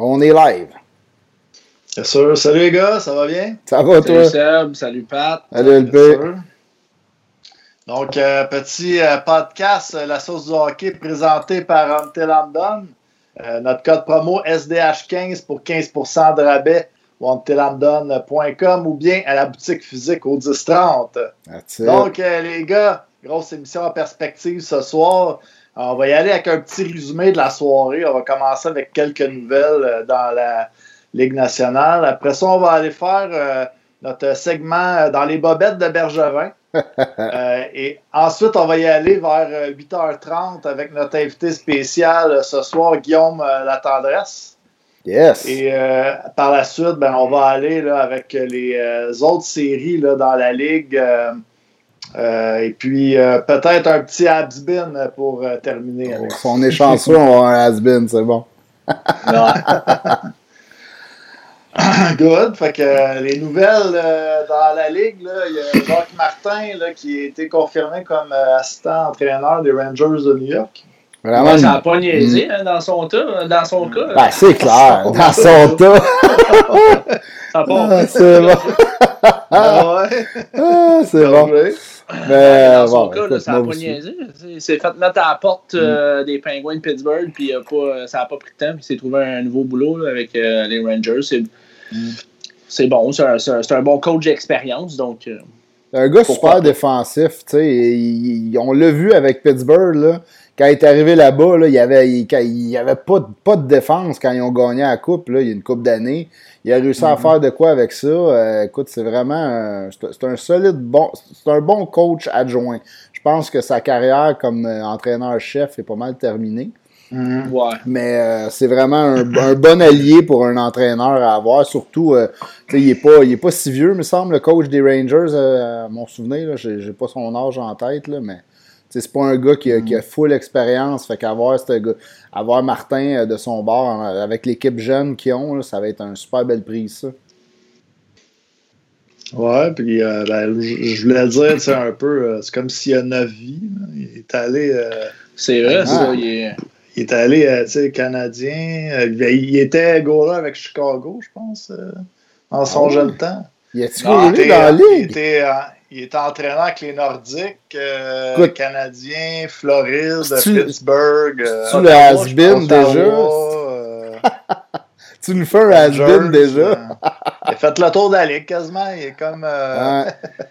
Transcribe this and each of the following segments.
On est live. Bien sûr. Salut les gars, ça va bien? Ça va Salut toi? Seb, salut Pat. Salut LP. Donc, euh, petit euh, podcast, euh, la sauce du hockey présenté par. Euh, notre code promo SDH15 pour 15% de rabais au untilamdone.com ou bien à la boutique physique au 1030. That's it. Donc, euh, les gars, grosse émission en perspective ce soir. On va y aller avec un petit résumé de la soirée. On va commencer avec quelques nouvelles euh, dans la Ligue nationale. Après ça, on va aller faire euh, notre segment euh, dans les bobettes de Bergevin. Euh, et ensuite, on va y aller vers euh, 8h30 avec notre invité spécial ce soir, Guillaume euh, Latendresse. yes. Et euh, par la suite, ben, on va aller là, avec les autres séries là, dans la ligue. Euh, et puis euh, peut-être un petit Habsbin pour euh, terminer avec Si on est chanceux, on va avoir un has-been, c'est bon. Good. Fait que euh, les nouvelles euh, dans la ligue, il y a Jacques Martin là, qui a été confirmé comme euh, assistant entraîneur des Rangers de New York. Vraiment. Ouais, ça n'a pas niaisé hein, dans son cas. Dans son cas. Ben, c'est clair. Dans son tas. ça a pas- Ah, c'est bon. Ah ouais. Ah, c'est bon. Bien joué. Mais dans son bon, cas, là, ça n'a pas aussi. niaisé. Il s'est fait mettre à la porte euh, des Penguins de Pittsburgh, puis a pas, ça n'a pas pris de temps, puis il s'est trouvé un nouveau boulot là, avec euh, les Rangers. C'est, c'est bon, c'est un, bon coach d'expérience, donc. euh, C'est un gars super pas? défensif, il- il- On l'a vu avec Pittsburgh, là. Quand il est arrivé là-bas, là, il n'y avait, il, pas, de- pas de défense quand ils ont gagné la Coupe, il y a une coupe d'années. Il a réussi à faire de quoi avec ça? Euh, écoute, c'est vraiment un, c'est un solide bon. C'est un bon coach adjoint. Je pense que sa carrière comme euh, entraîneur-chef est pas mal terminée. ouais. Mais euh, c'est vraiment un, un bon allié pour un entraîneur à avoir. Surtout, euh, tu sais, il n'est pas, il est pas si vieux, me semble, le coach des Rangers, euh, à mon souvenir. là. J'ai pas son âge en tête, là, mais c'est pas un gars qui a, qui a full expérience. Fait qu'avoir ce gars- avoir Martin euh, de son bord avec l'équipe jeune qu'ils ont, là, ça va être un super belle prise, ça. Ouais, puis euh, ben, je voulais dire, c'est un peu, euh, c'est comme s'il y a neuf vies. là. Il est allé, euh, C'est vrai, Ah. ça. il est- il est allé, euh, tu sais, canadien. Euh, il- il était goaler avec Chicago, je pense, euh, en son Ah ouais? jeune temps. Il a-tu roulé était- dans la Il ligue? était, euh, il était entraîneur avec les Nordiques, euh, Écoute. Canadiens, Floride, Pittsburgh. euh, c'est-tu le has-been déjà? Euh, Tu nous fais un has-been déjà? euh, il a fait le tour de la ligue quasiment. Il est comme. euh, Ouais.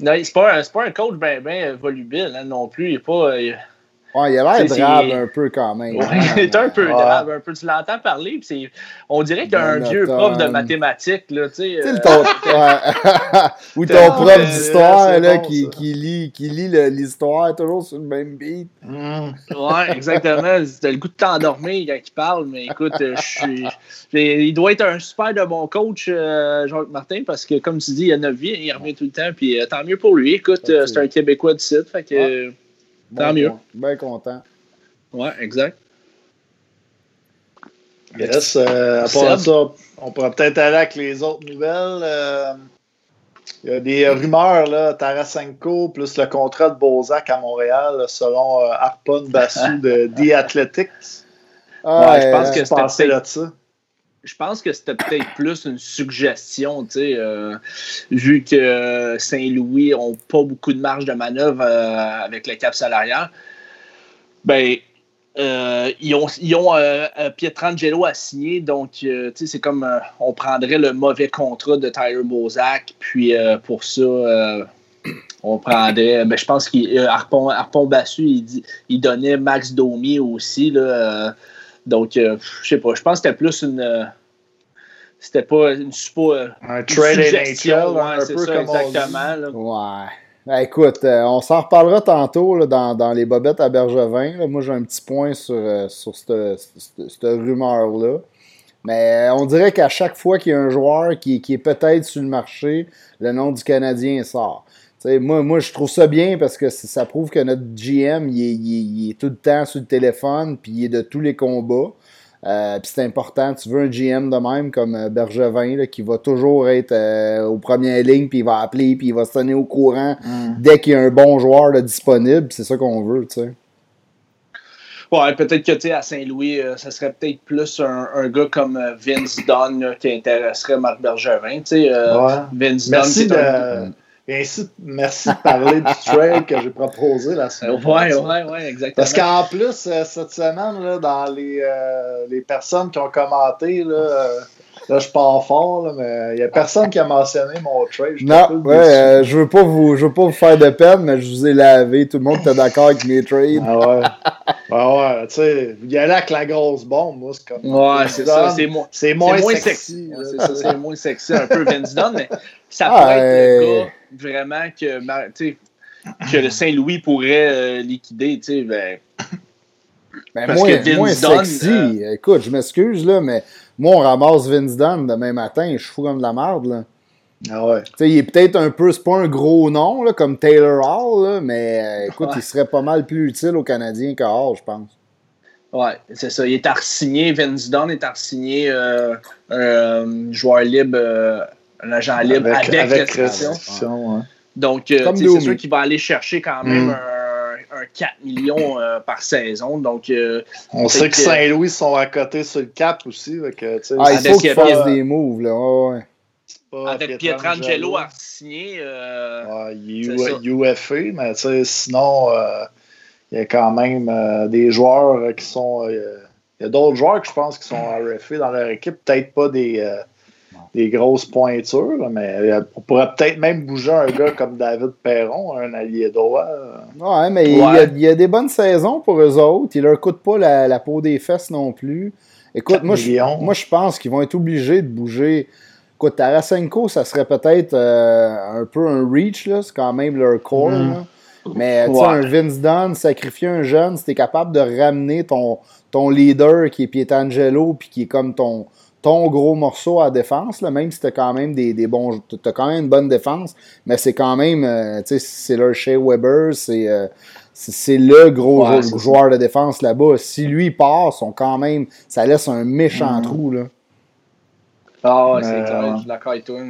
Non, c'est pas, un- c'est pas un coach bien ben volubile hein, non plus. Il est pas. il- Ouais, il a l'air drabe un peu quand même. Ouais, il est un peu Ouais. drabe, un peu. Tu l'entends parler, puis on dirait qu'il y a un vieux prof de mathématiques, là, tu sais. Euh, ton. Ou ton prof d'histoire là, bon, qui, qui lit, qui lit l'histoire toujours sur le même beat. hmm. Ouais, exactement. T'as le goût de t'endormir quand il parle, mais écoute, euh, je suis. Il doit être un super de bon coach, euh, Jacques Martin, parce que, comme tu dis, il a 9 vies, il revient tout le temps, puis euh, tant mieux pour lui. Écoute, euh, c'est un Québécois de site, fait que. Tant Bon mieux. Bien content. Ouais, exact. Yes, euh, à part Seb? ça, on pourrait peut-être aller avec les autres nouvelles. Euh, il y a des rumeurs, là, Tarasenko plus le contrat de Bozak à Montréal, selon euh, Harpon Bassou de The Athletics. Ah, je pense euh, que c'était peut-être- de ça? Je pense que c'était peut-être plus une suggestion, tu sais, euh, vu que Saint-Louis n'ont pas beaucoup de marge de manœuvre euh, avec le cap salarial. Ben, euh, ils ont, ils ont Pietrangelo à signer, donc c'est comme on prendrait le mauvais contrat de Tyler Bozak, puis pour ça, on prendrait. Ben, je pense qu'Arpon Bassu, il, il donnait Max Domi aussi, là. Donc, euh, je sais pas, je pense que c'était plus une. euh, c'était pas une suppo. euh, Un trade suggestion, ouais, un peu ça, comme exactement. là. Ouais. Ben, écoute, euh, on s'en reparlera tantôt là, dans, dans les bobettes à Bergevin. là. Moi, j'ai un petit point sur, sur cette, cette- cette rumeur-là. Mais on dirait qu'à chaque fois qu'il y a un joueur qui, qui est peut-être sur le marché, le nom du Canadien sort. Moi, moi, je trouve ça bien parce que ça prouve que notre GM, il est, il est- il est tout le temps sur le téléphone, puis il est de tous les combats. Euh, puis c'est important, tu veux un GM de même comme euh, Bergevin là, qui va toujours être euh, aux premières lignes, puis il va appeler, puis il va se tenir au courant Mm. dès qu'il y a un bon joueur là, disponible. C'est ça qu'on veut, tu sais. Ouais, peut-être que tu sais, à Saint-Louis, euh, ça serait peut-être plus un, un, gars comme Vince Dunn qui intéresserait Marc Bergevin. Tu sais, euh, Ouais. Vince Merci Dunn. de, un- ainsi, merci de parler du trade que j'ai proposé la semaine Ouais, passée. ouais, ouais, exactement. Parce qu'en plus, euh, cette semaine, là, dans les, euh, les personnes qui ont commenté, là, euh, là je pars fort, là, mais il n'y a personne qui a mentionné mon trade. Non, ouais, euh, je veux pas vous, je veux pas vous faire de peine, mais je vous ai lavé. Tout le monde était d'accord avec mes trades. Ah ouais. Ah ouais, tu sais, il y a là avec la grosse bombe, moi, c'est comme. Ouais, c'est ça. C'est moins, C'est moins, c'est moins sexy. sexy. là. Ouais, c'est ça, c'est moins sexy un peu Vince Dunn, mais ça Ah, pourrait être le euh, gars vraiment que, que le Saint-Louis pourrait euh, liquider. tu sais, Ben, Ben, Parce moins, que Vince Dunn, euh, Écoute, je m'excuse, là, mais moi, on ramasse Vince Dunn demain matin, je suis fou comme de la merde, là. Ah ouais. Il est peut-être un peu, c'est pas un gros nom, là, comme Taylor Hall, là, mais euh, écoute, Ouais. il serait pas mal plus utile aux Canadiens que Hall, je pense. ouais, c'est ça. Il est à signé Vince Dunn est à signé un euh, joueur libre, un agent libre avec, restriction. restriction, ouais. Donc, euh, c'est sûr qu'il va aller chercher quand même Mm. un, un 4 millions euh, par saison. Donc, euh, On sait que que- Saint-Louis sont à côté sur le cap aussi. sais, Ah, il Avec faut qu'il Pierre- fasse des moves, là. Ouais, ouais. avec Pietrangelo à signer, euh, Ouais, UFA, mais tu sais, sinon, euh, il y a quand même euh, des joueurs euh, qui sont. euh, il y a d'autres joueurs que je pense qui sont RFA dans leur équipe. Peut-être pas des, euh, des grosses pointures, mais euh, on pourrait peut-être même bouger un gars comme David Perron, un allié droit. Ouais, mais il y, a, Ouais. il y a des bonnes saisons pour eux autres. Ils leur coûtent pas la, la peau des fesses non plus. Écoute, 4 moi je, millions. moi, je pense qu'ils vont être obligés de bouger. Écoute, Tarasenko, ça serait peut-être euh, un peu un reach, là. C'est quand même leur core, Mhm. là. Mais tu sais, Ouais. un Vince Dunn, sacrifier un jeune, si t'es capable de ramener ton, ton leader qui est Pietrangelo, puis qui est comme ton, ton gros morceau à défense, là, même si t'as quand même des, des bons. T'as quand même une bonne défense, mais c'est quand même. euh, tu sais, c'est leur Shea Weber, c'est. euh, c'est le gros Ouais, jou- c'est joueur de défense là-bas. Si lui part, sont quand même, ça laisse un méchant Mhm. trou. Là. Ah, ouais, c'est Euh, clair, je suis d'accord avec toi.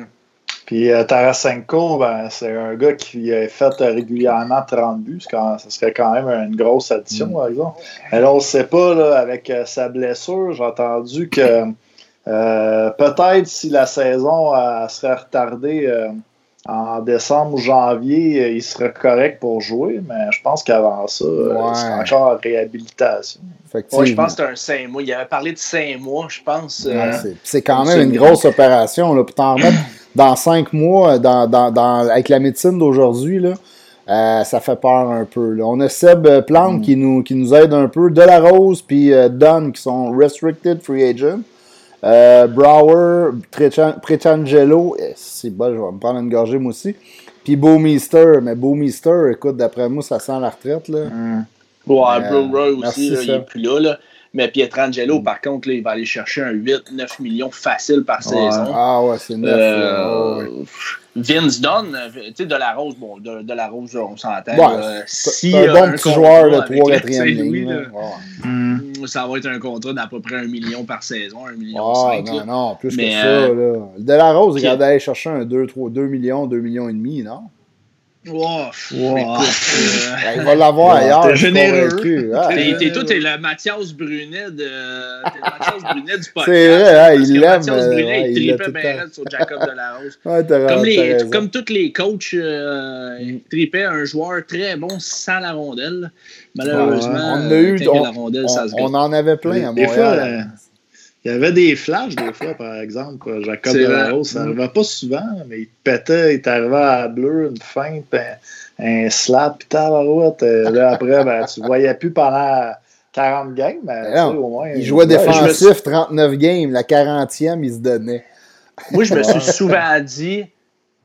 Puis euh, Tarasenko, ben, c'est un gars qui a fait euh, régulièrement 30 buts. Quand- Ça serait quand même une grosse addition, Mm. par exemple. Mais là, on ne sait pas, là, avec euh, sa blessure, j'ai entendu que euh, peut-être si la saison euh, serait retardée euh, en décembre ou janvier, euh, il serait correct pour jouer. Mais je pense qu'avant ça, Ouais. il serait encore en réhabilitation. Ouais, je pense que c'est un 5 mois. Il avait parlé de 5 mois, je pense. euh, Ouais, c'est- c'est quand c'est même une grosse opération. Là, pour t'en remettre dans cinq mois, dans, dans, dans- avec la médecine d'aujourd'hui, là, euh, ça fait peur un peu. là. On a Seb Plante Mm. qui, nous, qui nous aide un peu, De La Rose puis euh, Dunn qui sont restricted free agent. Euh, Brower, Pretangelo, eh, c'est bon, je vais me prendre une gorgée moi aussi. Puis Beaumeister, mais Beaumeister, écoute, d'après moi, ça sent la retraite. Là. Ouais, Euh, merci, aussi, là, il n'est plus là, là. Mais Pietrangelo, par contre, là, il va aller chercher un 8-9 millions facile par saison. Ah ouais, c'est neuf. là. Euh, Ouais, ouais. Vince Dunn, euh, tu sais, de la Rose, bon, de, de la Rose, on s'entend. Ouais, Si, c'est euh, un bon petit joueur de avec 3 le 4 Saint-Louis, ligne. Ouais. Ça va être un contrat d'à peu près un million par saison, un million Ah, cinq. non, là. non, plus Mais, que ça. euh, Là. De la Rose, il allait chercher un 2, 3, 2 millions, 2 millions et demi, non? Wow, Wow. écoute, euh, il va l'avoir Ouais, ailleurs. t'es généreux. Ah, T'es, Euh, t'es, toi, t'es le Mathias Brunet de. T'es le Mathias Brunet du podcast. C'est vrai, hein, parce il l'aime, Mathias euh, Brunet, ouais, il l'a tripait bien sur Jacob Delarose. ouais, t'as Comme, les, comme tous les coachs, euh, il tripait un joueur très bon sans la rondelle. Malheureusement, On a eu- on- la rondelle, on, ça se on en avait plein à Des fois, euh, Montréal. Il y avait des flashs, des fois, par exemple. Jacob. Delarose, ça n'arrivait pas souvent, mais il pétait, il est arrivé à la bleue, une feinte, un, un slap, puis tabarouette. euh, Là, après, ben, tu ne voyais plus pendant 40 games, mais tu sais, au moins. il jouait défensif, 39 games. La 40e, il se donnait. Moi, je me suis souvent dit,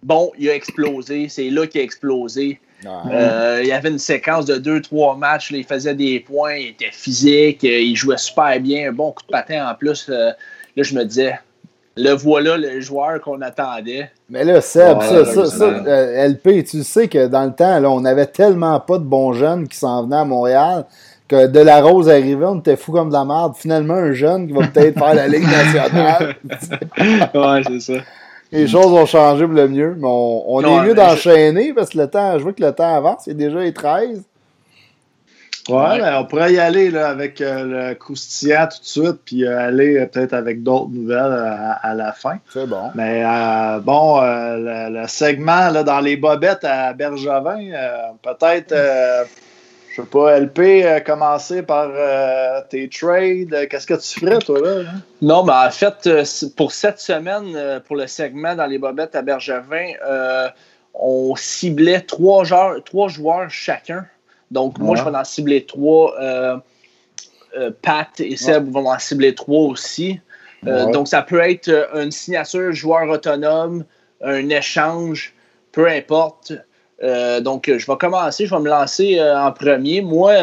bon, il a explosé, c'est là qu'il a explosé. Ouais. Euh, il y avait une séquence de 2-3 matchs, là, il faisait des points, il était physique, euh, il jouait super bien, un bon coup de patin en plus. euh, là, je me disais, le voilà le joueur qu'on attendait. Mais là, Seb, Ouais, ça, ça, ça, LP, tu sais que dans le temps, là, on avait tellement pas de bons jeunes qui s'en venaient à Montréal que de la Rose arrivait, on était fou comme de la merde. Finalement, un jeune qui va peut-être faire la Ligue nationale. ouais, c'est ça. Les choses ont changé pour le mieux, mais on, on Ouais, est mieux d'enchaîner parce que le temps, je vois que le temps avance, c'est déjà les 13. Ouais, mais on pourrait y aller là, avec euh, le croustillant tout de suite, puis euh, aller euh, peut-être avec d'autres nouvelles à, la fin. C'est bon. Mais bon, le, segment là, dans les bobettes à Bergevin, peut-être, je sais pas, LP, commencer par tes trades. Qu'est-ce que tu ferais, toi, là? Non, mais en fait, pour cette semaine, pour le segment dans les bobettes à Bergevin, on ciblait trois joueurs, trois joueurs chacun donc, moi, je vais en cibler trois. Euh, euh, Pat et Seb vont en cibler trois aussi. Euh, donc, ça peut être une signature joueur autonome, un échange, peu importe. Donc, je vais commencer, je vais me lancer en premier. Moi,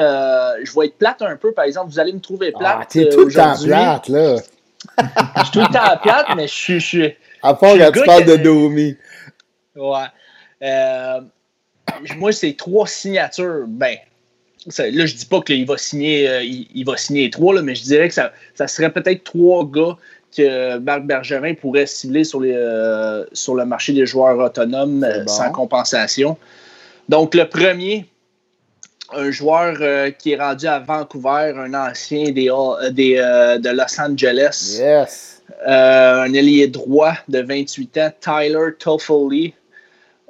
je vais être plate un peu, par exemple. Vous allez me trouver ah, plate. Ah, t'es tout le temps plate, là. je suis tout le temps plate, mais je suis. À part quand tu parles de Domi. Ouais moi, c'est trois signatures. Ben, là, je dis pas qu'il va signer, euh, il, va signer trois, mais je dirais que ça, serait peut-être trois gars que Marc Bergerin pourrait cibler sur, les, euh, sur le marché des joueurs autonomes euh, sans compensation. Donc, le premier, un joueur qui est rendu à Vancouver, un ancien des, des de Los Angeles. Yes. un ailier droit de 28 ans, Tyler Toffoli.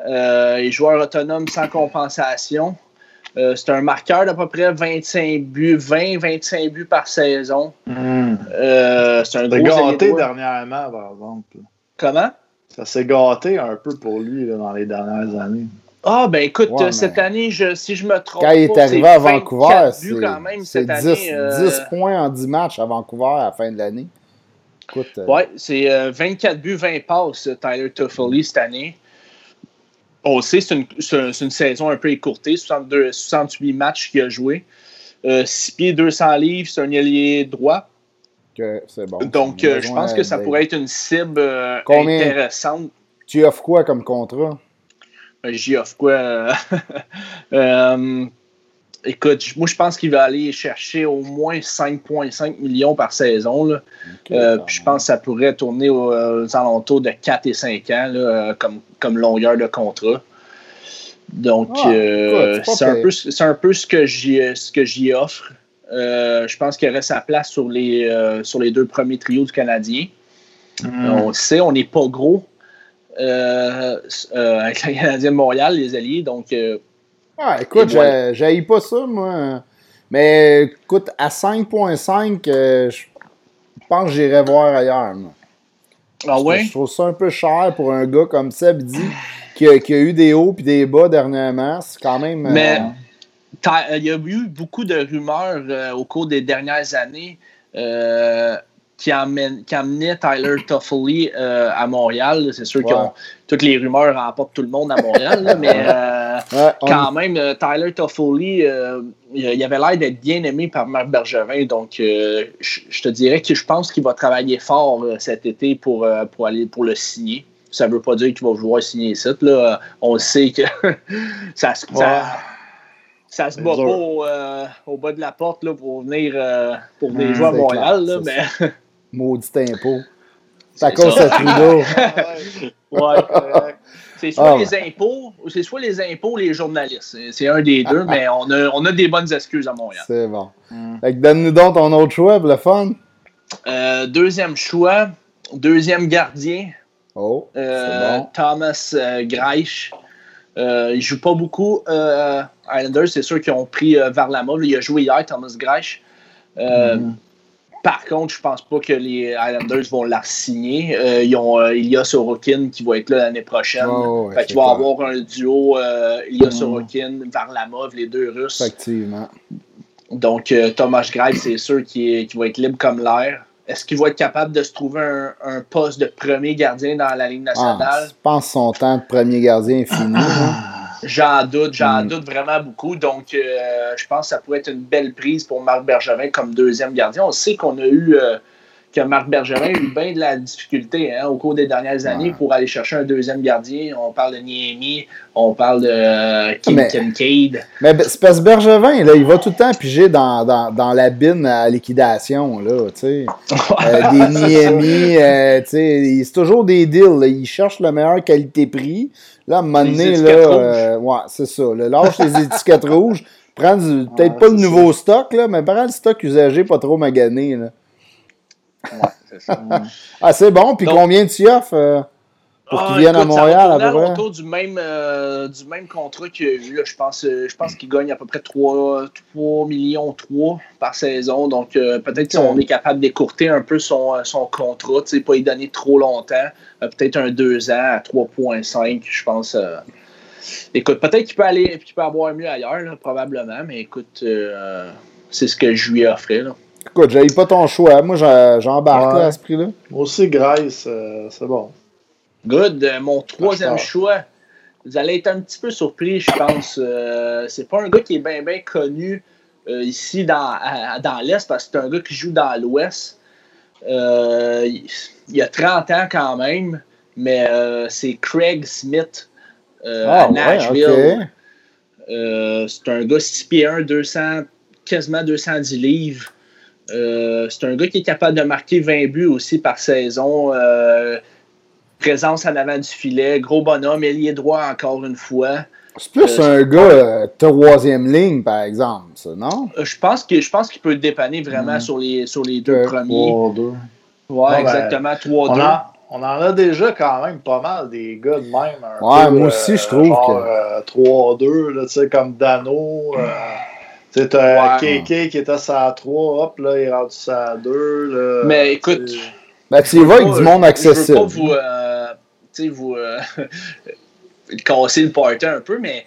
Euh, joueur autonome sans compensation. Euh, c'est un marqueur d'à peu près 25 buts, 20-25 buts par saison. Hmm. Euh, c'est un gros gâté dernièrement, par exemple. Comment? Ça s'est gâté un peu pour lui dans les dernières années. Ah, ben écoute, cette année, je, si je me trompe. Quand il est arrivé à Vancouver, c'est 10, 10, points en 10 matchs à Vancouver à la fin de l'année. Oui, c'est 24 buts, 20 passes, Tyler Toffoli, cette année on sait c'est une, une, saison un peu écourtée, 62, 68 matchs qu'il a joué. 6 euh, pieds, 200 livres, c'est un ailier droit. c'est bon. Donc, euh, je pense que ça pourrait être une cible euh, intéressante. Tu offres quoi comme contrat? J'y offre quoi? écoute, moi, je pense qu'il va aller chercher au moins 5,5 millions par saison. Là. je pense que ça pourrait tourner aux, alentours de 4 et 5 ans comme, comme longueur de contrat. Donc, ah, euh, c'est un, peu, un peu ce que j'y offre. Euh, je pense qu'il aurait sa place sur les, euh, sur les deux premiers trios du Canadien. Hmm. On sait, on n'est pas gros avec le Canadien de Montréal, les alliés. Donc, ah, écoute, j'ai pas ça, moi. Mais écoute, à 5.5, je pense que j'irai voir ailleurs. Moi. Ah ouais? Je trouve ça un peu cher pour un gars comme Seb dit, qui a, qui a eu des hauts et des bas dernièrement. C'est quand même. Mais euh, il y a eu beaucoup de rumeurs euh, au cours des dernières années euh, qui, amène, qui amenaient Tyler Toffoli à Montréal. C'est sûr que toutes les rumeurs remportent tout le monde à Montréal, mais quand même, Tyler Toffoli, il avait l'air d'être bien aimé par Marc Bergevin. Donc, je te dirais que je pense qu'il va travailler fort cet été pour, pour, aller, pour le signer ça ne veut pas dire qu'il va vouloir signer ça. Là. On sait que ça, se ça, se bat pas euh, au, bas de la porte là, pour venir, euh, pour venir hum, jouer à Montréal. Là, mais... Maudit impôt. Ça cause de ouais, c'est soit ah, les impôts, c'est soit les impôts ou les journalistes. C'est un des deux, mais on a, on a des bonnes excuses à Montréal. C'est bon. Hum. Donne-nous donc ton autre choix, le fun. Euh, deuxième choix, deuxième gardien. Oh, euh, Thomas euh, Greich. Euh, il joue pas beaucoup. Islanders, c'est sûr qu'ils ont pris Varlamov. Il a joué hier, Thomas Greich. Mm-hmm. Par contre, je pense pas que les Islanders vont la signer. ils ont Ilya Sorokin qui va être là l'année prochaine. Oh, fait qu'il va avoir un duo Ilya mm. Sorokin, Varlamov, les deux Russes. Effectivement. Donc, Thomas Greich, c'est sûr qu'il va être libre comme l'air. Est-ce qu'il va être capable de se trouver un, poste de premier gardien dans la Ligue nationale? Ah, je pense son temps de premier gardien est fini. J'en doute, j'en hmm. doute vraiment beaucoup. Donc, euh, je pense que ça pourrait être une belle prise pour Marc Bergevin comme deuxième gardien. On sait qu'on a eu euh, que Marc Bergerin a eu bien de la difficulté hein, au cours des dernières années pour aller chercher un deuxième gardien. On parle de Niemi, on parle de euh, Kim mais, Kincaid. Mais c'est parce que Bergevin, là, il va tout le temps piger dans, dans, dans la bine à liquidation. Là, euh, des Niemi, euh, c'est toujours des deals. Il cherche la meilleure qualité-prix. Là, à un moment donné, là, ouais, c'est ça. Là, lâche les étiquettes rouges. Prends peut-être Ouais, pas le nouveau stock, là, mais prends le stock usagé, pas trop magané. Là. Ouais, c'est ça. Ah, c'est bon. Puis Donc- combien tu offres euh, pour Ah, qu'il vienne à écoute, ça va Montréal, à peu près? autour du même, euh, du même contrat qu'il a eu. là. Je pense, euh, je pense qu'il gagne à peu près 3, 3 millions 3 par saison. Donc, euh, peut-être si on est capable d'écourter un peu son, son contrat, tu sais, pas y donner trop longtemps. Euh, peut-être un 2 ans à 3,5, je pense. euh. Écoute, peut-être qu'il peut aller, qu'il peut avoir mieux ailleurs, là, probablement. Mais écoute, euh, c'est ce que je lui ai offert. Là. Écoute, j'avais pas ton choix. Moi, j'en- j'embarque Ouais. là, à ce prix-là. Moi aussi, Grace, euh, c'est bon. Good. Euh, mon troisième choix, vous allez être un petit peu surpris, je pense. Euh, c'est pas un gars qui est bien bien connu euh, ici dans, à- dans l'Est parce que c'est un gars qui joue dans l'Ouest. Euh, il, a 30 ans quand même, mais euh, c'est Craig Smith euh, Ah, à ouais, Nashville. Euh, c'est un gars 6 pieds 1, 200, quasiment 210 livres. Euh, c'est un gars qui est capable de marquer 20 buts aussi par saison. Euh, présence en avant du filet, gros bonhomme, ailier droit encore une fois. C'est plus Euh, un gars euh, troisième ligne, par exemple, ça, non? Je pense que je pense qu'il peut dépanner vraiment Mhm. sur les sur les deux premiers. 3-2. Ouais, Bon, ben, exactement, On 3-2. en, on en a déjà quand même pas mal des gars de même. un Ouais, peu, moi aussi, je trouve genre, que- euh, 3-2, là, tu sais, comme Dano. euh, tu sais, t'as Ouais. KK qui était à 3, hop, là, il est rendu à 2. Là, Mais écoute. Ben, tu y vas avec pas- du monde Je accessible. veux pas vous, euh, tu sais, vous euh, casser le party un peu, mais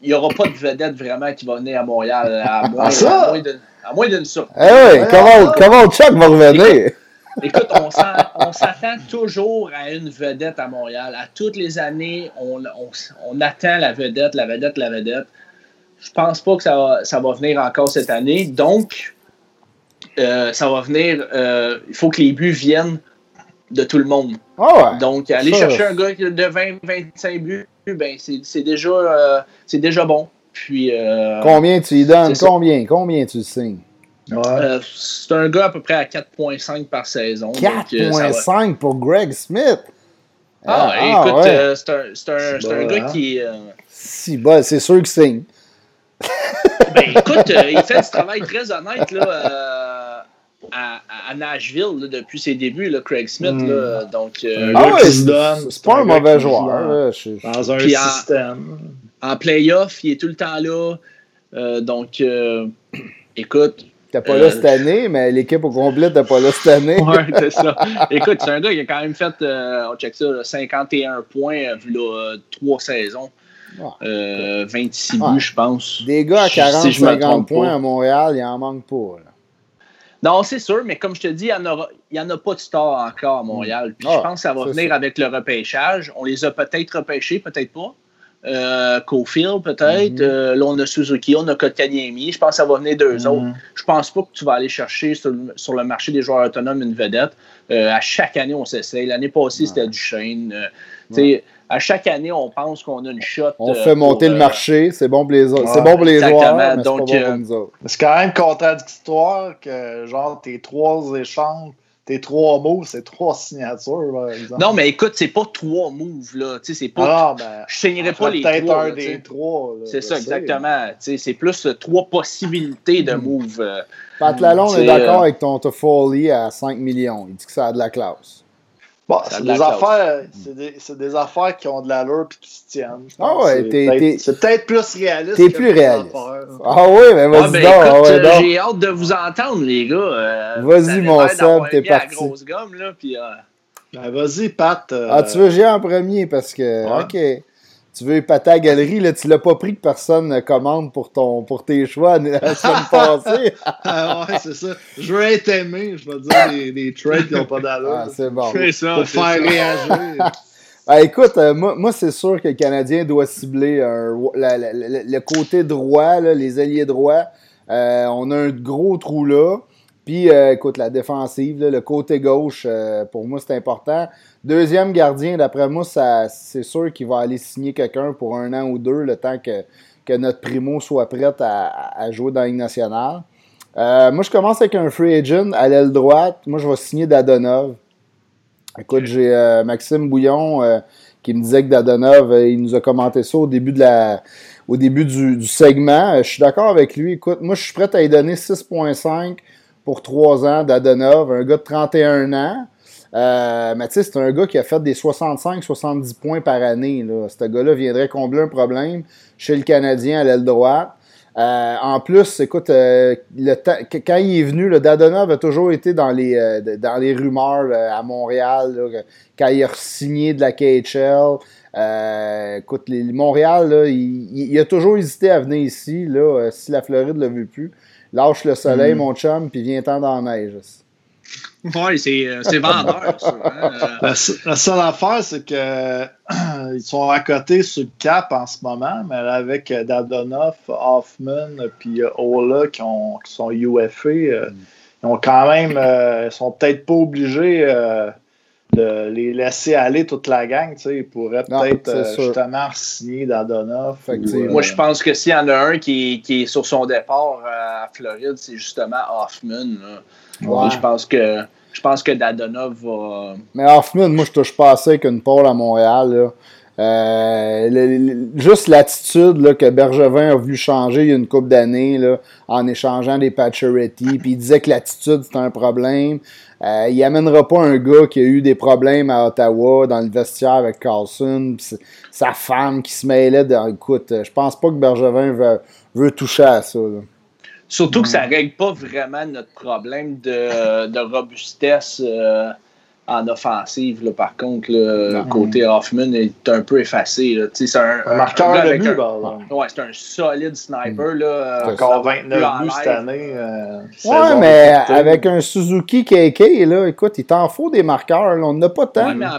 il n'y aura pas de vedette vraiment qui va venir à Montréal. À moins, Ah, à moins de- à moins d'une surprise. Ouais, comment, comment Chuck va revenir? Écoute, on s'en- on s'attend toujours à une vedette à Montréal. À toutes les années, on, on- on attend la vedette, la vedette, la vedette. Je pense pas que ça va, ça va venir encore cette année. Donc, euh, ça va venir. euh, il faut que les buts viennent de tout le monde. Ah ouais. Donc, aller Ça, chercher un gars de 20-25 buts, ben, c'est c'est déjà, euh, c'est déjà bon. Puis, euh, Combien tu y donnes? ça. Combien? Combien tu signes? Ouais. euh, c'est un gars à peu près à 4,5 par saison. Donc, euh, ça va- 4.5 pour Greg Smith? Ah, écoute, ouais. euh, c'est un, c'est un- C'est c'est un bon, gars hein? qui. euh, Si, bah, c'est sûr que signe. Ben, écoute, euh, il fait du travail très honnête là, euh, à, à Nashville là, depuis ses débuts, là, Craig Smith. Mm. là, donc, euh, Ah ouais, c'est donne, c'est pas un mauvais joueur. joue dans- là, je- Dans un Puis système. en playoff, il est tout le temps là. Euh, donc, euh, écoute. T'es pas Euh, là cette année, mais l'équipe au complet t'es pas là cette année. Ouais, c'est ça. Écoute, c'est un gars qui a quand même fait, euh, on check ça, là, 51 points, euh, vu là, trois saisons. Ouais. Euh, 26 Ouais. buts, je pense. Des gars à Si 40, je me 50 trompe points pas. à Montréal, il en manque pas. là. Non, c'est sûr, mais comme je te dis, il n'y en, en a pas de stars encore à Montréal. Puis Ah, je pense que ça va venir avec le repêchage. On les a peut-être repêchés, peut-être pas. Euh, Cofield, peut-être. Mhm. Euh, là, on a Suzuki, on a Kotkaniemi. Je pense que ça va venir d'eux autres. Mhm. Je pense pas que tu vas aller chercher sur, le- sur le marché des joueurs autonomes une vedette. Euh, à chaque année, on s'essaye. L'année passée, c'était Duchesne. Euh, sais, À chaque année, on pense qu'on a une shot. On euh, fait monter pour, le euh, marché, c'est bon pour les autres. Ouais, c'est bon pour les exactement. joueurs, mais c'est Donc, bon euh, autres. C'est quand même contradictoire que, genre, tes trois échanges, tes trois mots, c'est trois signatures, par exemple. Non, mais écoute, c'est pas trois moves, là. Tu sais, c'est pas. Ah, ben, je signerai pas les peut-être trois. un là, des trois. là, C'est ça, sais. exactement. Tu sais, C'est plus euh, trois possibilités de Hmm. moves. euh. Pat Lalonde c'est, est d'accord euh, avec ton Toffoli à 5 millions. Il dit que ça a de la classe. Bon, a c'est des, affaires, c'est des, c'est des affaires qui ont de l'allure et qui se tiennent. Ah ouais, C'est t'es- peut-être- t'es- C'est peut-être plus réaliste. t'es plus réaliste. Ah oui, mais Ah, vas-y ben, donc. ah écoute, ouais, euh, donc. j'ai hâte de vous entendre, les gars. Euh, Vas-y, mon Seb, t'es parti. grosse gomme, là, puis, euh, Ben, vas-y, Pat. euh, Ah, tu veux gérer en premier parce que. Ouais. OK. Tu veux épater la galerie, là, tu l'as pas pris que personne ne commande pour, ton, pour tes choix la semaine passée. Ah ouais, c'est ça. Je veux être aimé. Je vais dire des, des trades qui n'ont pas d'allure. Ah, c'est bon. c'est ça. pour faire ça. réagir. Ah, écoute, euh, moi, moi c'est sûr que le Canadien doit cibler un- la- la- la- le côté droit, là, les alliés droits. Euh, on a un gros trou là. Puis, euh, écoute, la défensive, là, le côté gauche, euh, pour moi, c'est important. Deuxième gardien, d'après moi, c'est sûr qu'il va aller signer quelqu'un pour un an ou deux, le temps que, que notre primo soit prêt à, à jouer dans la Ligue nationale. Euh, moi, je commence avec un free agent à l'aile droite. Moi, je vais signer Dadonov. Écoute, j'ai euh, Maxime Bouillon euh, qui me disait que Dadonov, il nous a commenté ça au début de la au début du, segment. je suis d'accord avec lui. Écoute, moi, je suis prêt à lui donner 6,5 pour 3 ans d'Adonov, un gars de 31 ans. Mais tu sais, c'est un gars qui a fait des 65-70 points par année. Là. Ce gars-là viendrait combler un problème chez le Canadien à l'aile droite. Euh, en plus, écoute, euh, le quand il est venu, le Dadonov a toujours été dans les, euh, dans les rumeurs à Montréal, quand il a signé de la KHL. écoute, les, Montréal, il, a toujours hésité à venir ici, là, si la Floride ne l'a vu plus. Lâche le soleil, mm. mon chum, puis viens-t'en dans la neige. Oui, c'est vendeur, ça. Hein. La, la, seule affaire, c'est que ils sont à côté sur le cap en ce moment, mais avec Dadonoff, Hoffman puis Ola qui, ont, qui sont UFA, euh, ils ont quand même, euh, ils sont peut-être pas obligés euh, de les laisser aller toute la gang. Ils pourraient peut-être justement signer Dadonoff. Moi, je pense que s'il y en a un qui, qui, est sur son départ à Floride, c'est justement Hoffman. Je pense que je pense que Dadonov va. Mais Hoffman, moi, je touche pas assez avec une pole à Montréal. Euh, juste l'attitude que Bergevin a voulu changer il y a une couple d'années en échangeant des Pacioretty, puis il disait que l'attitude c'était un problème. Euh, il amènera pas un gars qui a eu des problèmes à Ottawa dans le vestiaire avec Carlson, sa femme qui se mêlait. De, écoute, je pense pas que Bergevin veut, veut toucher à ça. Surtout que ça ne règle pas vraiment notre problème de, de robustesse euh, en offensive. Là, par contre, le côté Hoffman est un peu effacé. C'est un, un, marqueur de but. ouais, c'est un solide sniper. Là, Encore 29 buts cette année. Euh, ouais, mais avec un Suzuki KK, là, écoute, il t'en faut des marqueurs. on n'a pas tant. Ouais, mais en.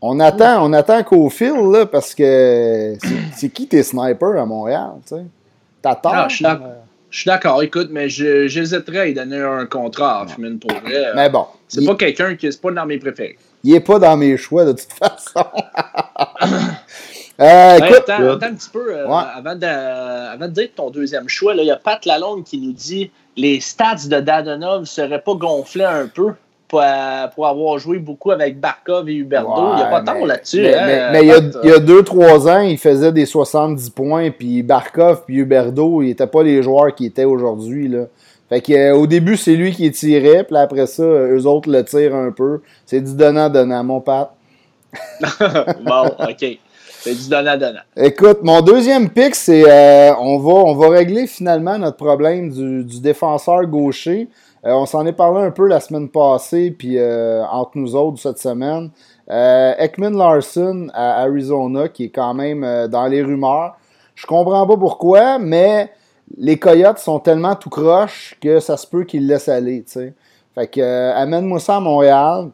On attend, on attend qu'au fil, là, parce que c'est qui tes snipers à Montréal, tu sais? Tort. Je suis d'accord, écoute, mais j'hésiterais à lui donner un contrat à Hoffman pour vrai. Mais bon. C'est pas quelqu'un qui est pas dans mes préférés. Il est pas dans mes choix de toute façon. euh, écoute, attends, attends, un petit peu euh, avant, de, avant, de, dire ton deuxième choix. Il y a Pat Lalonde qui nous dit les stats de Dadonov seraient pas gonflés un peu? Pour, avoir joué beaucoup avec Barkov et Huberto. il n'y a pas tant là-dessus. Mais, hein, il y a 2-3 ans, il faisait des 70 points, puis Barkov et Huberto, ils n'étaient pas les joueurs qui étaient aujourd'hui. Fait que, euh, au début, c'est lui qui tirait, puis après ça, eux autres le tirent un peu. C'est du donnant-donnant, mon Pat. bon, OK. C'est du donnant-donnant. Écoute, mon deuxième pick, c'est euh, on, va, on va régler finalement notre problème du, du défenseur gaucher. Euh, on s'en est parlé un peu la semaine passée, puis euh, entre nous autres cette semaine. Euh, Ekman Larson à Arizona, qui est quand même dans les rumeurs. Je comprends pas pourquoi, mais les Coyotes sont tellement tout croche que ça se peut qu'ils laissent aller. Fait que amène-moi ça à Montréal.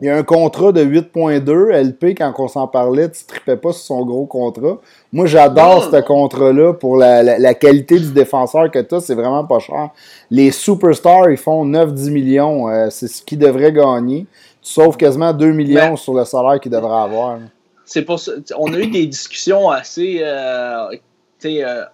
Il y a un contrat de 8.2 LP, quand on s'en parlait, tu tripais pas sur son gros contrat. Moi, j'adore ce contrat-là pour la, qualité du défenseur que tu as. C'est vraiment pas cher. Les superstars, ils font 9-10 millions. Euh, c'est ce qu'ils devraient gagner. Tu sauves quasiment 2 millions sur le salaire qu'ils devraient avoir. C'est pour On a eu des discussions assez. Euh, euh,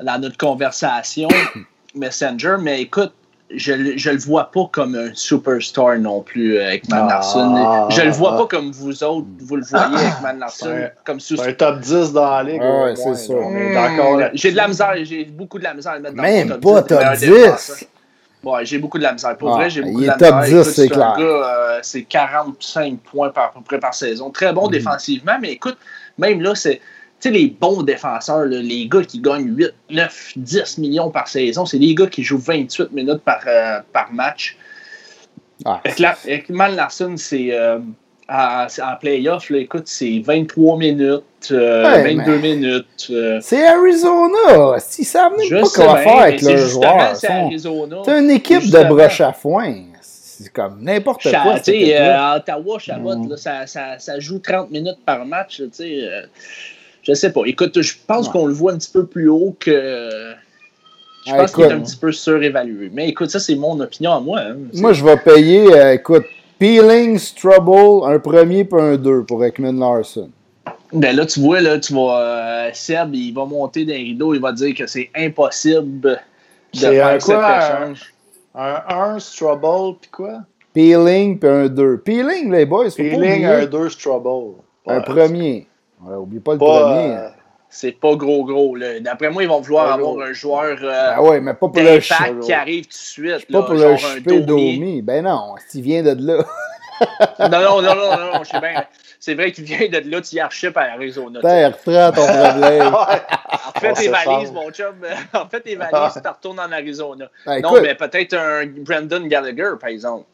dans notre conversation Messenger, mais écoute, je, je le vois pas comme un superstar non plus euh, avec Man Larson. Ah. je le vois pas comme vous autres, vous le voyez avec Man Larson. comme un top 10 dans la ligue. Ah ouais, c'est ça. J'ai de la misère, j'ai beaucoup de la misère à le mettre dans Même le top pas 10. top 10. Ouais, j'ai beaucoup de la misère. Pour ah, vrai, j'ai beaucoup de la misère. top 10, c'est clair. Euh, c'est 45 points par, à peu près par saison. Très bon mm. défensivement, mais écoute, même là, c'est sais, les bons défenseurs, les gars qui gagnent 8, 9, 10 millions par saison, c'est les gars qui jouent 28 minutes par, euh, par match. Ah. Avec, Mal Larson, c'est euh, en playoff, écoute, c'est 23 minutes, 22 euh, minutes. C'est Arizona! Si ça même pas quoi faire avec leurs joueurs. C'est une équipe de broche à foin. C'est comme n'importe quoi. à Ottawa, Chabot, mm. ça, ça, ça, joue 30 minutes par match. sais je sais pas. Écoute, je pense qu'on le voit un petit peu plus haut que. Je pense qu'il est un petit peu surévalué. Mais écoute, ça, c'est mon opinion à moi. Hein. Moi, je vais payer, euh, écoute, Peelings, Trouble, un premier puis un deux pour Ekman Larson. Ben là, tu vois, là, tu vas. Euh, Seb, il va monter d'un rideau, il va dire que c'est impossible de faire quoi, cet échange. Un 1, Trouble, puis quoi? Peeling puis un 2. Peeling, les boys, faut pas Peeling, un 2, c'est Trouble. Un premier. Ouais, oublie pas le Pas, premier. euh, C'est pas gros gros. là. D'après moi, ils vont vouloir Pas avoir gros. un joueur euh, Ah ouais, mais pas pour le qui arrive tout de suite. Pas là, pour genre le un chipper Domi. Ben non, s'il vient de là. Non, non, non, non, non, non, je sais bien. C'est vrai qu'il vient de là, tu y à Arizona. Terre, reprends ton problème. En fait tes valises, mon chum. En fait tes valises, tu retournes en Arizona. Ben, non, écoute, mais peut-être un Brandon Gallagher, par exemple.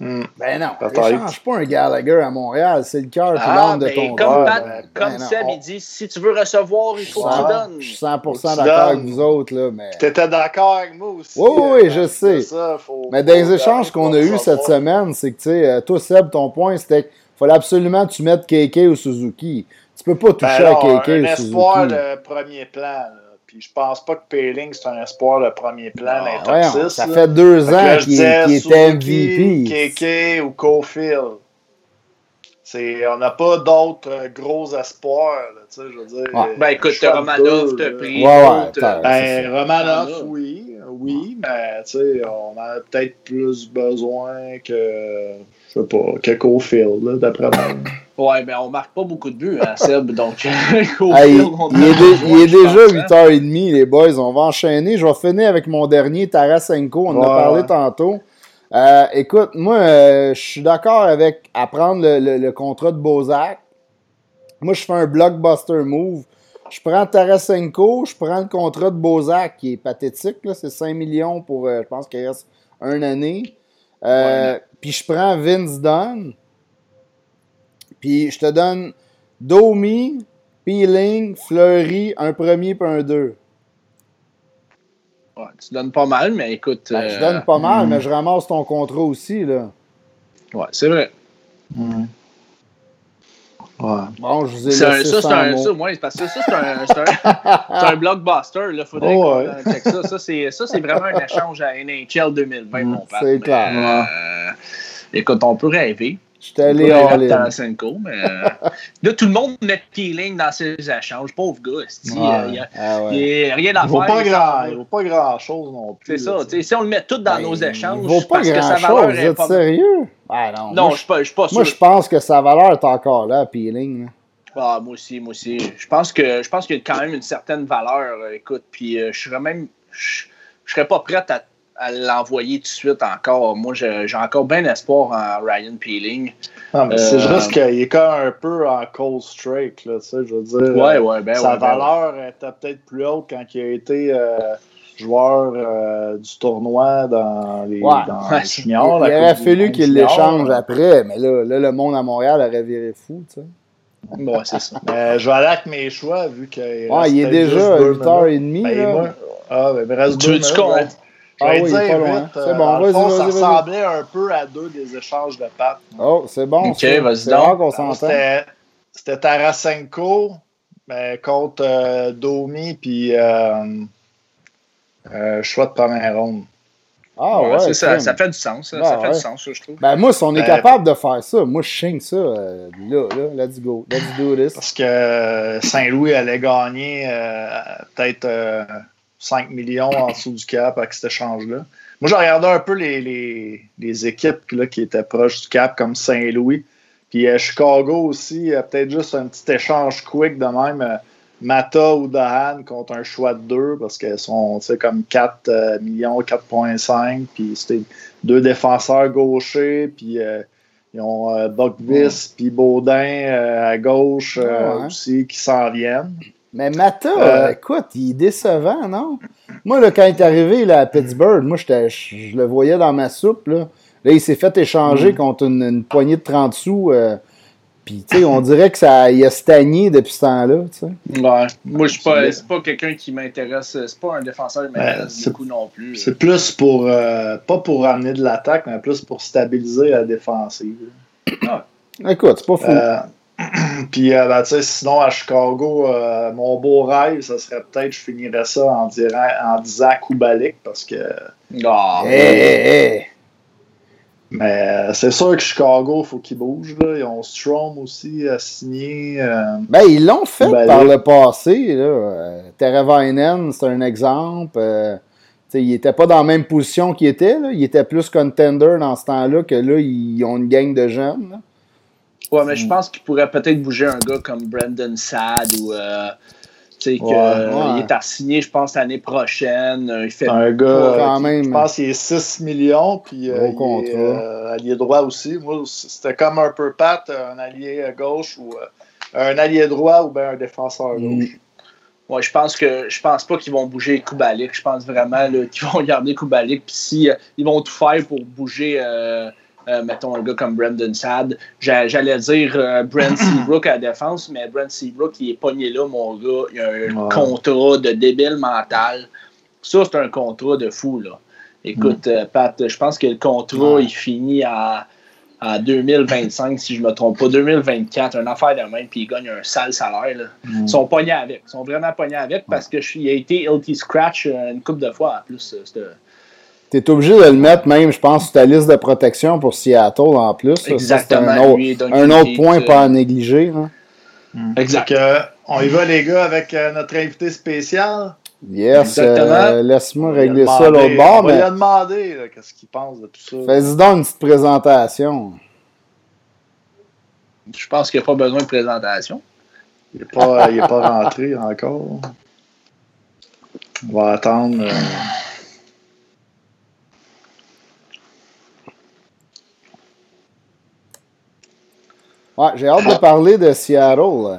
Hmm. ben non, échange pas un Gallagher à Montréal. C'est le cœur puis Ah, l'âme de ben, ton comme. Pat- ben, comme ben. Seb, il dit si tu veux recevoir, il faut que tu donnes. Je suis 100% Faut que tu d'accord avec vous autres, là, mais... T'étais d'accord avec moi aussi. Oui, oui, euh, je sais. ça, faut- Mais dans les échanges qu'on a eus cette semaine, c'est que, tu sais, euh, toi, Seb, ton point, c'était qu'il fallait absolument que tu mettes KK ou Suzuki. Tu peux pas toucher Ben à KK un ou espoir Suzuki. de premier plan. là. Puis je pense pas que Payling, c'est un espoir de premier plan dans les top Voyons, 6, ça là. fait deux Fait ans qu'il disais qu'il était MVP. KK ou Cofield. C'est, on n'a pas d'autres euh, gros espoirs. Là, tu sais, je veux dire, Ouais. Ben écoute, Romanov, là. pris. Ouais, ouais, euh, Ben, Romanov, Ah, oui, oui, mais tu sais, on a peut-être plus besoin que, je sais pas, que Cofield, d'après moi. Ouais, ben on marque pas beaucoup de buts à Seb, donc. on il, est il déjà pense, hein. 8h30, les boys. On va enchaîner. Je vais finir avec mon dernier, Tarasenko. On en a parlé tantôt. Euh, écoute, moi, euh, je suis d'accord avec apprendre le, le- le contrat de Bozak. Moi, je fais un blockbuster move. Je prends Tarasenko, je prends le contrat de Bozak, qui est pathétique. C'est 5 millions pour, euh, je pense qu'il reste une année. Puis je prends Vince Dunn. Puis je te donne Domi, Peeling, Fleury, un premier puis un deux. Ouais, tu donnes pas mal, mais écoute. Ben, je euh, donne pas mal, hmm. mais je ramasse ton contrat aussi. Là. Ouais, c'est vrai. Ouais. Bon, je vous ai C'est un- ça, c'est un, ça, ouais, parce que ça, c'est un, c'est un, c'est un blockbuster. Il faudrait Oh, ouais. euh, ça. Ça, c'est, ça, c'est vraiment un échange à NHL 2020, mon père. c'est clair. euh, écoute, on peut rêver. Je suis allé in. Tarasenko, mais euh, là, tout le monde met Peeling dans ses échanges. Pauvre gars. Il n'y a, Ah ouais. a rien à Il vaut faire. pas grand, il vaut pas grand chose non plus. C'est ça. Si on le met tout dans Ben, nos échanges, Il vaut pas parce que sa grand valeur chose. Vous êtes pas. sérieux? Ah non. Non, moi, je suis pas, je suis pas sûr. moi, je pense que sa valeur est encore là, Peeling. là. Ah, moi aussi, moi aussi. Je pense que je pense qu'il y a quand même une certaine valeur. euh, écoute, puis euh, je serais même. Je, je serais pas prête à, à l'envoyer tout de suite encore. Moi, j'ai encore bien espoir en Ryan Peeling. Non, mais c'est Euh, juste qu'il est quand même un peu en cold strike, là, tu sais, je veux dire. Ouais, ouais, ben sa ouais, ben valeur était peut-être plus haute quand il a été euh, joueur euh, du tournoi dans les, Ouais. dans les Il, juniors. il aurait fallu qu'il l'échange après, mais là, là, le monde à Montréal aurait viré fou. Tu sais. Ouais, c'est ça. Mais je vais aller avec mes choix, vu qu'il Ouais, reste il est déjà juste deux minutes. 8h30. Ben, ah, ben, il me reste Tu deux veux-tu minutes. qu'on- ouais. Je Ah vais oui, dire vite, C'est euh, bon, dans le vas-y, fond, vas-y, ça vas-y. ressemblait un peu à deux des échanges de pattes. Oh, c'est bon. Ok, ça. vas-y C'est donc. rare qu'on Moi, s'entend. C'était c'était Tarasenko mais contre euh, Domi puis euh, euh, choix de première ronde. Ah Ouais, ouais. c'est ça, fait du sens. Ça, Ah, ça fait ouais. du sens, ça, je trouve. Ben moi, si on est Ben, capable de faire ça, moi je ching ça. euh, là, là, let's go. Let's do this. Parce que Saint-Louis allait gagner euh, peut-être euh, 5 millions en dessous du cap avec cet échange-là. Moi, j'ai regardé un peu les, les, les équipes là, qui étaient proches du cap, comme Saint-Louis. Puis euh, Chicago aussi, euh, peut-être juste un petit échange quick de même. euh, Mata ou Dahan contre un choix de deux parce qu'elles sont comme 4 euh, millions, 4,5. Puis c'était deux défenseurs gauchers. Puis ils ont Buckvis puis Baudin à gauche ouais. aussi qui s'en viennent. Mais Mata, Euh, euh, écoute, il est décevant, non? Moi, là, quand il est arrivé là, à Pittsburgh, moi, je je le voyais dans ma soupe. Là, là il s'est fait Mm. échanger contre une, une poignée de 30 sous. euh, Puis, tu sais, on dirait que ça il a stagné depuis ce temps-là. tu sais. Ouais. Moi, je suis pas, pas quelqu'un qui m'intéresse. C'est pas un défenseur qui m'intéresse c'est- beaucoup non plus. C'est plus pour, euh, pas pour amener de l'attaque, mais plus pour stabiliser la défensive. Écoute, c'est pas fou. Puis, euh, ben, tu sais, sinon, à Chicago, euh, mon beau rêve, ça serait peut-être, je finirais ça en, dirant, en disant Kubalik, parce que. Hé. Mais euh, c'est sûr que Chicago, il faut qu'ils bougent. Là. Ils ont Strom aussi à signer. euh, Ben, ils l'ont fait Ben, par le passé. Là. Teravainen, c'est un exemple. Euh, il était pas dans la même position qu'il était. Là. Il était plus contender dans ce temps-là que là, ils ont une gang de jeunes. Là. Ouais, mais je pense qu'il pourrait peut-être bouger un gars comme Brandon Sad ou. Euh, tu sais, qu'il est à signer, je pense, l'année prochaine. Il fait un gars, quand même. Je pense qu'il est 6 millions, puis euh, il est euh, allié droit aussi. Moi, c'était comme un peu Pat, un allié gauche ou un allié droit ou bien un défenseur mm. gauche. Ouais, je pense que je pense pas qu'ils vont bouger Kubalik. Je pense vraiment qu'ils vont garder Kubalik. Puis si ils vont tout faire pour bouger euh, mettons un gars comme Brandon Sad. J'allais dire euh, Brent Seabrook à la défense, mais Brent Seabrook, il est pogné là, mon gars. Il a un contrat de débile mental. Ça, c'est un contrat de fou, là. Écoute, mm. euh, Pat, je pense que le contrat, il finit à, 2025, si je ne me trompe pas. 2024, une affaire de même, puis il gagne un sale salaire. Là. Mm. Ils sont pognés avec. Ils sont vraiment pognés avec parce qu'il a été LT Scratch une couple de fois en plus. Tu es obligé de le mettre même, je pense, sur ta liste de protection pour Seattle en plus. Exactement. un autre, point pas à négliger. Hein. Hmm. Exact. on y va, les gars, avec euh, notre invité spécial. Yes, euh, laisse-moi régler ça l'autre bord. On va lui demander qu'est-ce qu'il pense de tout ça. Fais-y donc une petite présentation. Je pense qu'il n'y a pas besoin de présentation. Il n'est pas, pas rentré encore. On va attendre. Ouais, j'ai hâte de parler de Seattle.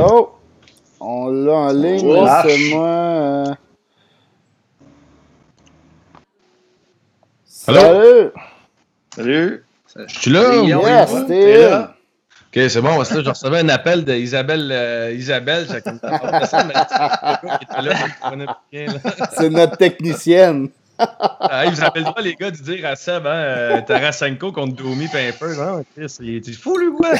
Oh! On l'a en ligne, c'est moi. Euh. Salut! Salut! Je suis là? Yes, t'es là. Ok, c'est bon. je recevais un appel d'Isabelle. Euh, Isabelle, c'est notre technicienne ah, ils vous appellent pas les gars de dire à Seb, hein, euh, Tarasenko contre Domi Pimper. Non, Chris, il est fou, lui, quoi.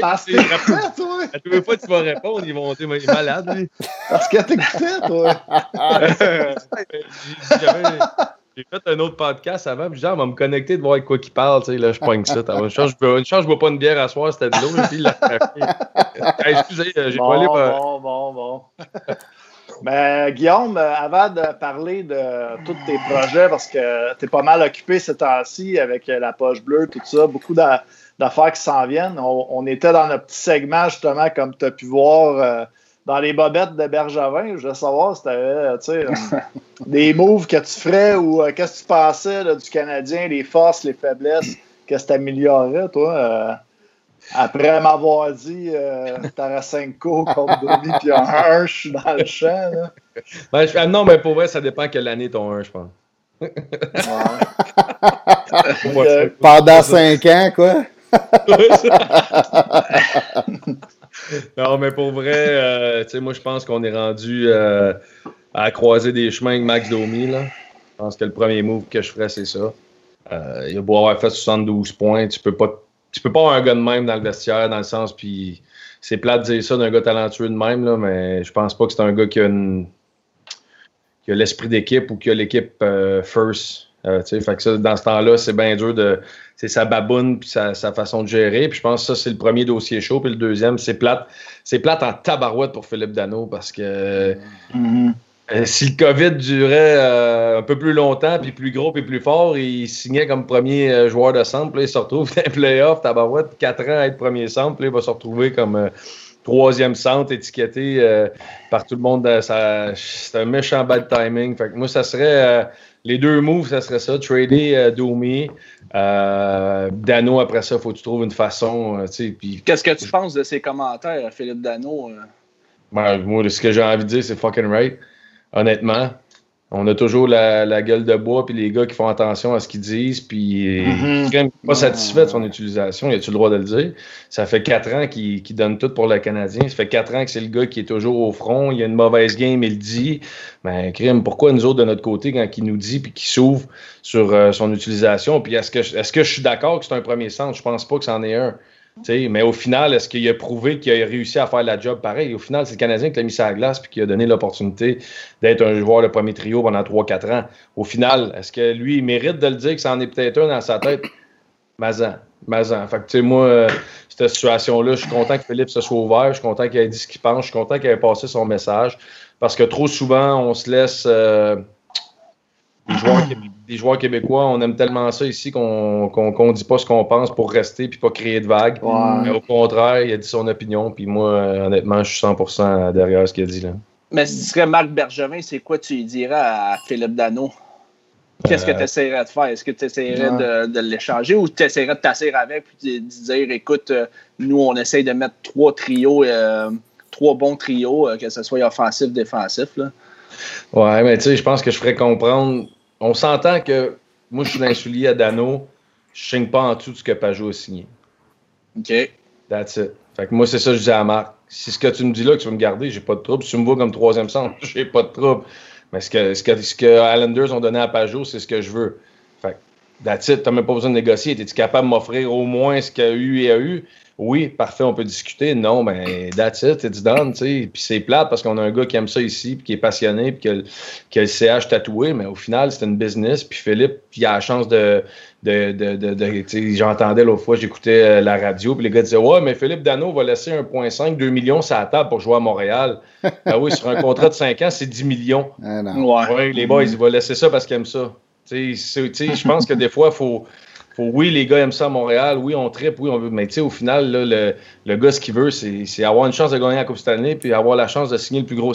Parce que toi. À tous les fois tu vas répondre, ils vont dire, il est malade, lui. Parce que t'écoutais, toi. J'ai fait un autre podcast avant, puis genre, on va me connecter de voir avec quoi qu'il parle, tu sais, là, je pogne ça. Une chance, je bois, une chance, je bois pas une bière à soir, c'était de l'eau, puis il l'a Excusez, euh, j'ai pas lu. Bon, bon, bon. Ben, Guillaume, euh, avant de parler de tous tes projets, parce que tu es pas mal occupé ces temps-ci avec euh, la poche bleue, tout ça, beaucoup d'affaires qui s'en viennent. On, était dans notre petit segment, justement, comme tu as pu voir, euh, dans les bobettes de Bergevin. Je voulais savoir si tu avais des moves que tu ferais ou qu'est-ce que tu pensais du Canadien, les forces, les faiblesses, qu'est-ce que tu améliorerais, toi? Après m'avoir dit euh, Tarasenko contre Domi puis un 1, je suis dans le champ. Là. Ben, je, non, mais pour vrai, ça dépend quelle année ton 1, je pense. Ouais. Pendant 5 ans, quoi. non, mais pour vrai, euh, tu sais, moi, je pense qu'on est rendu euh, à croiser des chemins avec Max Domi. Là. Je pense que le premier move que je ferais, c'est ça. Euh, il a beau avoir fait 72 points, tu peux pas tu peux pas avoir un gars de même dans le vestiaire, dans le sens, puis c'est plat de dire ça d'un gars talentueux de même, là, mais je pense pas que c'est un gars qui a, l'esprit d'équipe ou qui a l'équipe euh, first. Euh, fait que ça, dans ce temps-là, c'est bien dur de. C'est sa baboune puis sa, façon de gérer. Puis je pense que ça, c'est le premier dossier chaud. Puis le deuxième, c'est plate. C'est plate en tabarouette pour Philippe Dano parce que. Mm-hmm. Euh, si le COVID durait euh, un peu plus longtemps, puis plus gros, puis plus fort, il signait comme premier euh, joueur de centre. Puis il se retrouve dans les playoffs, tabarouette, 4 ans à être premier centre. Puis il va se retrouver comme troisième centre étiqueté par tout le monde. c'est un méchant bad timing. Fait que moi, ça serait les deux moves, ça serait ça. Trader Domi. Dano, après ça, faut que tu trouves une façon. Qu'est-ce que tu penses de ces commentaires, Philippe Dano? Ben, moi, ce que j'ai envie de dire, c'est fucking right honnêtement, on a toujours la, gueule de bois, puis les gars qui font attention à ce qu'ils disent, puis mm -hmm. pas satisfait de son utilisation, y a-tu le droit de le dire? Ça fait quatre ans qu'il donne tout pour le Canadien. Ça fait quatre ans que c'est le gars qui est toujours au front. Il y a une mauvaise game, il le dit. Mais ben, crime, pourquoi nous autres de notre côté, quand il nous dit puis qu'il s'ouvre sur euh, son utilisation? Puis est-ce que, est -ce que je suis d'accord que c'est un premier centre? Je pense pas que c'en est un mais au final, est-ce qu'il a prouvé qu'il a réussi à faire la job pareil? Au final, c'est le Canadien qui l'a mis sur la glace et qui a donné l'opportunité d'être un joueur de premier trio pendant 3-4 ans. Au final, est-ce que lui, il mérite de le dire que c'en est peut-être un dans sa tête? Mazan. Mazan. Fait que, tu sais, moi, euh, cette situation-là, je suis content que Philippe se soit ouvert, je suis content qu'il ait dit ce qu'il pense, je suis content qu'il ait passé son message. Parce que trop souvent, on se laisse. Euh, des, joueurs, québécois, on aime tellement ça ici qu'on ne dit pas ce qu'on pense pour rester puis pas créer de vagues. Mais au contraire, il a dit son opinion, puis moi, euh, honnêtement, je suis 100% derrière ce qu'il a dit. Là. Mais si tu serais Marc Bergevin, c'est quoi tu dirais à Philippe Dano? Qu'est-ce que euh, tu essaierais de faire? Est-ce que tu essaierais de, l'échanger ou tu essaierais de t'asseoir avec et de, dire écoute, euh, nous, on essaye de mettre trois trios, euh, trois bons trios, que ce soit offensif, défensif? Là? Ouais, mais tu sais, je pense que je ferais comprendre. On s'entend que moi, je suis soulier à Dano, je signe pas en dessous de ce que Pajot a signé. OK. That's it. Fait que moi, c'est ça que je dis à Marc. Si ce que tu me dis là que tu veux me garder, j'ai pas de trouble. Si tu me vois comme troisième centre, j'ai pas de trouble. Mais ce que, ce que, ce que Islanders ont donné à Pajot, c'est ce que je veux. Fait that's it. T'as même pas besoin de négocier. Es-tu capable de m'offrir au moins ce qu'il y a eu et a eu? Oui, parfait, on peut discuter. Non, ben, that's it, it's done, tu sais. Puis c'est plate parce qu'on a un gars qui aime ça ici, puis qui est passionné, puis qui a, le CH tatoué, mais au final, c'est une business. Puis Philippe, il a la chance de. de, de, de, J'entendais l'autre fois, j'écoutais euh, la radio, puis les gars disaient Ouais, mais Philippe Dano va laisser 1,5, 2 millions sur la table pour jouer à Montréal. ben oui, sur un contrat de 5 ans, c'est 10 millions. Ah, ouais. les boys, ils vont laisser ça parce qu'ils aiment ça. Je pense que des fois, il faut oui, les gars aiment ça à Montréal, oui, on tripe, oui, on veut. Mais tu sais, au final, le, le, gars, ce qu'il veut, c'est avoir une chance de gagner la Coupe Stanley puis avoir la chance de signer le plus gros.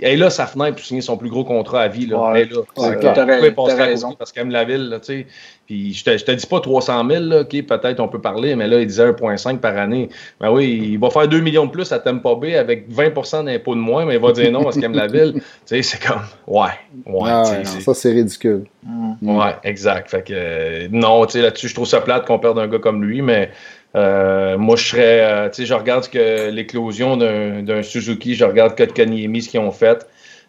Et là, sa fenêtre pour signer son plus gros contrat à vie. Là. Ouais, là, raison. Parce qu'elle aime la ville. Là, puis je te, te dis pas 300 000, là, OK, peut-être on peut parler, mais là, il disait 1,5 par année. Ben oui, il va faire 2 millions de plus à Tampa Bay avec 20% d'impôts de moins, mais il va dire non parce qu'il aime la ville. Tu sais, c'est comme, ouais, ouais. Ah ça, c'est ridicule. Ouais, exact. Fait que, euh, non, tu sais, là-dessus, je trouve ça plate qu'on perde un gars comme lui, mais euh, moi, je serais. Euh, tu sais, je regarde que l'éclosion d'un Suzuki, je regarde Kotkaniemi, ce qu'ils ont fait.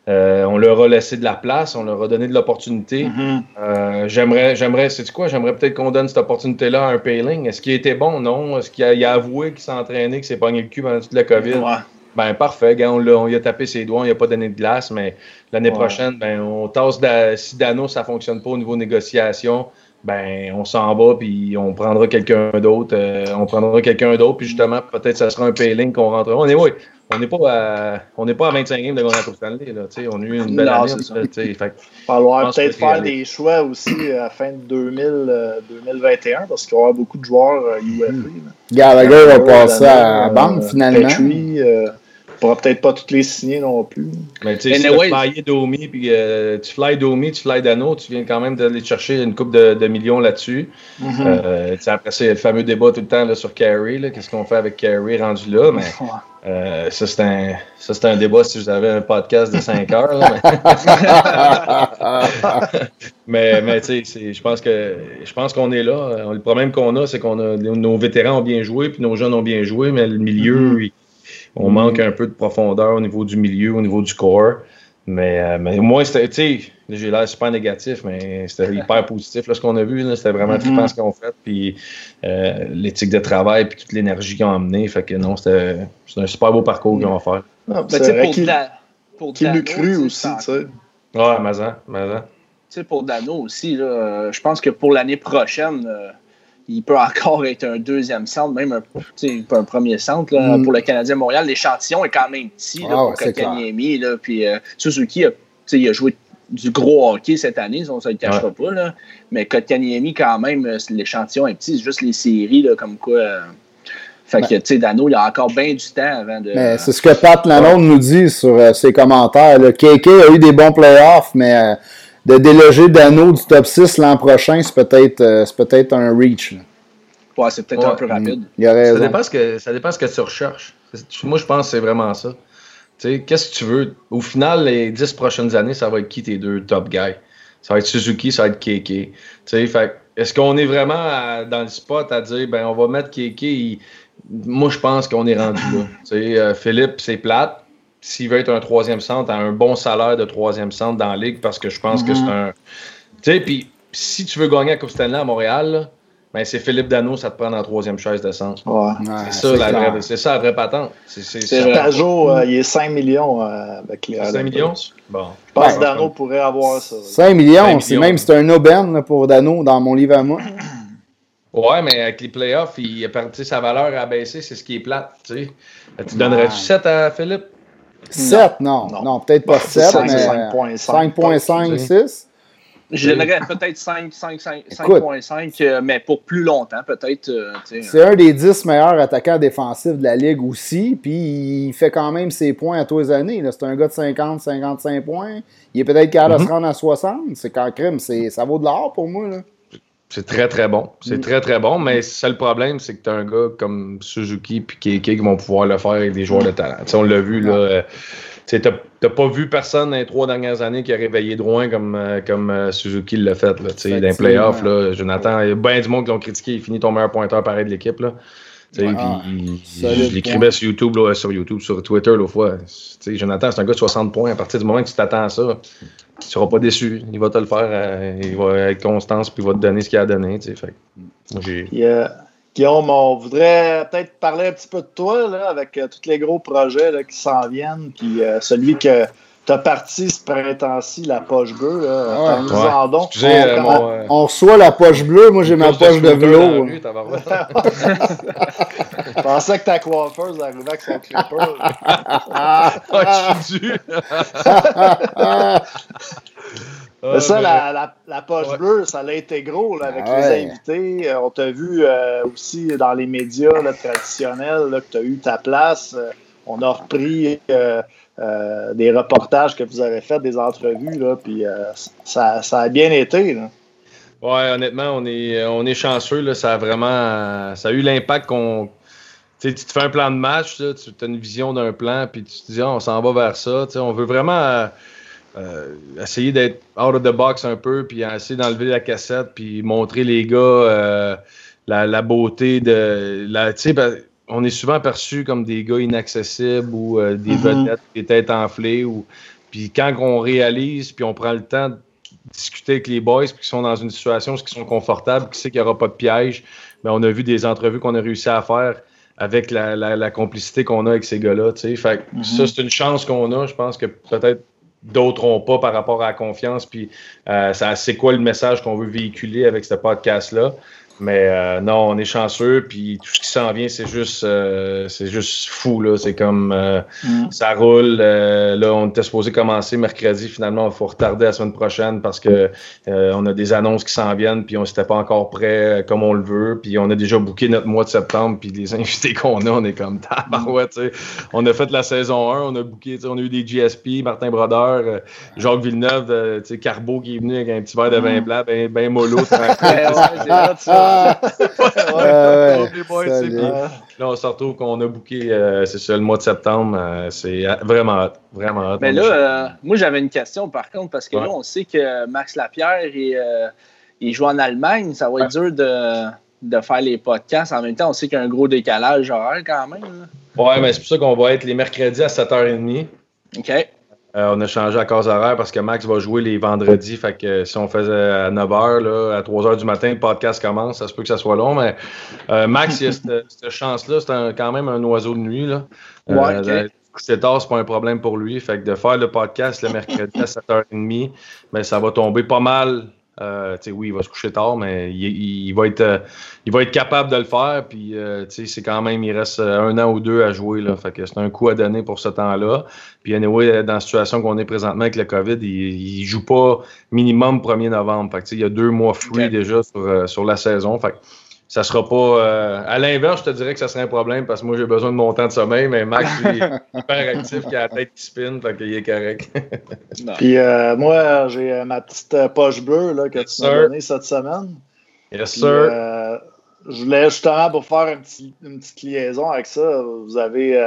Euh, on leur a laissé de la place, on leur a donné de l'opportunité. Mm-hmm. j'aimerais, j'aimerais, c'est quoi? J'aimerais peut-être qu'on donne cette opportunité-là à un Payling. Est-ce qu'il était bon? Non. Est-ce qu'il a, avoué qu'il s'est entraîné, qu'il s'est pogné le cul pendant toute la COVID? Ben parfait, on, on y a tapé ses doigts, on n'y a pas donné de glace, mais l'année prochaine, ben on tasse si Dano, ça ne fonctionne pas au niveau négociation, ben on s'en va puis on prendra quelqu'un d'autre. Euh, on prendra quelqu'un d'autre, puis justement, peut-être ça sera un payling qu'on rentrera. On est oui, on n'est pas à on n'est pas à 25 games de gagner la Coupe Stanley. Là, on a eu une belle non, année. Il va falloir peut-être faire des choix aussi à la fin de 2000, 2021 euh, parce qu'il y aura beaucoup de joueurs UFA. Euh, Gallagher va passer à la banque finalement. Petrie, pourra peut-être pas toutes les signer non plus. Mais tu sais, si tu flyes Domi, puis euh, tu fly Domi, tu fly Dano, tu viens quand même d'aller chercher une coupe de, millions là-dessus. Mm -hmm. euh, après, c'est le fameux débat tout le temps là, sur Carey. Qu'est-ce qu'on fait avec Carey rendu là? Mais euh, ça, c'est un, un, débat si vous avez un podcast de 5 heures. Là, mais, mais, tu sais, je pense que je pense qu'on est là. Le problème qu'on a, c'est qu'on a nos vétérans ont bien joué, puis nos jeunes ont bien joué, mais le milieu, mm -hmm. On mm. manque un peu de profondeur au niveau du milieu, au niveau du corps. Mais, euh, mais au moins, c'était, tu sais, j'ai l'air super négatif, mais c'était hyper positif là, ce qu'on a vu. C'était vraiment mm -hmm. ce qu'on fait. Puis euh, l'éthique de travail, puis toute l'énergie qu'ils ont amené. Fait que non, c'était un super beau parcours qu'ils vont faire. Ah, c'est vrai qu'il qu l'a cru aussi, tu sais. Ouais, Mazan. Mazan. Tu sais, pour Dano aussi, là, je pense que pour l'année prochaine, euh, il peut encore être un deuxième centre, même un, un premier centre mm. pour le Canadien Montréal. L'échantillon est quand même petit là, ah, pour. Là, puis euh, Suzuki a, il a joué du gros hockey cette année, on ne se le cachera pas. Là. Mais Kotkaniemi, quand même, euh, l'échantillon est petit. C'est juste les séries, là, comme quoi. Euh, fait que, tu sais, Dano, il a encore bien du temps avant de. c'est ce que Pat Lalonde nous dit sur ses commentaires. Le KK a eu des bons playoffs, mais de déloger Dano du top 6 l'an prochain, c'est peut-être euh, peut un reach. Ouais, c'est peut-être un peu rapide. Il a raison. Ça dépend, ce que, ça dépend ce que tu recherches. Moi, je pense que c'est vraiment ça. Qu'est-ce que tu veux? Au final, les 10 prochaines années, ça va être qui tes deux top guys? Ça va être Suzuki, ça va être KK. Est-ce qu'on est vraiment dans le spot à dire, ben, on va mettre KK? Moi, je pense qu'on est rendu là. Euh, Philippe, c'est plate s'il veut être un troisième centre, à un bon salaire de troisième centre dans la ligue, parce que je pense que c'est mhm. un. Tu sais, puis si tu veux gagner à Coupe Stanley à Montréal, ben c'est Philippe Dano, ça te prend dans la troisième chaise de centre. Ouais. c'est ça, la vraie, c'est ça la vraie patente. C'est Pajot, euh, il est 5 millions euh, avec les 5 millions? Bon. Je pense que Dano pourrait avoir ça. 5 millions, c'est même c'est un aubaine pour Dano dans mon livre à moi. Ouais, mais avec les playoffs, il a perdu sa valeur à baisser, c'est ce qui est plate. Tu, tu donnerais-tu 7 à Philippe? 7, non. Non, non peut-être pas 7, mais 5.5, 6. Je donnerais peut-être 5.5, euh, mais pour plus longtemps, peut-être. Euh, c'est un des 10 meilleurs attaquants défensifs de la Ligue aussi, puis il fait quand même ses points à tous les années. C'est un gars de 50, 55 points. Il est peut-être capable de se mm-hmm. rendre à 60. C'est quand crime, ça vaut de l'or pour moi. C'est très, très bon. C'est mm. très, très bon, mais le seul problème, c'est que tu as un gars comme Suzuki et Keke qui vont pouvoir le faire avec des joueurs de talent. on l'a vu, là. Euh, tu n'as pas vu personne dans les trois dernières années qui a réveillé droit comme, euh, comme euh, Suzuki l'a fait. Là, dans les playoffs, là, Jonathan, il y a bien du monde qui l'ont critiqué. Il finit ton meilleur pointeur pareil de l'équipe. Là. Ah, je l'écrivais sur YouTube, là, sur YouTube, sur Twitter l'autre fois. Jonathan, c'est un gars de 60 points. À partir du moment que tu t'attends à ça, tu seras pas déçu. Il va te le faire. Euh, il va avec constance puis il va te donner ce qu'il a donné. Fait. Guillaume, on voudrait peut-être parler un petit peu de toi là, avec euh, tous les gros projets là, qui s'en viennent. Puis euh, celui que tu as parti ce printemps-ci, la poche bleue. Là, ouais, on, euh, on, reçoit la poche bleue, moi j'ai ma poche de velours. Je pensais que ta coiffeuse arrivait avec son clipper. ah, je suis dû. Ah, ça, la, la, poche bleue, ça a été gros là, avec les invités. Euh, on t'a vu euh, aussi dans les médias traditionnels là, que tu as eu ta place. Euh, on a repris des reportages que vous avez fait, des entrevues, là, puis ça, ça, a bien été. Là. Ouais, honnêtement, on est, on est chanceux. Là, ça a vraiment ça a eu l'impact qu'on. Tu te fais un plan de match, tu as une vision d'un plan, puis tu te dis, ah, on s'en va vers ça. On veut vraiment euh, essayer d'être out of the box un peu, puis essayer d'enlever la cassette, puis montrer les gars euh, la, beauté de. La, ben, on est souvent perçu comme des gars inaccessibles ou euh, des mm-hmm. vedettes qui têtes enflées. Ou, puis quand on réalise, puis on prend le temps de discuter avec les boys, puis qui sont dans une situation où ils sont confortables, qui sait qu'il n'y aura pas de piège, mais ben, on a vu des entrevues qu'on a réussi à faire avec la, complicité qu'on a avec ces gars-là. Fait mm-hmm. ça, c'est une chance qu'on a. Je pense que peut-être d'autres n'ont pas par rapport à la confiance. Puis, euh, c'est quoi le message qu'on veut véhiculer avec ce podcast-là? Mais euh, non, on est chanceux, puis tout ce qui s'en vient, c'est juste, euh, c'est juste fou. Là. C'est comme euh, mm. ça roule. là, on était supposé commencer mercredi. Finalement, il faut retarder la semaine prochaine parce que on a des annonces qui s'en viennent, puis on s'était pas encore prêt comme on le veut. Puis on a déjà booké notre mois de septembre, puis les invités qu'on a, on est comme tabarouette. sais On a fait la saison 1, on a booké, on a eu des GSP, Martin Brodeur, Jacques Villeneuve, Carbo qui est venu avec un petit verre de vin mm. blanc, ben, ben mollo. Là, on se retrouve qu'on a booké, euh, c'est ça, le mois de septembre. Euh, c'est vraiment hot, vraiment Mais là, euh, moi, j'avais une question par contre, parce que là, on sait que Max Lapierre, il, joue en Allemagne. Ça va être dur de, faire les podcasts. En même temps, on sait qu'il y a un gros décalage horaire quand même. Oui, Ouais, mais c'est pour ça qu'on va être les mercredis à 7h30. OK. Euh, on a changé à cause horaire parce que Max va jouer les vendredis. Fait que si on faisait à 9h, là, à 3h du matin, le podcast commence. Ça se peut que ça soit long, mais euh, Max, il a cette, chance-là. C'est quand même un oiseau de nuit. Là. Euh, ouais, Coucher tard, c'est pas un problème pour lui. Fait que de faire le podcast le mercredi à 7h30, ben, ça va tomber pas mal euh, oui, il va se coucher tard, mais il, va, être, euh, il va être capable de le faire. Puis, euh, c'est quand même, il reste un an ou deux à jouer. Là, fait que c'est un coup à donner pour ce temps-là. Puis, anyway, dans la situation qu'on est présentement avec le COVID, il, ne joue pas minimum 1er novembre. Fait que, il y a deux mois free déjà sur, sur la saison. Fait que, ça sera pas. Euh, à l'inverse, je te dirais que ça serait un problème parce que moi, j'ai besoin de mon temps de sommeil, mais Max, il est hyper actif, qui a la tête qui spin, fait qu'il est correct. Puis euh, moi, j'ai euh, ma petite poche bleue là, que tu m'as donnée cette semaine. Yes, sir. je voulais justement pour faire une petite liaison avec ça. Vous avez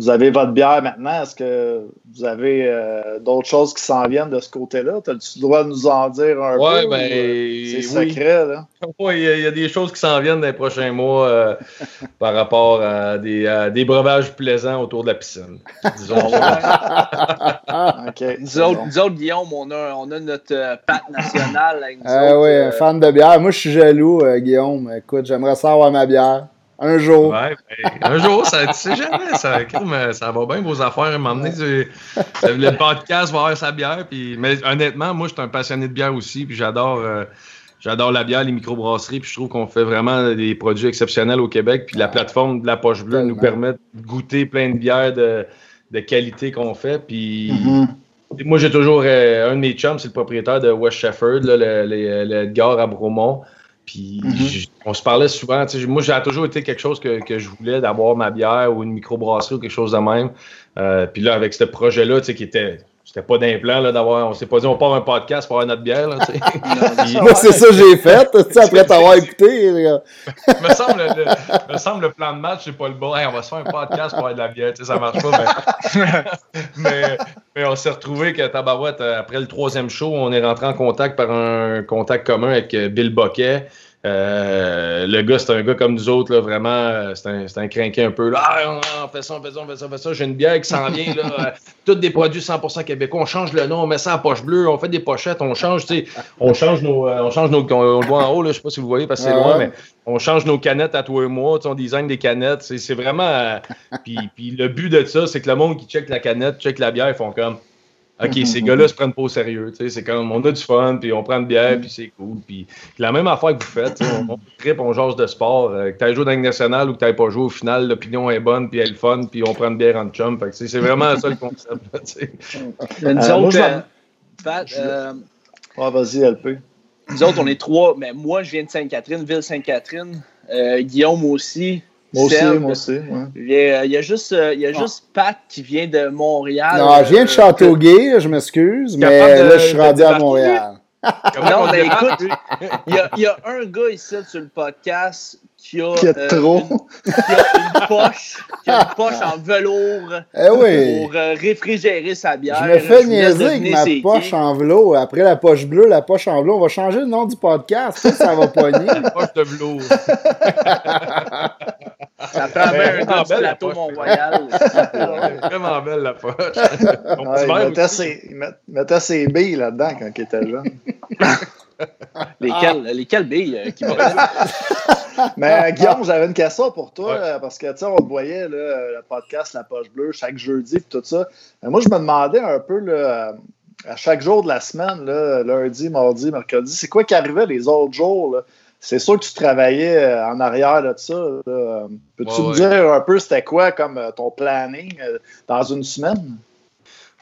vous avez votre bière maintenant. Est-ce que vous avez euh, d'autres choses qui s'en viennent de ce côté-là? Tu le droit de nous en dire un ouais, peu? Ben, euh, c'est secret, là? Oui, il y, a des choses qui s'en viennent dans les prochains mois euh, par rapport à des, des, breuvages plaisants autour de la piscine. Disons okay, nous, autres, Guillaume, on a, on a notre pâte nationale. ah oui, fan de bière. Moi, je suis jaloux, Guillaume. Écoute, j'aimerais ça avoir ma bière. Un jour. Ouais, ben, un jour, ça, tu sais jamais, ça, ça va bien vos affaires. M'emmener le podcast va avoir sa bière. Puis, mais honnêtement, moi, je suis un passionné de bière aussi. Puis j'adore. Euh, J'adore la bière, les microbrasseries, puis je trouve qu'on fait vraiment des produits exceptionnels au Québec. Puis la plateforme de la Poche Bleue nous permet de goûter plein de bières de, de qualité qu'on fait. Puis Mm-hmm. moi, j'ai toujours euh, un de mes chums, c'est le propriétaire de West Shefford, là, le, le- le Edgar à Bromont. Puis Mhm. on se parlait souvent. tu sais, Moi, j'ai toujours été quelque chose que, que je voulais, d'avoir ma bière ou une microbrasserie ou quelque chose de même. Euh, puis là, avec ce projet-là, tu sais, qui était. C'était pas d'implant là, d'avoir. On s'est pas dit on part un podcast pour avoir notre bière. Là, Moi, c'est ça que j'ai fait, après t'avoir écouté. me semble le, le- me semble le plan de match, c'est pas le bon. Hey, on va se faire un podcast pour avoir de la bière, ça marche pas. Mais, mais, mais on s'est retrouvé que Tabarouette, après le troisième show, on est rentré en contact par un contact commun avec euh, Bill Boquet. Euh, le gars, c'est un gars comme nous autres, là, vraiment, euh, c'est un, un crinqué un peu. Là, Ah, on fait ça, on fait ça, on fait ça, on fait ça. J'ai une bière qui s'en vient, là. euh, tous des produits 100% québécois. On change le nom, on met ça en poche bleue, on fait des pochettes, on change, tu sais, on change nos, on change nos, on le voit en haut, là, je sais pas si vous voyez parce que c'est Ah loin, mais on change nos canettes à toi et moi, on design des canettes. C'est c'est vraiment. euh, puis, puis le but de ça, c'est que le monde qui check la canette, check la bière, ils font comme. OK, ces gars-là se prennent pas au sérieux. tu sais, C'est comme on a du fun, puis on prend une bière, puis c'est cool. Puis la même affaire que vous faites, on, on trip, on jase de sport. euh, que tu joué dans nationale ou que tu pas joué, au final, l'opinion est bonne, puis elle est le fun, puis on prend une bière en chum. C'est vraiment ça le concept. là, nous Euh, moi, autres, euh, euh, vas-y, LP. nous autres, on est trois. Mais moi, je viens de Sainte-Catherine, ville Sainte-Catherine. Euh, Guillaume aussi. Moi aussi, Serge. moi aussi. ouais. Il y a, il y a juste, euh, il y a juste Pat qui vient de Montréal. Non, je viens de Euh, Châteauguay, je m'excuse, mais de- là, je suis rendu à. Montréal. Non, on mais écoute, il y, a, il y a un gars ici sur le podcast qui a, Qui a euh, trop. une, qui a une poche, qui a une poche en velours Eh oui! pour euh, réfrigérer sa bière. Je me fais niaiser avec ma poche qui. en velours. Après la poche bleue, la poche en velours. On va changer le nom du podcast. Ça, ça va pogner. poche de velours. Ça prend bien un la plateau poche. Mont-Royal. Elle est vraiment belle la poche. Ouais, il, mettait ses, il mettait ses billes là-dedans quand il était jeune. Lesquelles, lesquelles billes euh, qui vont Mais euh, Guillaume, j'avais une question pour toi, Ouais. euh, parce que tu sais, on te voyait là, euh, le podcast La Poche Bleue chaque jeudi et tout ça. Moi, je me demandais un peu là, à chaque jour de la semaine, là, lundi, mardi, mercredi, c'est quoi qui arrivait les autres jours? C'est sûr que tu travaillais en arrière de ça. Peux-tu Ouais, me ouais. dire un peu c'était quoi comme ton planning euh, dans une semaine?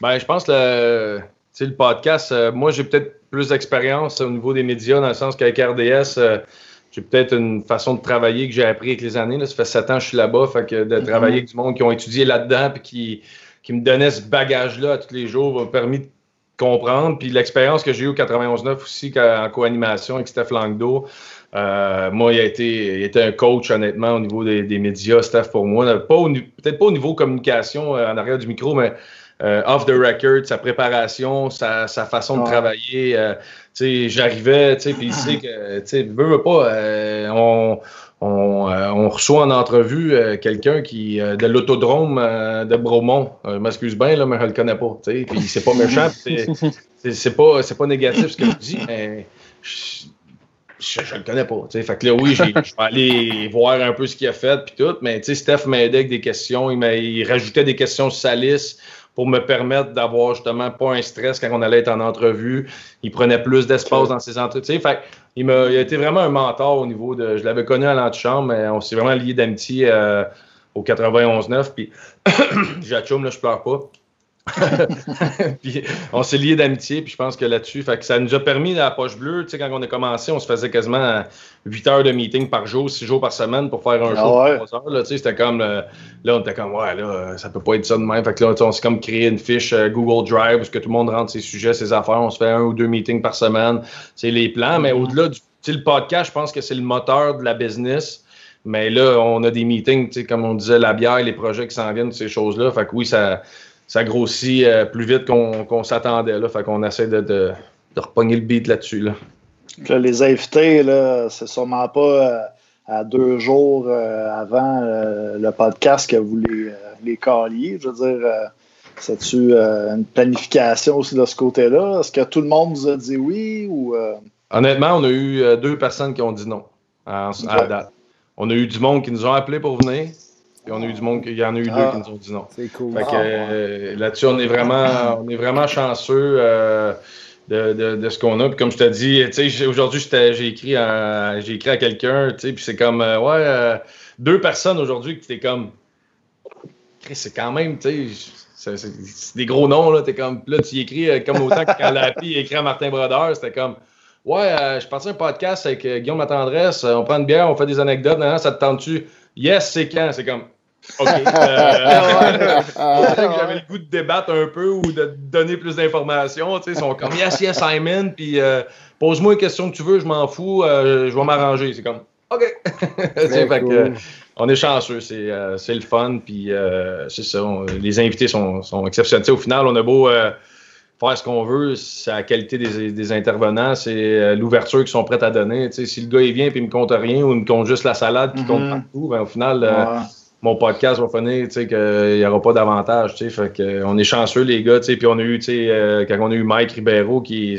Ben, je pense que le, tu sais, le podcast, euh, moi, j'ai peut-être plus d'expérience au niveau des médias, dans le sens qu'avec RDS, euh, j'ai peut-être une façon de travailler que j'ai appris avec les années. Là. Ça fait sept ans que je suis là-bas, fait que de travailler avec du monde qui ont étudié là-dedans puis qui, qui me donnait ce bagage-là tous les jours m'a permis de comprendre. Puis l'expérience que j'ai eue au 91.9 aussi en co-animation avec Steph Langdo, euh, moi, il a, été, il était un coach, honnêtement, au niveau des, médias, Steph, pour moi. Peut-être pas au niveau communication euh, en arrière du micro, mais euh, off the record, sa préparation, sa, sa façon de travailler. euh, j'arrivais, puis il sait que, tu veux, pas, euh, on, on, on reçoit en entrevue quelqu'un qui de l'autodrome de Bromont. Je m'excuse bien, là, mais je le connais pas, puis c'est pas méchant, c'est- pas, pas négatif ce que je dis, mais je, je, je le connais pas. Fait que là, oui, je vais aller voir un peu ce qu'il a fait, puis tout, mais Steph m'aidait avec des questions, il, il rajoutait des questions sur sa liste pour me permettre d'avoir justement pas un stress quand on allait être en entrevue. Il prenait plus d'espace dans ses entretiens. Fait il, m'a, il a été vraiment un mentor au niveau de. Je l'avais connu à l'antichambre, mais on s'est vraiment lié d'amitié euh, au 91-9. Puis, j'achoume, là, je pleure pas. puis on s'est liés d'amitié, puis je pense que là-dessus, fait que ça nous a permis la poche bleue, tu sais, quand on a commencé, on se faisait quasiment 8 heures de meeting par jour, 6 jours par semaine pour faire un Ah show ouais. de 3 heures. Là, tu sais, c'était comme, euh, là, on était comme, ouais, là, ça peut pas être ça de même. Fait que là, tu sais, on s'est comme créé une fiche euh, Google Drive où que tout le monde rentre ses sujets, ses affaires. On se fait un ou deux meetings par semaine. C'est les plans, mais au-delà du, le podcast, je pense que c'est le moteur de la business. Mais là, on a des meetings, comme on disait, la bière, les projets qui s'en viennent, ces choses-là. Fait que oui, ça, ça grossit euh, plus vite qu'on s'attendait. Là. Fait qu'on essaie de, de, de repogner le beat là-dessus. Là. Que là, les invités, là, c'est sûrement pas euh, à deux jours euh, avant le podcast que vous les, les. Je veux dire, c'est-tu une planification aussi de ce côté-là? Est-ce que tout le monde vous a dit oui ou. Honnêtement, on a eu deux personnes qui ont dit non à, à date. On a eu du monde qui nous ont appelés pour venir. Puis on a eu du monde, il y en a eu deux Ah. qui nous ont dit non. C'est cool. Fait que, Ah, euh, là-dessus, on est vraiment, on est vraiment chanceux. euh, de, de, de, ce qu'on a. Puis comme je te dis, aujourd'hui, j'ai écrit à, j'ai écrit à quelqu'un, puis c'est comme, euh, ouais, euh, deux personnes aujourd'hui qui t'es comme, c'est quand même, tu sais, c'est des gros noms, là, t'es comme, là, tu écris euh, comme autant que quand Lapi écrit à Martin Brodeur, c'était comme, ouais, je partais un podcast avec Guillaume Matendresse, on prend une bière, on fait des anecdotes, ça te tente-tu? Yes, c'est quand? C'est comme, OK. Euh, j'avais le goût de débattre un peu ou de donner plus d'informations. Ils sont comme Yes, yes, Simon, puis euh, pose-moi une question que tu veux, je m'en fous, euh, je vais m'arranger. C'est comme OK. fait on est chanceux, c'est le fun, puis c'est ça. les invités sont, sont exceptionnels. au final, on a beau faire ce qu'on veut, c'est la qualité des, des intervenants, c'est l'ouverture qu'ils sont prêts à donner. si le gars il vient et il me compte rien ou il me compte juste la salade qui compte mm-hmm. partout, ben, au final, mon podcast va finir, tu sais, qu'il n'y aura pas d'avantage, tu sais. Fait que, on est chanceux, les gars, tu sais. Puis on a eu, tu sais, euh, quand on a eu Mike Ribeiro, qui,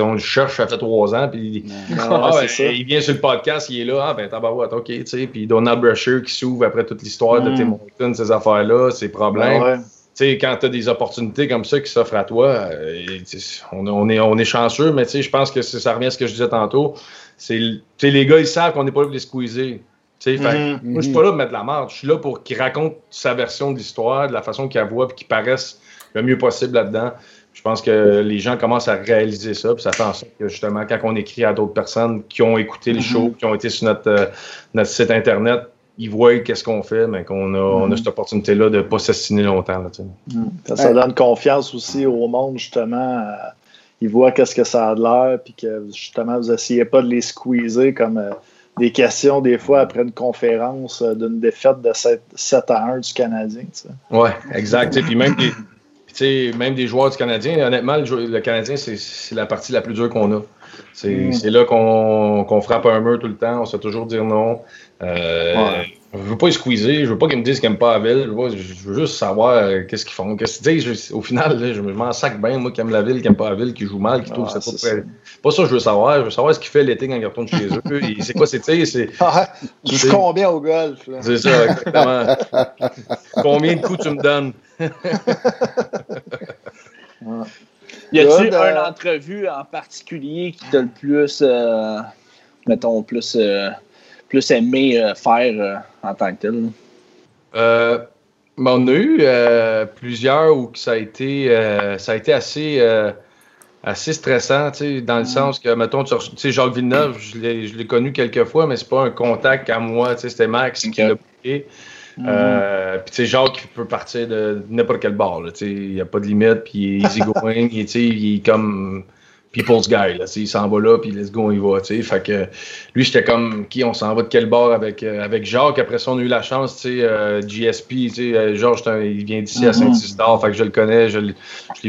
on le cherche, ça fait trois ans, puis ah, il vient sur le podcast, il est là, ah ben tabarouette, ok, tu sais. Puis Donald Brusher qui s'ouvre après toute l'histoire de Tim Hortons, ces affaires-là, ces problèmes. Ah, tu sais, quand tu as des opportunités comme ça qui s'offrent à toi, euh, on, on, est, on est chanceux, mais tu sais, je pense que ça revient à ce que je disais tantôt. C'est, les gars, ils savent qu'on n'est pas là pour les squeezer. Mm-hmm. Moi, je suis pas là pour mettre la marde. Je suis là pour qu'il raconte sa version de l'histoire, de la façon qu'il la voit, puis qu'il paraisse le mieux possible là-dedans. Je pense que les gens commencent à réaliser ça, puis ça fait en sorte que justement, quand on écrit à d'autres personnes qui ont écouté le mm-hmm. show, qui ont été sur notre, euh, notre site internet, ils voient qu'est-ce qu'on fait, mais qu'on a, on a mm-hmm. cette opportunité-là de ne pas s'assiner longtemps. Là, ça, donne confiance aussi au monde, justement. ils voient qu'est-ce que ça a de l'air, puis que justement, vous essayez pas de les squeezer comme. Euh, des questions des fois après une conférence euh, d'une défaite de 7, à 1 du Canadien. Oui, exact. Puis même des, même des joueurs du Canadien, honnêtement, le, Canadien, c'est la partie la plus dure qu'on a. C'est mm. là qu'on frappe un mur tout le temps, on sait toujours dire non. Euh, je veux pas squeezer, je veux pas qu'ils me disent qu'ils n'aiment pas la ville, je veux, je veux juste savoir euh, qu'est-ce qu'ils font. je, au final, là, je, m'en sac bien, moi qui aime la ville, qui n'aime pas la ville, qui joue mal, qui trouve ça pas très... Pas ça je veux savoir, je veux savoir ce qu'il fait l'été quand il retourne chez eux. C'est quoi, c'est, tu sais, ah, Tu joues combien au golf, C'est ça, exactement. combien de coups tu me donnes? y a-t-il une entrevue en particulier qui t'a le plus, euh, mettons, plus... Euh, plus aimé euh, faire euh, en tant que tel? Euh, on a eu plusieurs où ça a été, ça a été assez, assez stressant, dans le sens que, mettons, tu sais, Jacques Villeneuve, je l'ai connu quelques fois, mais c'est pas un contact à moi, c'était Max qui l'a bouqué. Mm puis, tu sais, Jacques peut partir de n'importe quel bar, il n'y a pas de limite, puis il est easygoing, il, il est comme people's guy. Là, il s'en va là, puis let's go, on y va. Fait que lui, j'étais comme, qui, on s'en va de quel bord avec, euh, avec Jacques? Après ça, on a eu la chance, tu sais, euh, GSP, tu sais, Georges, il vient d'ici à mm-hmm. Saint-Isidore, fait que je le connais, je, l'ai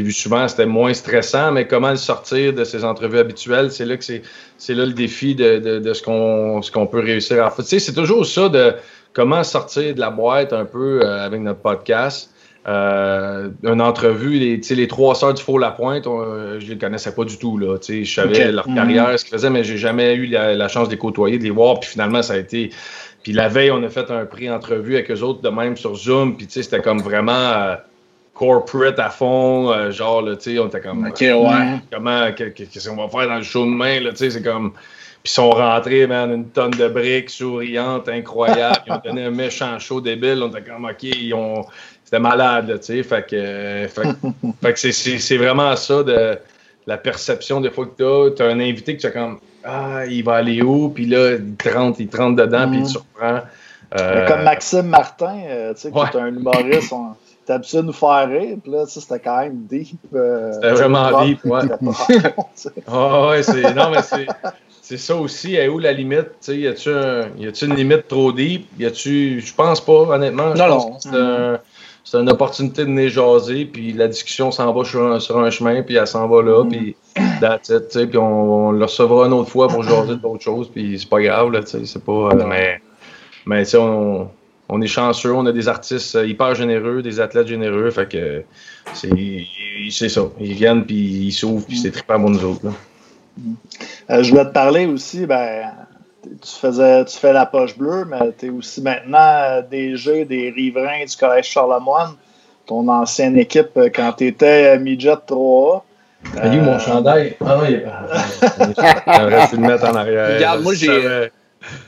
vu souvent, c'était moins stressant, mais comment le sortir de ses entrevues habituelles, c'est là que c'est, c'est là le défi de, de, de ce, qu'on, ce qu'on peut réussir à faire. Tu sais, c'est toujours ça de comment sortir de la boîte un peu euh, avec notre podcast. Euh, une entrevue, les, les trois sœurs du Faux-La-Pointe, je les connaissais pas du tout. Là, je savais leur mhm. carrière, ce qu'ils faisaient, mais j'ai jamais eu la, chance de les côtoyer, de les voir. Puis finalement, ça a été. Puis la veille, on a fait un prix entrevue avec eux autres de même sur Zoom. Puis c'était comme vraiment euh, corporate à fond. Euh, genre, là, on était comme. OK, ouais. comment, qu'est-ce qu'on va faire dans le show de main? C'est comme. Puis ils sont rentrés, man, une tonne de briques souriantes, incroyables. Ils ont donné un méchant show débile. On était comme, OK, ils ont, c'était malade, tu sais. Fait que, fait, que c'est vraiment ça de la perception des fois que tu as. un invité que tu as comme Ah, il va aller où? Puis là, il te rentre, il te rentre dedans, puis il te mm. surprend. Euh, comme Maxime Martin, euh, tu sais, qui est un humoriste. On... T'as habitué de nous faire rire, puis là, c'était quand même deep. Euh, c'était vraiment deep, ouais. Ah ouais, c'est. Non, mais c'est. C'est ça aussi, est où la limite? Y a-tu un, une limite trop deep? Y a-tu. Je pense pas, honnêtement. Non, non c'est une opportunité de nez jaser, puis la discussion s'en va sur un, chemin, puis elle s'en va là, puis that's puis on, le recevra une autre fois pour jaser d'autres choses, puis c'est pas grave, là, c'est pas... Euh, mais, mais tu on, on est chanceux, on a des artistes hyper généreux, des athlètes généreux, fait que c'est ça. Ils viennent, puis ils s'ouvrent, puis c'est très pas bon nous autres, là. Euh, je voulais te parler aussi, ben, tu faisais tu fais la poche bleue, mais tu es aussi maintenant DG des riverains du Collège Charlemagne, ton ancienne équipe euh, quand tu étais midget 3A. Il eu mon chandail. Ah non, il est pas. Le mettre en arrière. Regarde, moi, j'ai.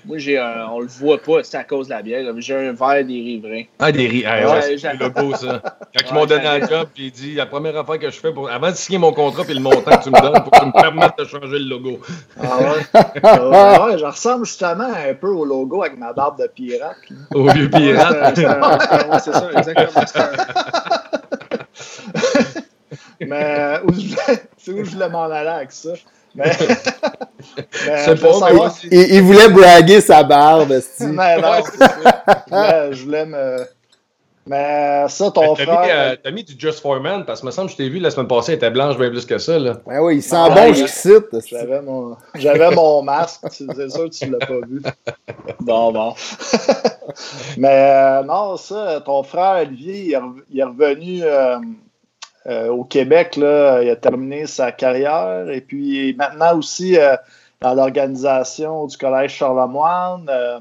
Moi, j'ai un, on le voit pas, c'est à cause de la bière. J'ai un verre des riverains. Ah, des riverains. Ouais, ouais, c'est le logo, ça. Quand ils m'ont donné un job, puis il dit la première affaire que je fais, pour, avant de signer mon contrat puis le montant que tu me donnes, pour que tu me permettes de changer le logo. Ah ouais? ouais, je ressemble justement un peu au logo avec ma barbe de pirate. Au vieux pirate. c'est ça, exactement. Mais c'est où je voulais m'en aller avec ça? Mais, mais pas, il, il, voulait braguer sa barbe. mais non, je, voulais, me. Mais ça, ton ben, frère. Euh, t'as mis, du Just for Men parce que me semble que je t'ai vu la semaine passée, elle était blanche bien plus que ça. Là. Ben oui, il sent ah, bon jusqu'ici. J'avais mon, j'avais mon masque, c'est sûr que tu l'as pas vu. Bon, bon. mais euh, non, ça, ton frère Olivier, il est, revenu. Euh, euh, au Québec, là, il a terminé sa carrière et puis maintenant aussi euh, dans l'organisation du Collège Charlemagne. Euh,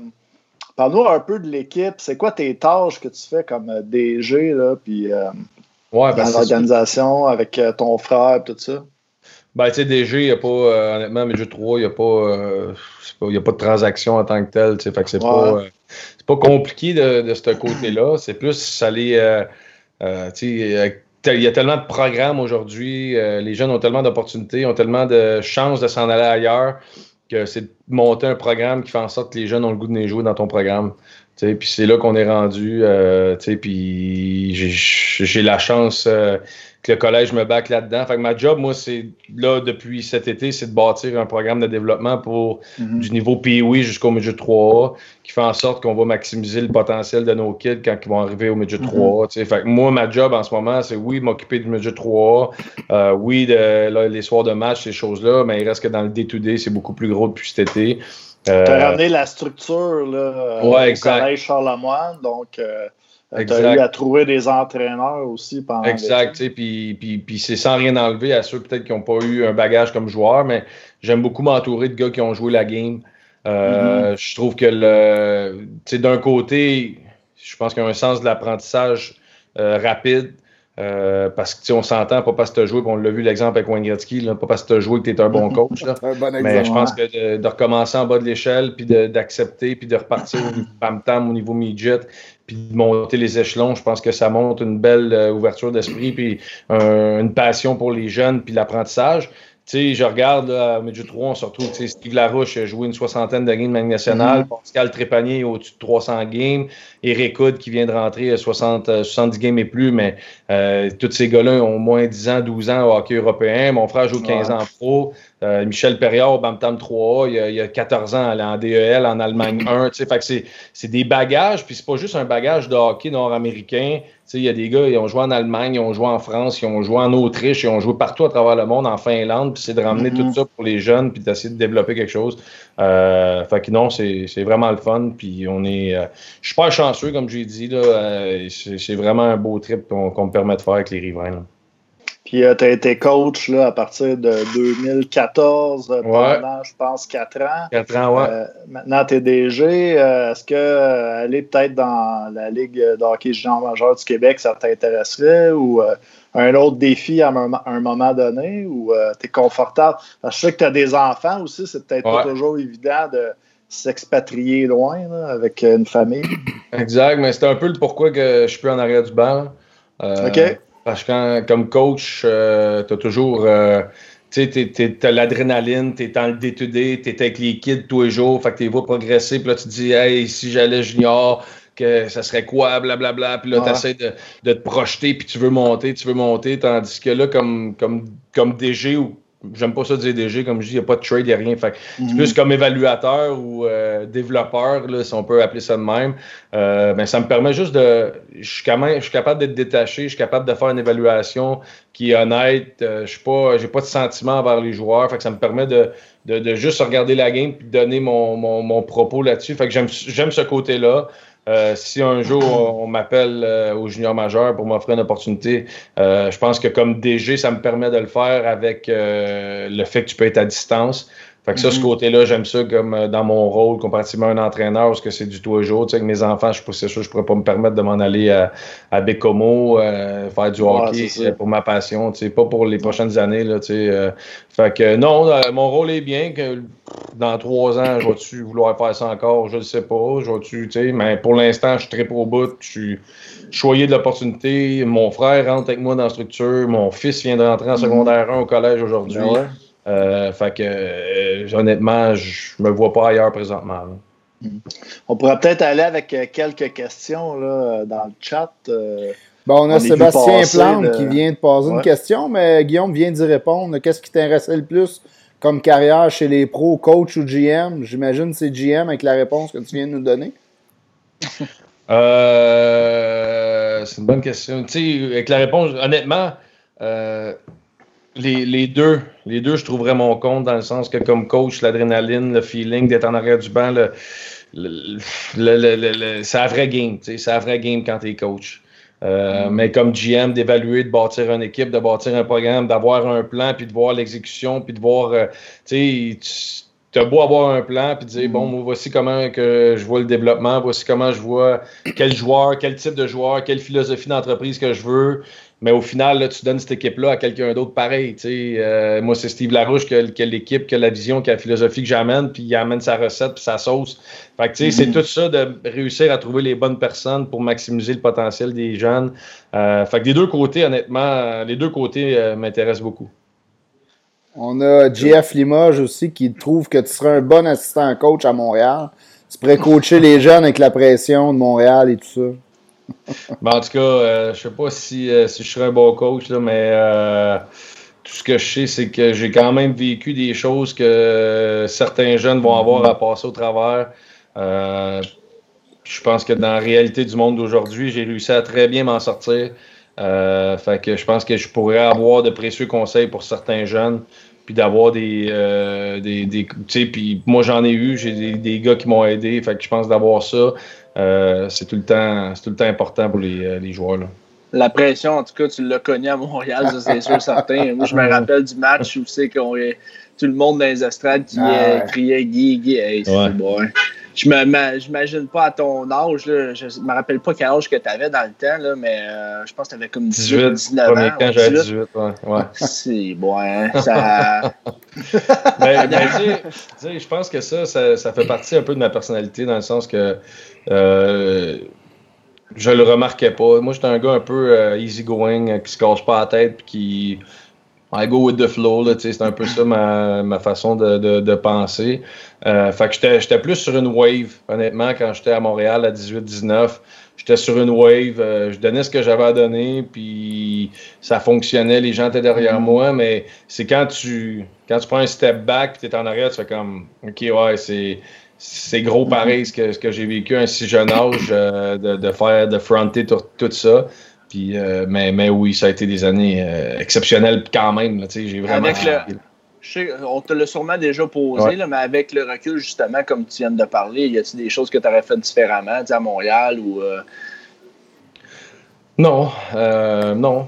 parle-nous un peu de l'équipe. C'est quoi tes tâches que tu fais comme DG là, puis, ouais, ben, dans l'organisation avec ton frère et tout ça? Ben, tu sais, DG, il n'y a pas, honnêtement, mais 3, il n'y a, pas, a pas de transaction en tant que tel. Fait que c'est pas, pas compliqué de, de ce côté-là. C'est plus aller. tu sais, il y a tellement de programmes aujourd'hui, euh, les jeunes ont tellement d'opportunités, ont tellement de chances de s'en aller ailleurs que c'est de monter un programme qui fait en sorte que les jeunes ont le goût de les jouer dans ton programme. Puis c'est là qu'on est rendu. Euh, puis j'ai la chance euh, que le collège me back là-dedans. Fait que ma job, moi, c'est là depuis cet été, c'est de bâtir un programme de développement pour mhm. du niveau PWI jusqu'au midget 3A, qui fait en sorte qu'on va maximiser le potentiel de nos kids quand ils vont arriver au midget 3A. Mhm. Fait que moi, ma job en ce moment, c'est oui, m'occuper du midget 3A, euh, oui, de, les soirs de match, ces choses-là, mais il reste que dans le day-to-day, c'est beaucoup plus gros depuis cet été. Euh, tu as ramené la structure là, ouais, au collège Charlemagne, donc euh, tu as eu à trouver des entraîneurs aussi pendant Exact, puis, puis, puis c'est sans rien enlever à ceux peut-être qui n'ont pas eu un bagage comme joueur, mais j'aime beaucoup m'entourer de gars qui ont joué la game. Euh, mm-hmm. Je trouve que le, d'un côté, je pense qu'il y a un sens de l'apprentissage rapide. Euh, parce que on s'entend, pas parce que tu as joué, on l'a vu l'exemple avec Wayne Gretzky, pas parce que tu as joué que tu es un bon coach. Mais je pense que de, recommencer en bas de l'échelle, puis d'accepter, puis de repartir au PAM-TAM, au niveau midget, puis de monter les échelons, je pense que ça montre une belle euh, ouverture d'esprit, puis une passion pour les jeunes, puis l'apprentissage sais, je regarde là, à Midget 3, on se retrouve, Steve Larouche a joué une soixantaine de games de nationale, mm-hmm. Pascal Trépanier au-dessus de 300 games, Eric Hood qui vient de rentrer à 60, 70 games et plus, mais euh, tous ces gars-là ont au moins 10 ans, 12 ans au hockey européen. Mon frère joue 15 ans pro. Euh, Michel Perriard, Bamtam 3A, il y, a, il y a 14 ans, en DEL, en Allemagne 1. Fait que c'est des bagages, puis c'est pas juste un bagage de hockey nord-américain. Il y a des gars, ils ont joué en Allemagne, ils ont joué en France, ils ont joué en Autriche, ils ont joué partout à travers le monde, en Finlande, puis c'est de ramener tout mm-hmm. ça pour les jeunes, puis d'essayer de développer quelque chose. Euh, fait que non, c'est vraiment le fun, puis on est... Euh, je suis pas chanceux, comme j'ai dit, là, c'est vraiment un beau trip qu'on me permet de faire avec les riverains. Puis euh, tu as été coach là, à partir de 2014 euh, pendant, je pense, 4 ans. 4 ans, ouais. Euh, maintenant, tu es DG. Est-ce que aller peut-être dans la Ligue de hockey junior majeur du Québec, ça t'intéresserait ou un autre défi à un, moment donné ou tu es confortable? Parce que je sais que tu as des enfants aussi, c'est peut-être pas toujours évident de s'expatrier loin avec une famille. Exact, mais c'est un peu le pourquoi que je suis plus en arrière du banc. OK. Parce que comme coach, euh, tu as toujours. Euh, tu sais, l'adrénaline, tu es dans le day-to-day, tu es avec les kids tous les jours, fait que tu les progresser, puis là, tu te dis, hey, si j'allais junior, que ça serait quoi, blablabla, puis là, tu essaies de, de, te projeter, puis tu veux monter, tu veux monter, tandis que là, comme, comme, comme DG ou J'aime pas ça dire DG, comme je dis, il n'y a pas de trade, il n'y a rien. Fait C'est plus comme évaluateur ou euh, développeur, là, si on peut appeler ça de même. Euh, ben, ça me permet juste de. Je suis, quand même, je suis capable d'être détaché, je suis capable de faire une évaluation qui est honnête. Euh, je suis pas. J'ai pas de sentiment envers les joueurs. Fait que ça me permet de, de, de juste regarder la game et de donner mon, mon, mon propos là-dessus. Fait que j'aime ce côté-là. Euh, si un jour on, m'appelle euh, au junior majeur pour m'offrir une opportunité, euh, je pense que comme DG, ça me permet de le faire avec le fait que tu peux être à distance. Fait que ça, ce Mhm. côté-là, j'aime ça comme euh, dans mon rôle, comparativement à un entraîneur, parce que c'est du tout au jour. Tu sais, avec mes enfants, je c'est sûr, je pourrais pas me permettre de m'en aller à, à Bécomo, euh, faire du Ouais, hockey c'est ça. euh, pour ma passion, tu sais, pas pour les prochaines années, là, tu sais. euh. fait que non, euh, mon rôle est bien, que dans trois ans, je vais-tu vouloir faire ça encore, je ne sais pas, je vais-tu, tu sais, mais pour l'instant, je suis très pro bout, je suis choyé de l'opportunité. Mon frère rentre avec moi dans la structure, mon fils vient de rentrer en secondaire 1 au collège aujourd'hui. Ben ouais. Euh, fait que, euh, honnêtement, je me vois pas ailleurs présentement. là. On pourrait peut-être aller avec euh, quelques questions là, dans le chat. euh. Bon, on a Sébastien Plante qui vient de poser une question, mais Guillaume vient d'y répondre. Qu'est-ce qui t'intéressait le plus comme carrière chez les pros, coach ou GM? J'imagine que c'est GM avec la réponse que tu viens de nous donner. Euh, c'est une bonne question. Tu sais, avec la réponse, honnêtement, euh, les, les deux, les deux, je trouverais mon compte dans le sens que comme coach, l'adrénaline, le feeling d'être en arrière du banc, le, le, le- le- le- le- c'est la vraie game. C'est la vraie game quand tu es coach. Euh, Mais comme GM, d'évaluer, de bâtir une équipe, de bâtir un programme, d'avoir un plan, puis de voir l'exécution, puis de voir, euh, tu sais, tu as beau avoir un plan, puis de dire, bon, moi, voici comment que je vois le développement, voici comment je vois quel joueur, quel type de joueur, quelle philosophie d'entreprise que je veux. Mais au final, là, tu donnes cette équipe-là à quelqu'un d'autre pareil. Euh, moi, c'est Steve Larouche qui a, qui a l'équipe, qui a la vision, qui a la philosophie que j'amène, puis il amène sa recette, puis sa sauce. Fait que, c'est tout ça de réussir à trouver les bonnes personnes pour maximiser le potentiel des jeunes. Euh, fait que des deux côtés, honnêtement, euh, les deux côtés euh, m'intéressent beaucoup. On a JF Limoges aussi qui trouve que tu serais un bon assistant coach à Montréal. Tu pourrais coacher les jeunes avec la pression de Montréal et tout ça. En tout cas, euh, je sais pas si, euh, si je serais un bon coach, là, mais euh, tout ce que je sais, c'est que j'ai quand même vécu des choses que certains jeunes vont avoir à passer au travers. Euh, je pense que dans la réalité du monde d'aujourd'hui, j'ai réussi à très bien m'en sortir. Fait que je pense que je pourrais avoir de précieux conseils pour certains jeunes, puis d'avoir des, des, des- puis moi j'en ai eu, j'ai des, des gars qui m'ont aidé, fait que je pense d'avoir ça, euh, c'est tout le temps, c'est tout le temps important pour les, euh, les joueurs là. La pression, en tout cas, tu l'as connu à Montréal, ça, c'est sûr, certain. Moi, je me rappelle du match où c'est qu'on est tout le monde dans les estrades qui Ah euh, ouais. criait Guy, Guy. Hey, c'est Ouais. bon. hein. Je j'imagine pas à ton âge, là, je me rappelle pas quel âge que tu avais dans le temps, là, mais euh, je pense que tu avais comme 18, 18, 19 premier ans. temps, ouais, j'avais 18. 18, ouais. ouais. C'est bon, hein, ça... Ben, ben, tu sais, je pense que ça, ça, ça fait partie un peu de ma personnalité dans le sens que euh, je le remarquais pas. Moi, j'étais un gars un peu euh, easygoing, euh, qui se cache pas la tête, puis qui. I go with the flow, c'est un peu ça ma, ma façon de, de, de penser. Euh, fait que j'étais- plus sur une wave, honnêtement, quand j'étais à Montréal à 18-19. J'étais sur une wave, euh, je donnais ce que j'avais à donner, puis ça fonctionnait, les gens étaient derrière moi, mais c'est quand tu quand tu prends un step back puis tu es en arrière, tu fais comme OK, ouais, c'est c'est gros pareil ce que, ce que j'ai vécu à un si jeune âge euh, de, de faire, de fronter tout, tout ça. Puis, euh, mais, mais oui, ça a été des années euh, exceptionnelles quand même. J'ai vraiment. Avec le- Je sais, on te l'a sûrement déjà posé, Ouais. là, mais avec le recul, justement, comme tu viens de parler, y a-t-il des choses que tu aurais fait différemment, à Montréal ou. Non, non.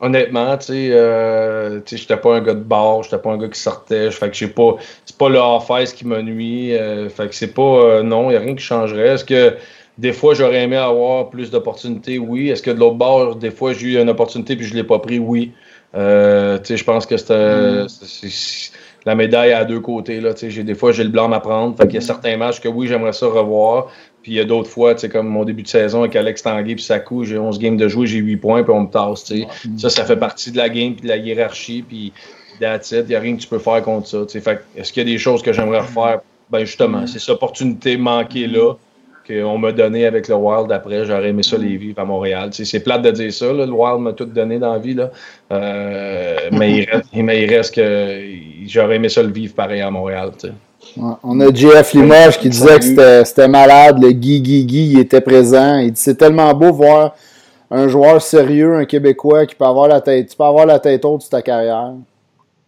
Honnêtement, tu sais, euh, j'étais pas un gars de bar, j'étais pas un gars qui sortait, fait que j'ai pas, c'est pas le off-ice qui me nuit, euh, fait que c'est pas, euh, non, y a rien qui changerait. Est-ce que des fois j'aurais aimé avoir plus d'opportunités? Oui. Est-ce que de l'autre bord, des fois j'ai eu une opportunité puis je l'ai pas pris? Oui. Euh, tu sais, je pense que c'était, c'est- la médaille à deux côtés, là, j'ai, des fois j'ai le blanc à prendre, fait qu'il y a certains matchs que oui, j'aimerais ça revoir, puis il y a d'autres fois, comme mon début de saison avec Alex Tanguay puis Sakou, j'ai 11 games de jouer, j'ai 8 points, puis on me tasse. Ça, ça fait partie de la game puis de la hiérarchie, puis that's it. Il n'y a rien que tu peux faire contre ça. Fait est-ce qu'il y a des choses que j'aimerais refaire? Ben justement, c'est cette opportunité manquée là qu'on m'a donné avec le Wild après. J'aurais aimé ça les vivre à Montréal. C'est plate de dire ça, là, le Wild m'a tout donné dans la vie, là. Euh, mais, il reste, mais il reste que j'aurais aimé ça le vivre pareil à Montréal. On a JF Limoges qui disait que c'était malade, le Guy Guy Guy il était présent. Il dit c'est tellement beau voir un joueur sérieux, un Québécois qui peut avoir la tête, tu peux avoir la tête haute de ta carrière.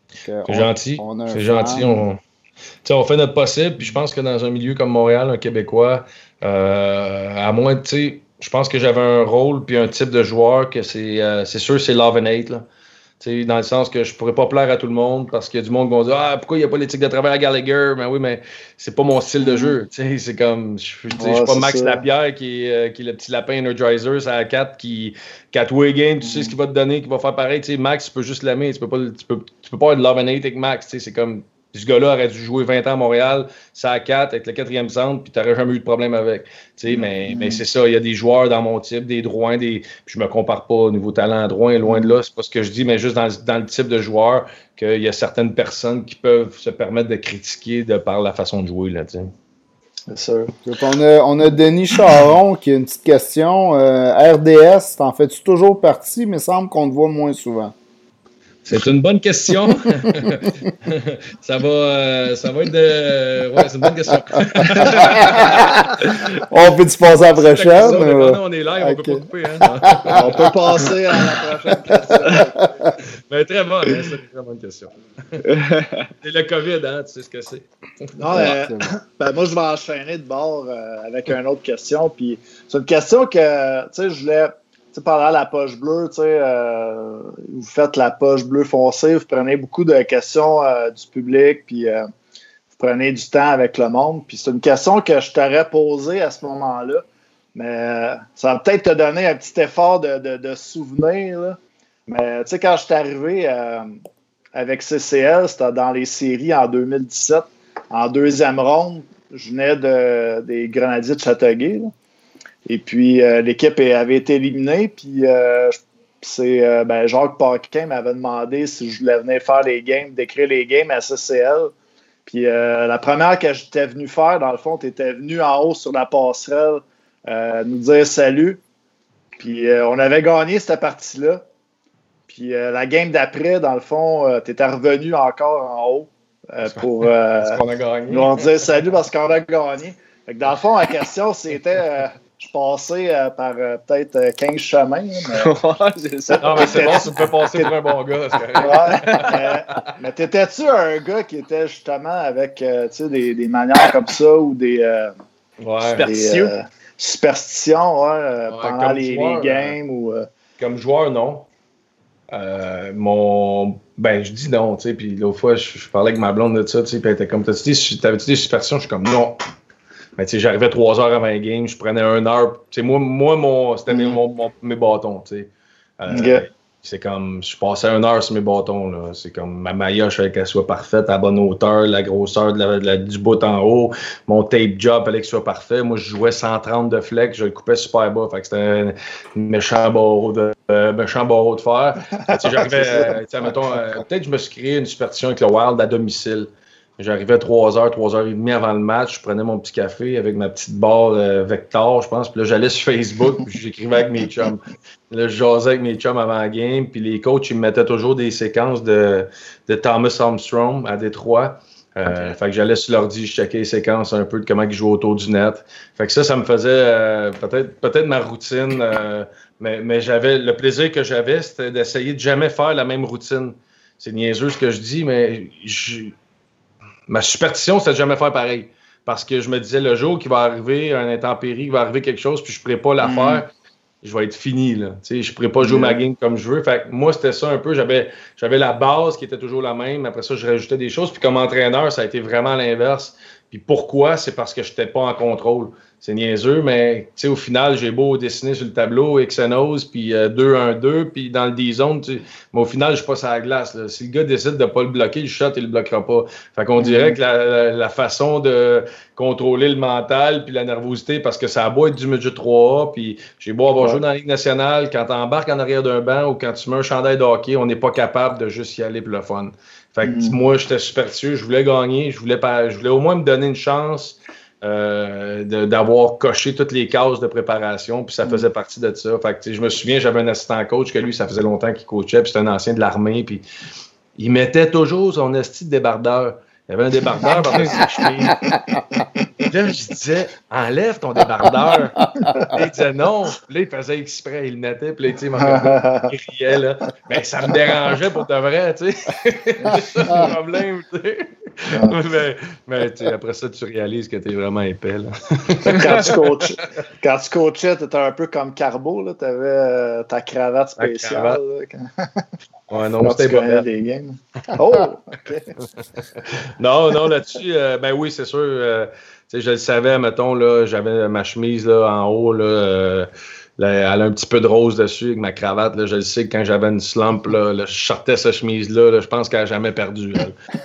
C'est gentil. C'est gentil. On, fait notre possible. Puis je pense que dans un milieu comme Montréal, un Québécois, euh, à moins, tu sais, je pense que j'avais un rôle puis un type de joueur que c'est euh, c'est sûr, c'est love and hate. Là. Dans le sens que je pourrais pas plaire à tout le monde parce qu'il y a du monde qui va dire Ah, pourquoi il n'y a pas l'éthique de travail à Gallagher? Mais ben oui, mais c'est pas mon style de mm. jeu. C'est comme, je suis pas Max Lapierre qui est, euh, qui est, le petit lapin Energizer à 4 qui, qui tous tu sais ce qu'il va te donner, qui va faire pareil. Max, tu peux juste l'aimer. Tu peux pas, tu peux, tu peux pas être love and hate avec Max. C'est comme ce gars-là aurait dû jouer 20 ans à Montréal, ça à 4 avec le quatrième centre, puis tu n'aurais jamais eu de problème avec. Mm-hmm. mais, mais c'est ça, il y a des joueurs dans mon type, des droits, des. Puis je me compare pas au niveau talent droit, loin de là, c'est pas ce que je dis, mais juste dans, dans le type de joueur, qu'il y a certaines personnes qui peuvent se permettre de critiquer de par la façon de jouer. Là, c'est sûr. On a, on a Denis Charon qui a une petite question. Euh, RDS, en fais-tu toujours partie, mais semble qu'on te voit moins souvent. C'est une bonne question. ça, va, euh, ça va être de. Ouais, c'est une bonne question. on peut-tu passer à la prochaine? on est là, on peut pas couper. Hein? on peut passer à la prochaine question. Mais très bonne, hein, c'est une très bonne question. c'est le COVID, hein, tu sais ce que c'est. Non, ben, moi, je vais enchaîner de bord euh, avec une autre question. Puis c'est une question que, tu sais, je voulais pendant la poche bleue, euh, vous faites la poche bleue foncée, vous prenez beaucoup de questions euh, du public, puis euh, vous prenez du temps avec le monde. Puis c'est une question que je t'aurais posée à ce moment-là, mais ça va peut-être te donner un petit effort de, souvenir. Mais tu sais, quand je suis arrivé avec CCL, c'était dans les séries en 2017, en deuxième ronde, je venais de, des Grenadiers de Châteauguay. Et puis, euh, l'équipe avait été éliminée. Puis, euh, c'est euh, ben, Jacques Paquin m'avait demandé si je voulais venir faire les games, décrire les games à CCL. Puis, la première que j'étais venu faire, dans le fond, tu étais venu en haut sur la passerelle nous dire salut. Puis, on avait gagné cette partie-là. Puis, la game d'après, dans le fond, tu étais revenu encore en haut pour nous dire salut parce qu'on a gagné. dans le fond, la question, c'était je passais euh, par euh, peut-être 15 euh, chemins. Mais... c'est ça. Non, mais c'est bon, tu peux passer pour un bon gars. ouais, mais, t'étais-tu un gars qui était justement avec des, des, manières comme ça ou des. ouais. superstitions ouais, pendant les, les, games ou. Comme joueur, non. mon. Ben, je dis non, tu sais. Puis l'autre fois, je, parlais avec ma blonde de ça, tu sais. Puis elle était comme, t'as-tu dit, t'avais-tu des superstitions? Je suis comme, non. Mais tu sais, j'arrivais trois heures avant le game, je prenais un heure. Tu sais, moi, moi mon, c'était mm. mon, mes bâtons, tu sais. Euh, c'est comme, je passais une heure sur mes bâtons, là. C'est comme, ma maillot, je fallait qu'elle soit parfaite, à bonne hauteur, la grosseur de la, du bout en haut. Mon tape job, fallait qu'il soit parfait. Moi, je jouais 130 de flex, je le coupais super bas. Fait que c'était un méchant barreau de, euh, méchant barreau de fer. j'arrivais, euh, tu sais, mettons, peut-être que je me suis créé une superstition avec le Wild à domicile. J'arrivais 3 heures, 3 heures et demie avant le match. Je prenais mon petit café avec ma petite barre euh, Vector, je pense. Puis là, j'allais sur Facebook, puis j'écrivais avec mes chums. Là, je jasais avec mes chums avant la game. Puis les coachs, ils me mettaient toujours des séquences de, de Thomas Armstrong à Détroit. Euh, Fait que j'allais sur l'ordi, je checkais les séquences un peu de comment ils jouent autour du net. Fait que ça, ça me faisait euh, peut-être peut-être ma routine. Euh, mais mais j'avais le plaisir que j'avais, c'était d'essayer de jamais faire la même routine. C'est niaiseux ce que je dis, mais je ma superstition, c'était de jamais faire pareil. Parce que je me disais, le jour qu'il va arriver un intempérie, il va arriver quelque chose, puis je ne pourrais pas la mm. faire, je vais être fini. Là. je ne pourrais pas jouer ma game comme je veux. Fait moi, c'était ça un peu. J'avais, j'avais la base qui était toujours la même. Après ça, je rajoutais des choses. Puis comme entraîneur, ça a été vraiment l'inverse. Puis pourquoi? C'est parce que je n'étais pas en contrôle c'est niaiseux, mais au final, j'ai beau dessiner sur le tableau Xenos, puis 2-1-2, euh, puis dans le D-zone, mais au final, je suis pas sur la glace. Si le gars décide de pas le bloquer, le shot, il le bloquera pas. Fait qu'on dirait mhm. que la, façon de contrôler le mental puis la nervosité, parce que ça a beau être du midget 3A, puis j'ai beau avoir joué dans la Ligue nationale, quand tu embarques en arrière d'un banc ou quand tu mets un chandail de hockey, on n'est pas capable de juste y aller pour le fun. Fait que mhm. moi, j'étais superstitieux, je voulais gagner, je voulais, pas, je voulais au moins me donner une chance euh, d'avoir coché toutes les cases de préparation, puis ça mm. faisait partie de ça. Fait je me souviens, j'avais un assistant coach que lui, ça faisait longtemps qu'il coachait, puis c'était un ancien de l'armée, puis il mettait toujours son esti de débardeur. Il y avait un débardeur par ses chevilles. Là, je disais, enlève ton débardeur. il disait non. Puis là, il faisait exprès, il mettait. Puis là, il riait. Là. Mais ça me dérangeait pour de vrai, tu sais. C'est le problème, tu sais. mais, mais après ça, tu réalises que tu es vraiment épais. Là. quand, tu coachais, quand tu coachais, tu étais un peu comme Carbo. Tu avais euh, ta cravate spéciale. Ouais, non, c'était pas des games. Oh, non, non, là-dessus, euh, ben oui, c'est sûr. Euh, je le savais, mettons, là, j'avais ma chemise là, en haut, là, euh, elle a un petit peu de rose dessus avec ma cravate. Là, je le sais que quand j'avais une slump, là, je sortais cette chemise-là. je pense qu'elle n'a jamais perdu.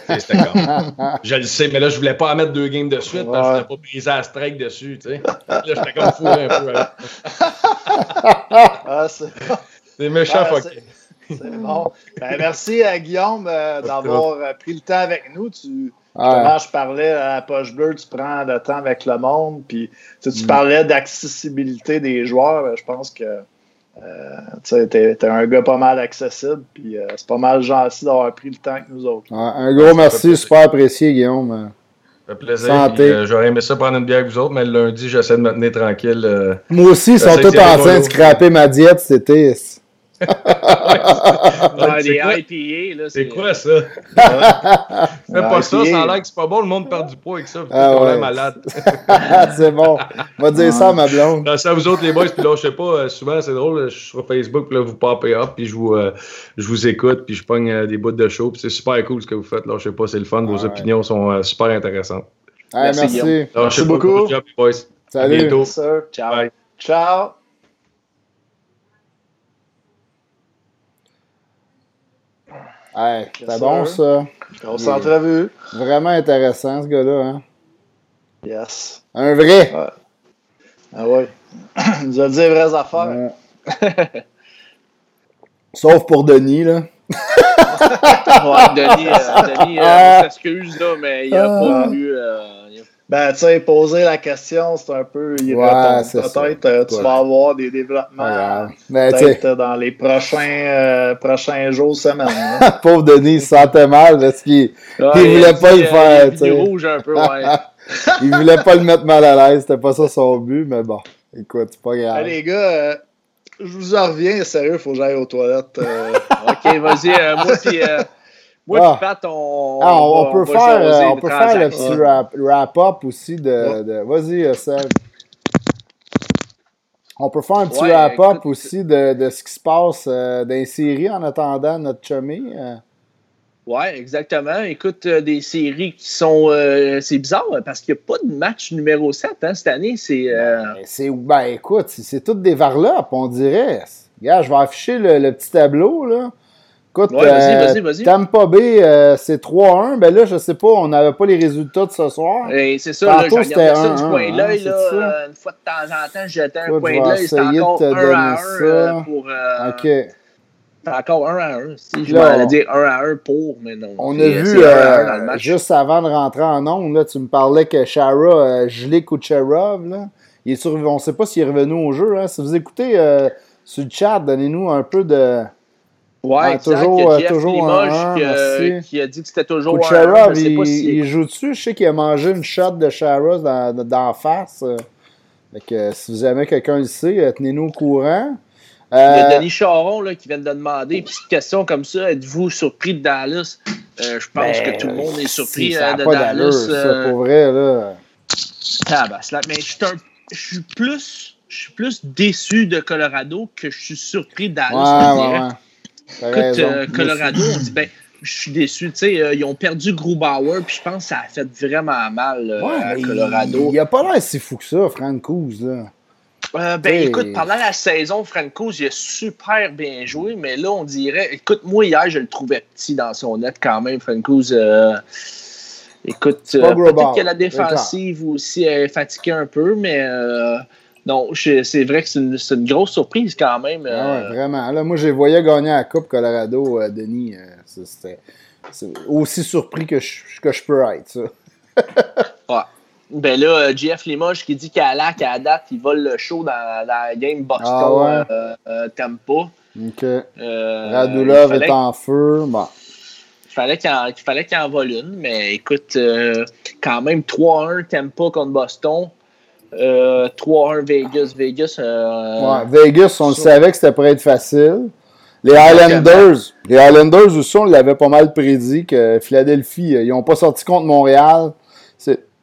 C'était comme. je le sais, mais là, je voulais pas en mettre deux games de suite parce que je voulais pas briser la strike dessus. Tu sais. Là, j'étais comme fou un peu. ah, c'est méchant, ah, C'est bon. Ben, merci à Guillaume euh, d'avoir euh, pris le temps avec nous. Tu, je parlais à la poche bleue, tu prends le temps avec le monde. Puis tu, mm. parlais d'accessibilité des joueurs. Ben, je pense que euh, tu es, un gars pas mal accessible. Puis c'est pas mal gentil d'avoir pris le temps avec nous autres. un gros merci, super apprécié, Guillaume. Ça fait plaisir. J'aurais aimé ça prendre une bière avec vous autres, mais le lundi, j'essaie de me tenir tranquille. Moi aussi, ils sont tous en train de scraper ma diète, c'était des IPA, là. C'est quoi ça? Fais pas ça, ça a l'air que c'est pas bon, le monde perd du poids avec ça. Ah, on est malade. c'est bon. On va dire ça à ma blonde. Non, ça vous autres, les boys, puis là, je sais pas, euh, souvent, c'est drôle, je suis sur Facebook, puis là, vous popez up, puis je vous, euh, je vous écoute, puis je pogne euh, des bouts de show, puis c'est super cool ce que vous faites, là. Je sais pas, c'est le fun, vos opinions sont super intéressantes. merci. Merci, merci beaucoup. boys. Salut. À bientôt. Ciao. Ciao. Hey, c'est bon ça. Grosse entrevue. Vraiment intéressant ce gars-là. Hein? Yes. Un vrai. Ah ouais. Il nous a dit les vraies affaires. Sauf pour Denis, là. ouais, Denis, euh, Denis euh, s'excuse, là, mais il a pas ah. voulu. Euh, ben, tu sais, poser la question, c'est un peu. Il ouais, Peut-être euh, tu vas avoir des développements peut-être dans les prochains, euh, prochains jours, semaines. Hein. Pauvre Denis, il se sentait mal parce qu'il ne voulait pas le faire. Il rouge un peu, ouais. il voulait pas le mettre mal à l'aise, c'était pas ça son but, mais bon, écoute, c'est pas grave. les gars, euh, je vous en reviens, sérieux, il faut que j'aille aux toilettes. ok, vas-y, moi puis. Moi, ah. Pat, on, ah, on, on, peut, faire, on peut faire le petit wrap-up aussi de. de... Vas-y, euh, Seb. On peut faire un petit ouais, wrap-up aussi de, de, ce qui se passe euh, dans les séries en attendant notre chummy. Euh. Oui, exactement. Écoute, euh, des séries qui sont. c'est bizarre parce qu'il n'y a pas de match numéro 7 hein, cette année. C'est. Ben, ben, écoute, c'est toutes des varlopes, on dirait. Regarde, je vais afficher le, le petit tableau. là. Écoute, ouais, vas vas Tampa Bay, euh, c'est 3-1. Ben là, je sais pas, on n'avait pas les résultats de ce soir. c'est ça, Tantôt, là, je regardais ça du coin l'œil. Hein, là, une fois de temps en temps, je jetais un coin d'œil. C'est encore 1 à 1 euh, pour... Euh, OK. C'est encore 1 à 1. Si je vais dire 1 à 1 pour, mais non. On a vu, euh, juste avant de rentrer en ondes, là, tu me parlais que Shara euh, gelé Kucherov, là, il est sur, on ne sait pas s'il est revenu au jeu. Hein. Si vous écoutez euh, sur le chat, donnez-nous un peu de Ouais, toujours, il y a Jeff toujours Limoges un, qui, a, qui, a dit que c'était toujours Kucherov, un, il, pas si... il joue dessus. Je sais qu'il a mangé une shot de Shara dans, dans face. Donc, si vous aimez quelqu'un le sait, euh, tenez-nous au courant. Euh, il y a Denis Charon là, qui vient de demander, petite question comme ça, êtes-vous surpris de Dallas? Euh, je pense ben, que tout le monde est surpris ça euh, de pas Dallas. Ça, euh... pour vrai, là. Ah, ben, mais je suis, plus plus déçu de Colorado que je suis surpris de Dallas. Ouais. Écoute, euh, Colorado, on dit, ben, je suis déçu. Tu sais, euh, ils ont perdu Grubauer, puis je pense que ça a fait vraiment mal euh, à Colorado. Il, a pas l'air si fou que ça, Francouz. Là. ben écoute, pendant la saison, Francouz, il a super bien joué, mais là, on dirait. Écoute, moi, hier, je le trouvais petit dans son net quand même, Francouz. écoute, peut-être que la défensive aussi est fatiguée un peu, mais non, c'est vrai que c'est une, une, grosse surprise quand même. Ah ouais, vraiment. Là, moi, j'ai voyé gagner la Coupe Colorado, euh, Denis. Euh, C'était aussi surpris que je, que je peux être, ça. ouais. Ben là, euh, Limoges qui dit qu'à la, qu'à la date, il vole le show dans, la game Boston ah ouais. Tampa. OK. Radulov est en feu. Bon. Il fallait qu'il en, fallait qu'il en vole une, mais écoute, quand même 3-1 Tampa contre Boston. 3-1 euh, Vegas. Vegas, euh, ouais, Vegas, on le savait que c'était pour être facile. Les Highlanders, les Highlanders aussi, on l'avait pas mal prédit que Philadelphie, euh, ils n'ont pas sorti contre Montréal.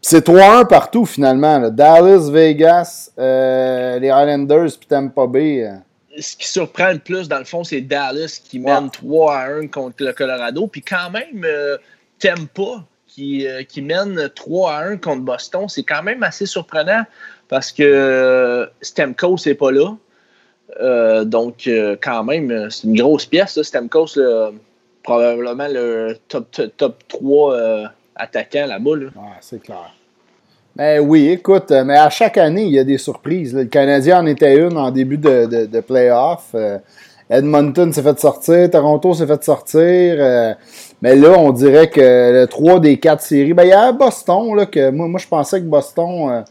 C'est 3-1 partout finalement. Dallas, Vegas, les Highlanders puis Tampa Bay. ce qui surprend le plus, dans le fond, c'est Dallas qui mène 3 à 1 contre le Colorado. Puis quand même, euh, Tampa qui, euh, qui mène 3 à 1 contre Boston, c'est quand même assez surprenant parce que euh, Stemco, c'est pas là. Euh, donc, quand même, c'est une grosse pièce, ça, Stemco, probablement le top, top 3 attaquant là-bas. Là. Ouais, c'est clair. Mais oui, écoute, mais à chaque année, il y a des surprises. Le Canadien en était une en début de, de, de playoff. Edmonton s'est fait sortir, Toronto s'est fait sortir. mais là, on dirait que le 3 des 4 séries, ben, il y a Boston, là, que moi, moi je pensais que Boston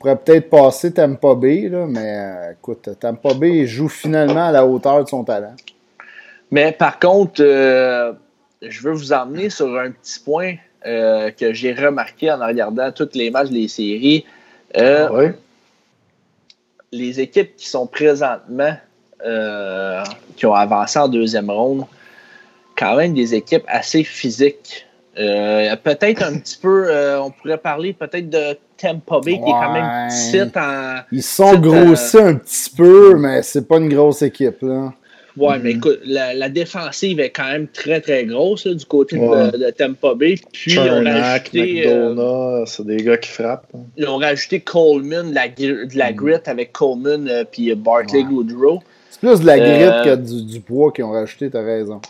pourrait peut-être passer Tampa Bay, là, mais euh, écoute, Tampa Bay joue finalement à la hauteur de son talent. Mais par contre, euh, je veux vous emmener sur un petit point euh, que j'ai remarqué en regardant toutes les matchs des séries. oui. Les équipes qui sont présentement, qui ont avancé en deuxième ronde, quand même des équipes assez physiques. peut-être un petit peu, on pourrait parler peut-être de Tampa Bay, qui est quand même petite en. Ils sont grossis un petit peu, mais c'est pas une grosse équipe, là. Ouais, mais mm-hmm. écoute, la, défensive est quand même très, très grosse du côté de, Tampa Bay. Puis, ils ont rajouté. Euh, c'est des gars qui frappent. Hein. Ils ont rajouté Coleman, de la, de la mm. grit avec Coleman et puis Bartley Goodrow. Plus de la euh, que du, du poids qu'ils ont rajouté, t'as raison.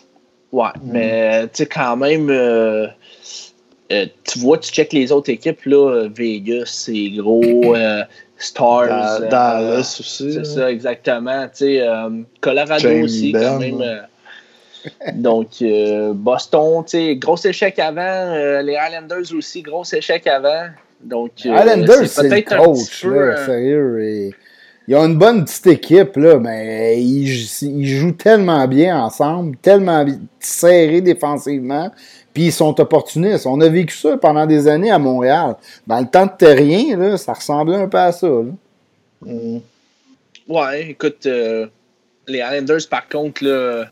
Ouais, mm. mais tu sais, quand même. Euh, euh, tu vois, tu checkes les autres équipes, là, Vegas, c'est gros, euh, Stars. Dallas euh, aussi. C'est ça, exactement. Colorado aussi, quand même. donc, Boston, gros échec avant. les Islanders aussi, gros échec avant. Donc, Islanders, c'est le coach, là, sérieux. Ils ont une bonne petite équipe, là, mais ils, ils jouent tellement bien ensemble, tellement serrés défensivement. Puis ils sont opportunistes. On a vécu ça pendant des années à Montréal. Dans le temps de terrien, là, ça ressemblait un peu à ça. Mm. Ouais, écoute, euh, les Islanders, par contre, là,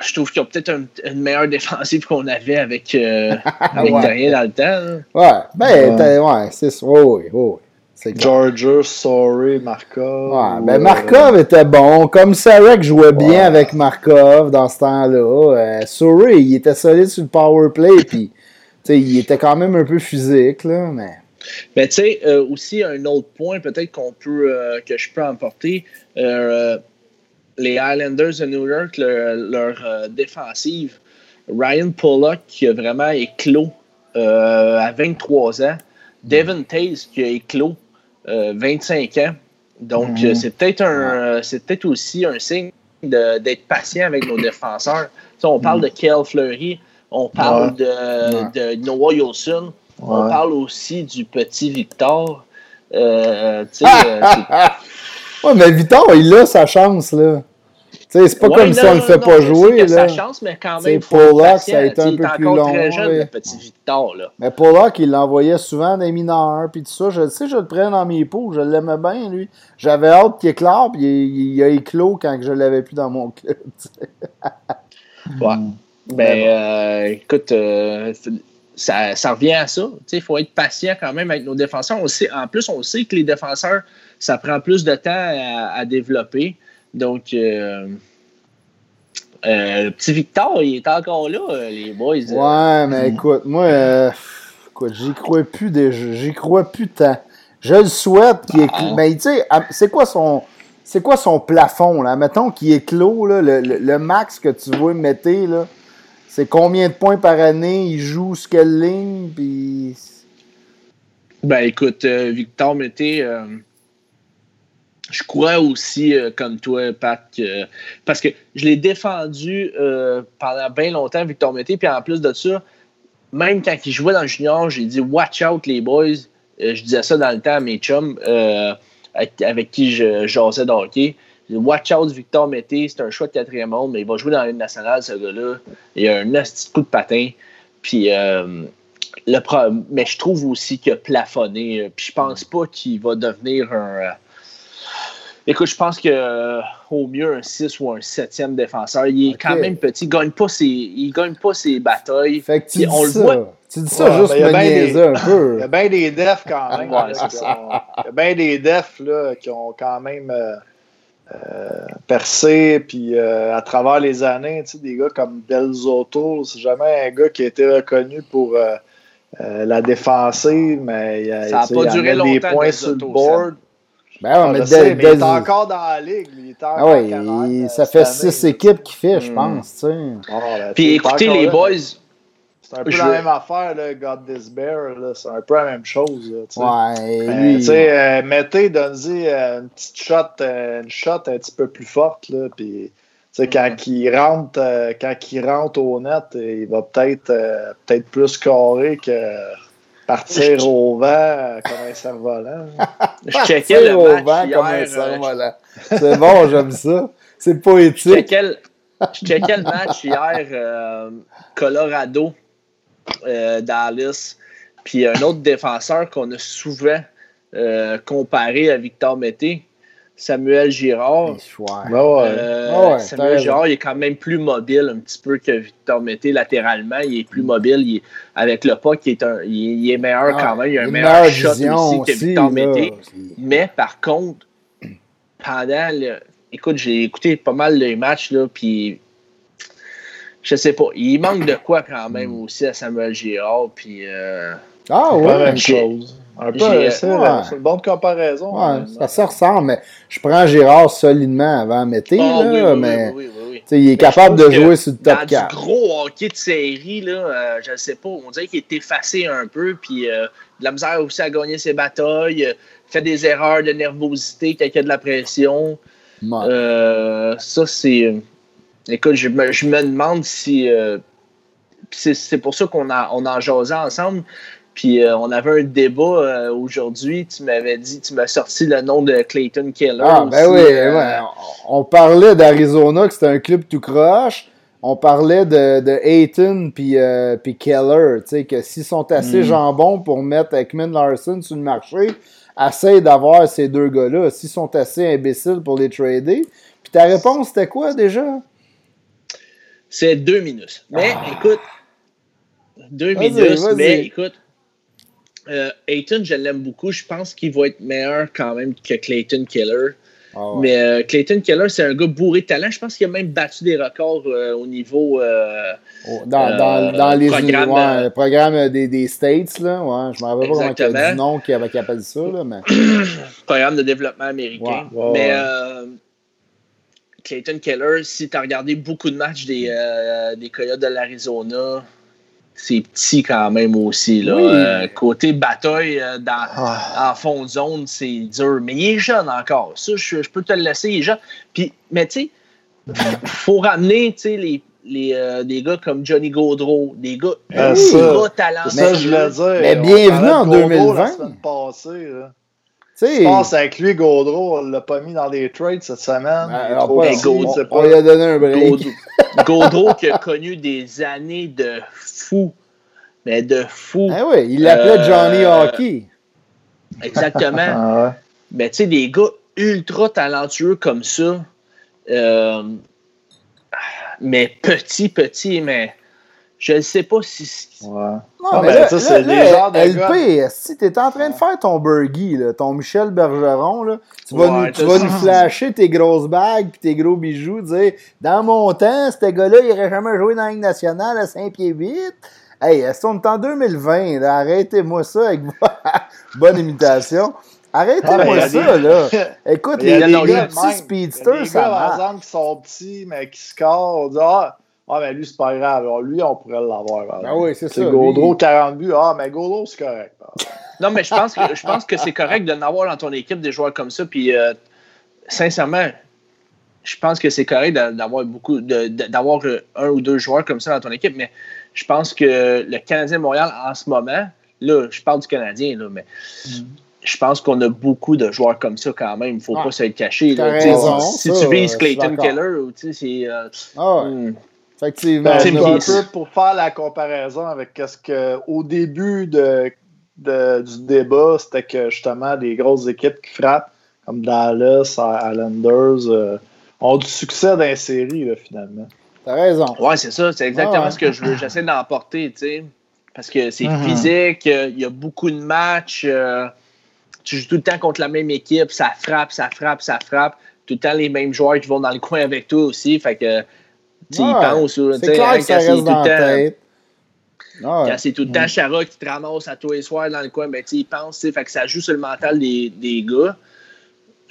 je trouve qu'ils ont peut-être une meilleure défensive qu'on avait avec, euh, avec ouais. dans le temps. Ouais, ben, ouais, c'est ça. oui, oui. Georgia, Sorry, Markov. Ouais, ben Markov était bon. Comme Sarek jouait bien avec Markov dans ce temps-là. Euh, Sorry, il était solide sur le power play. Puis, il était quand même un peu physique. Là, mais... Mais tu sais, euh, aussi un autre point peut-être qu'on peut euh, que je peux emporter. les Islanders de New York, leur, défensive, Ryan Pollock qui a vraiment éclos à 23 ans. Devin Taze qui a éclos 25 euh, ans. Donc, mhm. c'est peut-être un, c'est peut-être aussi un signe d'être patient avec nos défenseurs. on parle de Kel Fleury, on parle de, de, Noah Yolson, on parle aussi du petit Victor. Euh, ouais, mais Victor, il a sa chance, là c'est pas comme si on le fait pas jouer. Il sa chance, mais quand même. Pollock, ça a été un peu plus long. Très jeune, le petit Victor. Là. Mais Pollock, il l'envoyait souvent des mineurs. Puis tout ça, je sais, je le prenais dans mes pots. Je l'aimais bien, lui. J'avais hâte qu'il éclore. Puis il, a éclos quand je l'avais plus dans mon club. ouais. Ben, euh, écoute, euh, ça, ça, revient à ça. Il faut être patient quand même avec nos défenseurs. On sait, en plus, on sait que les défenseurs, ça prend plus de temps à, à développer. Donc, euh, euh, petit Victor, il est encore là, euh, les boys. Ouais, mais écoute, moi, j'y crois plus déjà. J'y crois plus tant. Je le souhaite qu'il est. Ah. Mais tu sais, c'est quoi son. C'est quoi son plafond, là? Mettons qu'il est clos, là, le, max que tu veux mettre, là. C'est combien de points par année? Il joue ce quelle ligne? Puis. Ben écoute, Victor Mété, je crois aussi, euh, comme toi, Pat, parce que je l'ai défendu euh, pendant bien longtemps, Victor Mété, puis en plus de ça, même quand il jouait dans le junior, j'ai dit Watch out, les boys. Euh, je disais ça dans le temps à mes chums avec, qui je jasais de hockey. Watch out, Victor Mété, c'est un choix de quatrième monde, mais il va jouer dans l'Union nationale, ce gars-là. Il a un petit coup de patin. Puis, le mais je trouve aussi qu'il a plafonné. Puis, je pense pas qu'il va devenir un Écoute, je pense que euh, au mieux un 6 ou un 7e défenseur. Il est quand même petit. Il gagne pas ses, il gagne pas ses batailles. Fait que tu dis on ça. Le voit. Tu dis ça juste pour niaiser un peu. Il y a bien des defs quand même. il y a bien des defs là, qui ont quand même. Euh, percé, puis à travers les années, des gars comme Del Zotto, c'est jamais un gars qui a été reconnu pour la défensive, mais il, a, ça a pas duré longtemps, des points sur le board. Ben ouais, mais, sais, mais, il est encore dans la ligue. Il est encore ah ouais, ça fait six équipes qu'il fait, je pense. tu sais. Ah, ben, Puis écoutez, les boys. C'est un peu la même affaire, là, God This Bear. C'est un peu la même chose. Là, ouais, lui. sais, euh, mettez, donnez euh, une petite shot, euh, une shot un petit peu plus forte. Là, puis, mm quand, il rentre, quand il rentre au net, il va peut-être peut plus carré que Partir au vent comme un cerf-volant. Je checkais le match vent hier, comme un cerf-volant. C'est bon, j'aime ça. C'est poétique. Je checkais, le, je checkais le match hier, euh, Colorado, euh, Dallas, puis un autre défenseur qu'on a souvent euh, comparé à Victor Mété, Samuel Girard. Euh, Samuel Girard, il est quand même plus mobile un petit peu que Victor Mété latéralement. Il est plus mm. mobile. avec le pas, il est, un, il, est meilleur ah, quand même. Il a un meilleur shot aussi que Victor Mété. Mais par contre, pendant le, Écoute, j'ai écouté pas mal les matchs, là, puis je sais pas. Il manque de quoi quand même mm. aussi à Samuel Girard. Puis. Euh, ah ouais, la même chose. Un peu, euh, c'est une bonne comparaison. Ouais, ça se ressemble, mais je prends Gérard solidement avant Mété, oh, là, oui, mais oui, oui, il est capable de jouer sur le top dans 4. Dans du gros hockey de série, là, euh, je ne sais pas, on dirait qu'il est effacé un peu, puis euh, de la misère aussi à gagner ses batailles, euh, fait des erreurs de nervosité a de la pression. ça, c'est... Écoute, je me, je me demande si... c'est pour ça qu'on a, on en jasé ensemble. Puis euh, on avait un débat euh, aujourd'hui. Tu m'avais dit, tu m'as sorti le nom de Clayton Keller. Ah, ben oui, euh, On parlait d'Arizona, que c'était un club tout croche. On parlait de, de Ayton puis, puis Keller. Tu sais, que s'ils sont assez mm. jambons pour mettre Ekman Larson sur le marché, essaye d'avoir ces deux gars-là. S'ils sont assez imbéciles pour les trader. Puis ta réponse, c'était quoi déjà? C'est deux minutes. Mais ah. écoute, deux minutes, mais écoute, euh, Ayton, je l'aime beaucoup. Je pense qu'il va être meilleur quand même que Clayton Keller. Ah Mais euh, Clayton Keller, c'est un gars bourré de talent. Je pense qu'il a même battu des records euh, au niveau. dans, dans, dans, les programmes, ouais, programme des, des, States. Là, ouais, je ne me rappelle pas comment il du nom qui avait appelle ça. Là, mais... programme de développement américain. mais Clayton Keller, si tu as regardé beaucoup de matchs des, des Coyotes de l'Arizona, c'est petit quand même aussi. Là. Euh, côté bataille euh, dans, ah. en fond de zone, c'est dur. Mais il est jeune encore. Ça, je, peux te le laisser, il est jeune. Puis, mais tu sais, il faut ramener les, les, euh, des gars comme Johnny Gaudreau, des gars, ah, des gars talentueux. Ça, je voulais dire. Mais bienvenue en 2020. La semaine passée, là. Je pense avec lui, Gaudreau, on l'a pas mis dans des trades cette semaine. Ben, on, on, lui a donné un break. Gaudreau qui a connu des années de fou. Mais de fou. Ah oui, il l'appelait Johnny euh, Hockey. Exactement. Ah mais tu sais, des gars ultra talentueux comme ça. Euh, mais petit, petit, mais je ne sais pas si. Ouais. Non, ah, mais, là, ça, c'est les genres de LP, si tu es en train de faire ton Burgie, là, ton Michel Bergeron, là, tu vas, nous, tu vas nous flasher tes grosses bagues et tes gros bijoux, dire Dans mon temps, ce gars-là, il n'aurait jamais joué dans la Ligue nationale à 5 pieds 8. Hey, est-ce qu'on est en 2020? Arrêtez-moi ça avec bonne imitation. Arrêtez-moi ah, ça, là. Écoute, les, les, les petits speedsters, ça marche. par exemple, qui sont petits, mais qui scorent, on dit, ah, ah, mais lui, c'est pas grave. Alors, lui, on pourrait l'avoir. Ah oui, c'est ça. Gaudreau, lui... 40 buts. Ah, mais Gaudreau, c'est correct. non, mais je pense que, je pense que c'est correct de n'avoir dans ton équipe des joueurs comme ça. Puis, euh, sincèrement, je pense que c'est correct d'avoir beaucoup, d'avoir un ou deux joueurs comme ça dans ton équipe. Mais je pense que le Canadien Montréal, en ce moment, là, je parle du Canadien, là, mais. Mm. je pense qu'on a beaucoup de joueurs comme ça quand même. Il ne faut pas se le cacher. si, tu vises Clayton Keller, tu sais, c'est. Euh, ah ouais. Hmm. Effectivement. Ben, un peu pour faire la comparaison avec ce que au début de, du débat, c'était que justement des grosses équipes qui frappent, comme Dallas, Islanders, euh, ont du succès dans les séries, finalement. T'as raison. Ouais, c'est ça. C'est exactement ce que je veux. J'essaie d'emporter, tu sais. Parce que c'est mm-hmm. physique, euh, il y a beaucoup de matchs. Euh, tu joues tout le temps contre la même équipe, ça frappe, ça frappe, ça frappe. tout le temps les mêmes joueurs qui vont dans le coin avec toi aussi. Fait que tu y Ouais, penses. là, C'est clair que ça quand c'est reste tout dans le la temps- tête. Ouais. Quand c'est tout le temps Chara qui te ramasse à tous les soirs dans le coin, ben, tu sais, il pense, tu sais, fait que ça joue sur le mental des, des gars.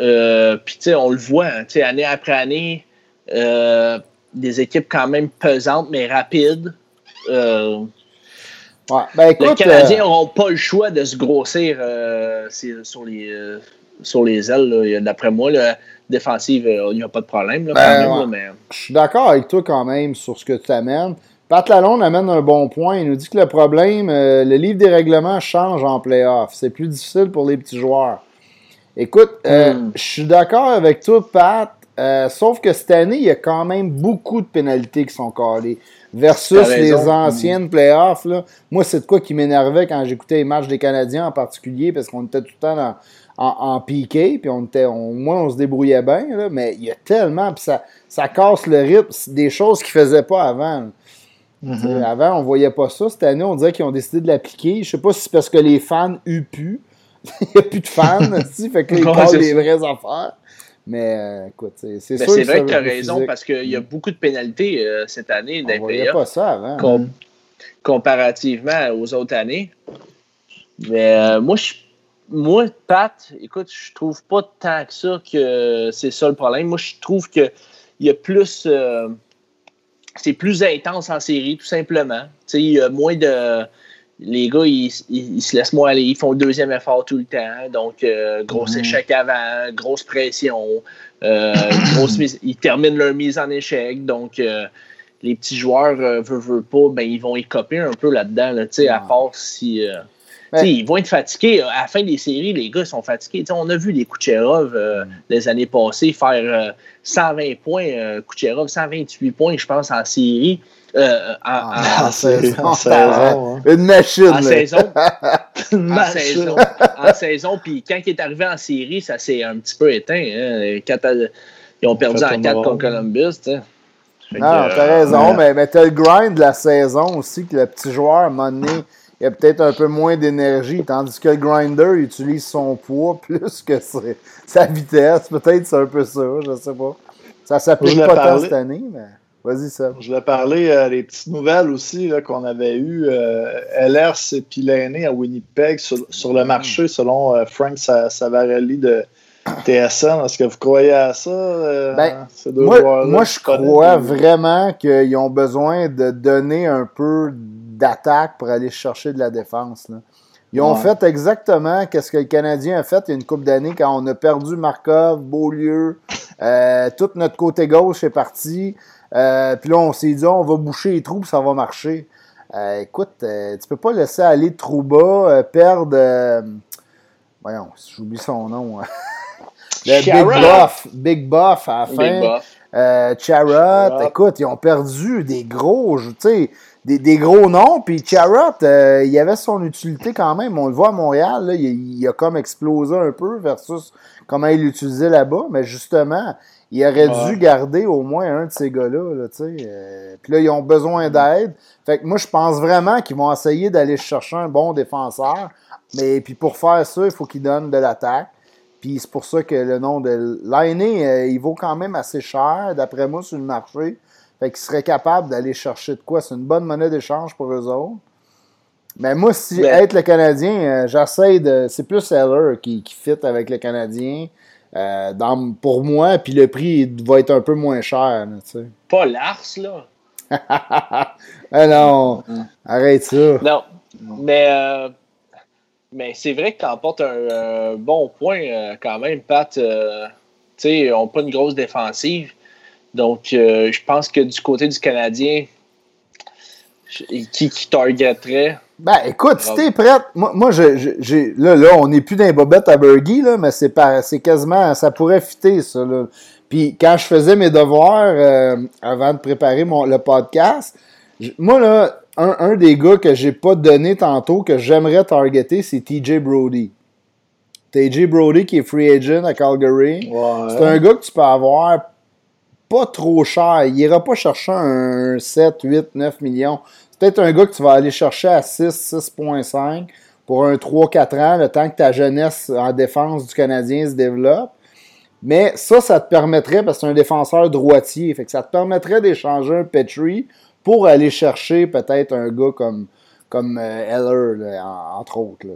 Euh, Puis, tu sais, on le voit, hein, année après année, euh, des équipes quand même pesantes, mais rapides. Euh, Ouais. Ben les Canadiens n'auront pas le choix de se grossir euh, sur, les, euh, sur les ailes. là. Y D'après moi, la défensive, euh, il n'y a pas de problème. Là, Ben, quand même, ouais. là, mais... je suis d'accord avec toi quand même sur ce que tu amènes. Pat Lalonde amène un bon point. Il nous dit que le problème, euh, le livre des règlements change en playoff. C'est plus difficile pour les petits joueurs. Écoute, euh, Hmm. je suis d'accord avec toi, Pat. euh, sauf que cette année, il y a quand même beaucoup de pénalités qui sont calées. Versus les anciennes playoffs. Là. Moi, c'est de quoi qui m'énervait quand j'écoutais les matchs des Canadiens en particulier, parce qu'on était tout le temps dans- en, en piqué, puis on était, on, moi, on se débrouillait bien, là, mais il y a tellement, puis ça, ça casse le rythme, des choses qu'ils ne faisaient pas avant. là. Mhm. Avant, on voyait pas ça. Cette année, on dirait qu'ils ont décidé de l'appliquer. Je sais pas si c'est parce que les fans eut pu. Il n'y a plus de fans, aussi, fait que là, ils Ouais, parlent des vraies affaires. Mais euh, écoute, c'est c'est Mais sûr c'est vrai que tu as raison physique. parce qu'il y a beaucoup de pénalités euh, cette année On voyait pas ça avant. com- comparativement aux autres années. Mais euh, moi, je, moi, Pat, écoute, je trouve pas tant que ça que c'est ça le problème. Moi, je trouve que il y a plus. euh, c'est plus intense en série, tout simplement. Il y a moins de. Les gars, ils, ils- ils se laissent moins aller, ils font le deuxième effort tout le temps. Donc, euh, gros Mhm. échec avant, grosse pression, euh, grosse mise- ils terminent leur mise en échec. Donc, les petits joueurs, veulent, veulent pas, ben, ils vont écoper un peu là-dedans, là, à part si. Euh, Ouais. Ils vont être fatigués. À la fin des séries, les gars sont fatigués. On a vu les Kucherov euh, les années passées faire euh, 120 points. euh, Kucherov, 128 points, je pense, en série. Euh, en, Ah, en- en saison. En saison, hein. Une machine. en là. saison. en saison. En saison. Puis quand il est arrivé en série, ça s'est un petit peu éteint. hein. Quand ils ont perdu en un 4 rond. contre Columbus. tu sais. Fait que, Non, euh, t'as raison, ouais. mais, mais t'as le grind de la saison aussi, que le petit joueur, à un moment donné, il a peut-être un peu moins d'énergie, tandis que le grinder il utilise son poids plus que ses- sa vitesse. Peut-être c'est un peu ça, je sais pas. Ça s'applique pas tant cette année, mais vas-y, Seb. Je voulais parler euh, des petites nouvelles aussi qu'on avait eues. Euh, LRS et puis l'aîné à Winnipeg sur, sur le marché, selon euh, Frank Sa- Savarelli de TSN. Est-ce que vous croyez à ça? euh, Ben, ces deux Moi, moi, je crois vraiment qu'ils ont besoin de donner un peu d'attaque pour aller chercher de la défense. là. Ils ont Ouais. fait exactement ce que le Canadien a fait il y a une couple d'années quand on a perdu Markov, Beaulieu, euh, tout notre côté gauche est parti. Euh, puis là, on s'est dit, on va boucher les trous, puis ça va marcher. Euh, écoute, euh, tu peux pas laisser aller Trouba, euh, perdre. euh, voyons, j'oublie son nom. hein. Le Big. Buff, Big Buff à la fin. Big buff. Euh, Charrot, écoute, ils ont perdu des gros, tu sais, des, des gros noms. Puis Charrot, euh, il avait son utilité quand même. On le voit à Montréal, là, il, il a comme explosé un peu versus comment il l'utilisait là-bas. Mais justement, il aurait Ouais. dû garder au moins un de ces gars-là. Là. Euh, Puis là, ils ont besoin d'aide. Fait que moi, je pense vraiment qu'ils vont essayer d'aller chercher un bon défenseur. Mais puis pour faire ça, il faut qu'ils donnent de l'attaque. Puis c'est pour ça que le nom de Lainé, euh, il vaut quand même assez cher, d'après moi, sur le marché. Fait qu'ils seraient capables d'aller chercher de quoi. C'est une bonne monnaie d'échange pour eux autres. Mais moi, si Ben- être le Canadien, euh, j'essaie de. C'est plus Heller qui, qui fit avec le Canadien. euh, dans- pour moi, puis le prix va être un peu moins cher. là. Pas Lars, là. ah non, arrête ça. Non. Mais, euh, mais c'est vrai que tu emportes un euh, bon point quand même, Pat. Tu sais, ils n'ont pas une grosse défensive. Donc, euh, je pense que du côté du Canadien, qui, qui targeterait? Ben, écoute, si t'es prête, moi, moi je- je- j'ai, là, là, on n'est plus dans les bobettes à Bergie, là, mais c'est, par- c'est quasiment, ça pourrait fitter, ça, là. Puis quand je faisais mes devoirs euh, avant de préparer mon, le podcast, j- moi, là, un, un des gars que j'ai pas donné tantôt, que j'aimerais targeter, c'est TJ Brody. TJ Brody, qui est free agent à Calgary. Ouais. C'est un gars que tu peux avoir pas trop cher. Il ira pas chercher un 7, 8, 9 millions. C'est peut-être un gars que tu vas aller chercher à 6, 6.5 pour un 3-4 ans, le temps que ta jeunesse en défense du Canadien se développe. Mais ça, ça te permettrait, parce que c'est un défenseur droitier, fait que ça te permettrait d'échanger un Petrie pour aller chercher peut-être un gars comme, comme euh, Heller, là, entre autres. Là.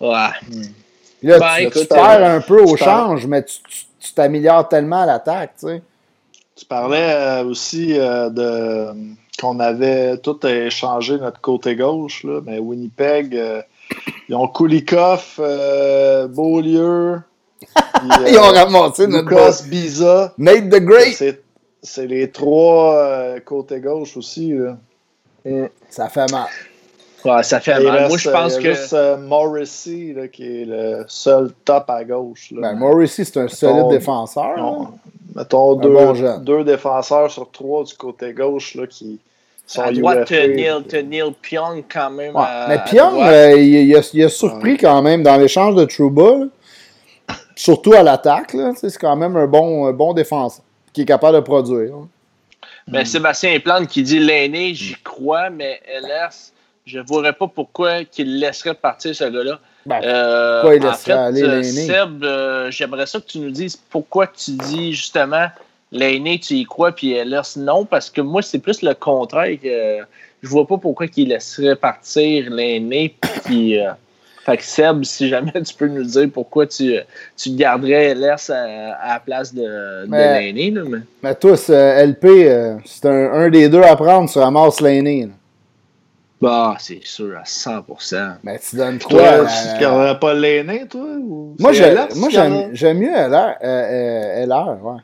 Ouais. Puis là, Ben, tu, écoute, tu perds un peu au change, mais tu tu- tu t'améliores tellement à l'attaque. tu sais. Tu parlais euh, aussi euh, de qu'on avait tout échangé notre côté gauche, là, mais Winnipeg, euh, ils ont Kulikov, euh, Beaulieu, puis, euh, Ils ont ramassé notre Lucas boss. Biza. Nate the Great. C'est c'est les trois euh, côtés gauche aussi. Là. Ça fait mal. Ouais, ça fait Il mal. reste, Moi, je pense que. juste euh, Morrissey là, qui est le seul top à gauche. Là. Ben, Morrissey, c'est un solide défenseur. Non. là. Mettons Un deux, bon deux défenseurs sur trois du côté gauche là, qui sont À droite, Neil, Neil Pyong quand même. Ouais. à- mais à Pyong, euh, il, il a, il a surpris quand même dans l'échange de Trouba, surtout à l'attaque. C'est quand même un bon, un bon défenseur qui est capable de produire. là. Mais Sébastien Plante qui dit l'aîné, j'y crois, mais LS, je ne vois pas pourquoi qu'il laisserait partir ce gars-là. Ben, Euh, pourquoi il en laisserait fait, aller euh, l'aîné? Seb, euh, j'aimerais ça que tu nous dises pourquoi tu dis justement l'aîné, tu y crois, puis LS non, parce que moi, c'est plus le contraire. Que, je vois pas pourquoi il laisserait partir l'aîné, puis. fait que Seb, si jamais tu peux nous dire pourquoi tu, tu garderais LS à, à la place de, de Mais- l'aîné. mais- Mais tous, euh, LP, euh, c'est un, un des deux à prendre sur Amos Laney. Bah, c'est sûr, à 100%. Mais tu donnes Toi, quoi? tu ne garderais pas l'aîné, toi? Ou Moi, j'aime mieux LR, euh, euh, LR, ouais.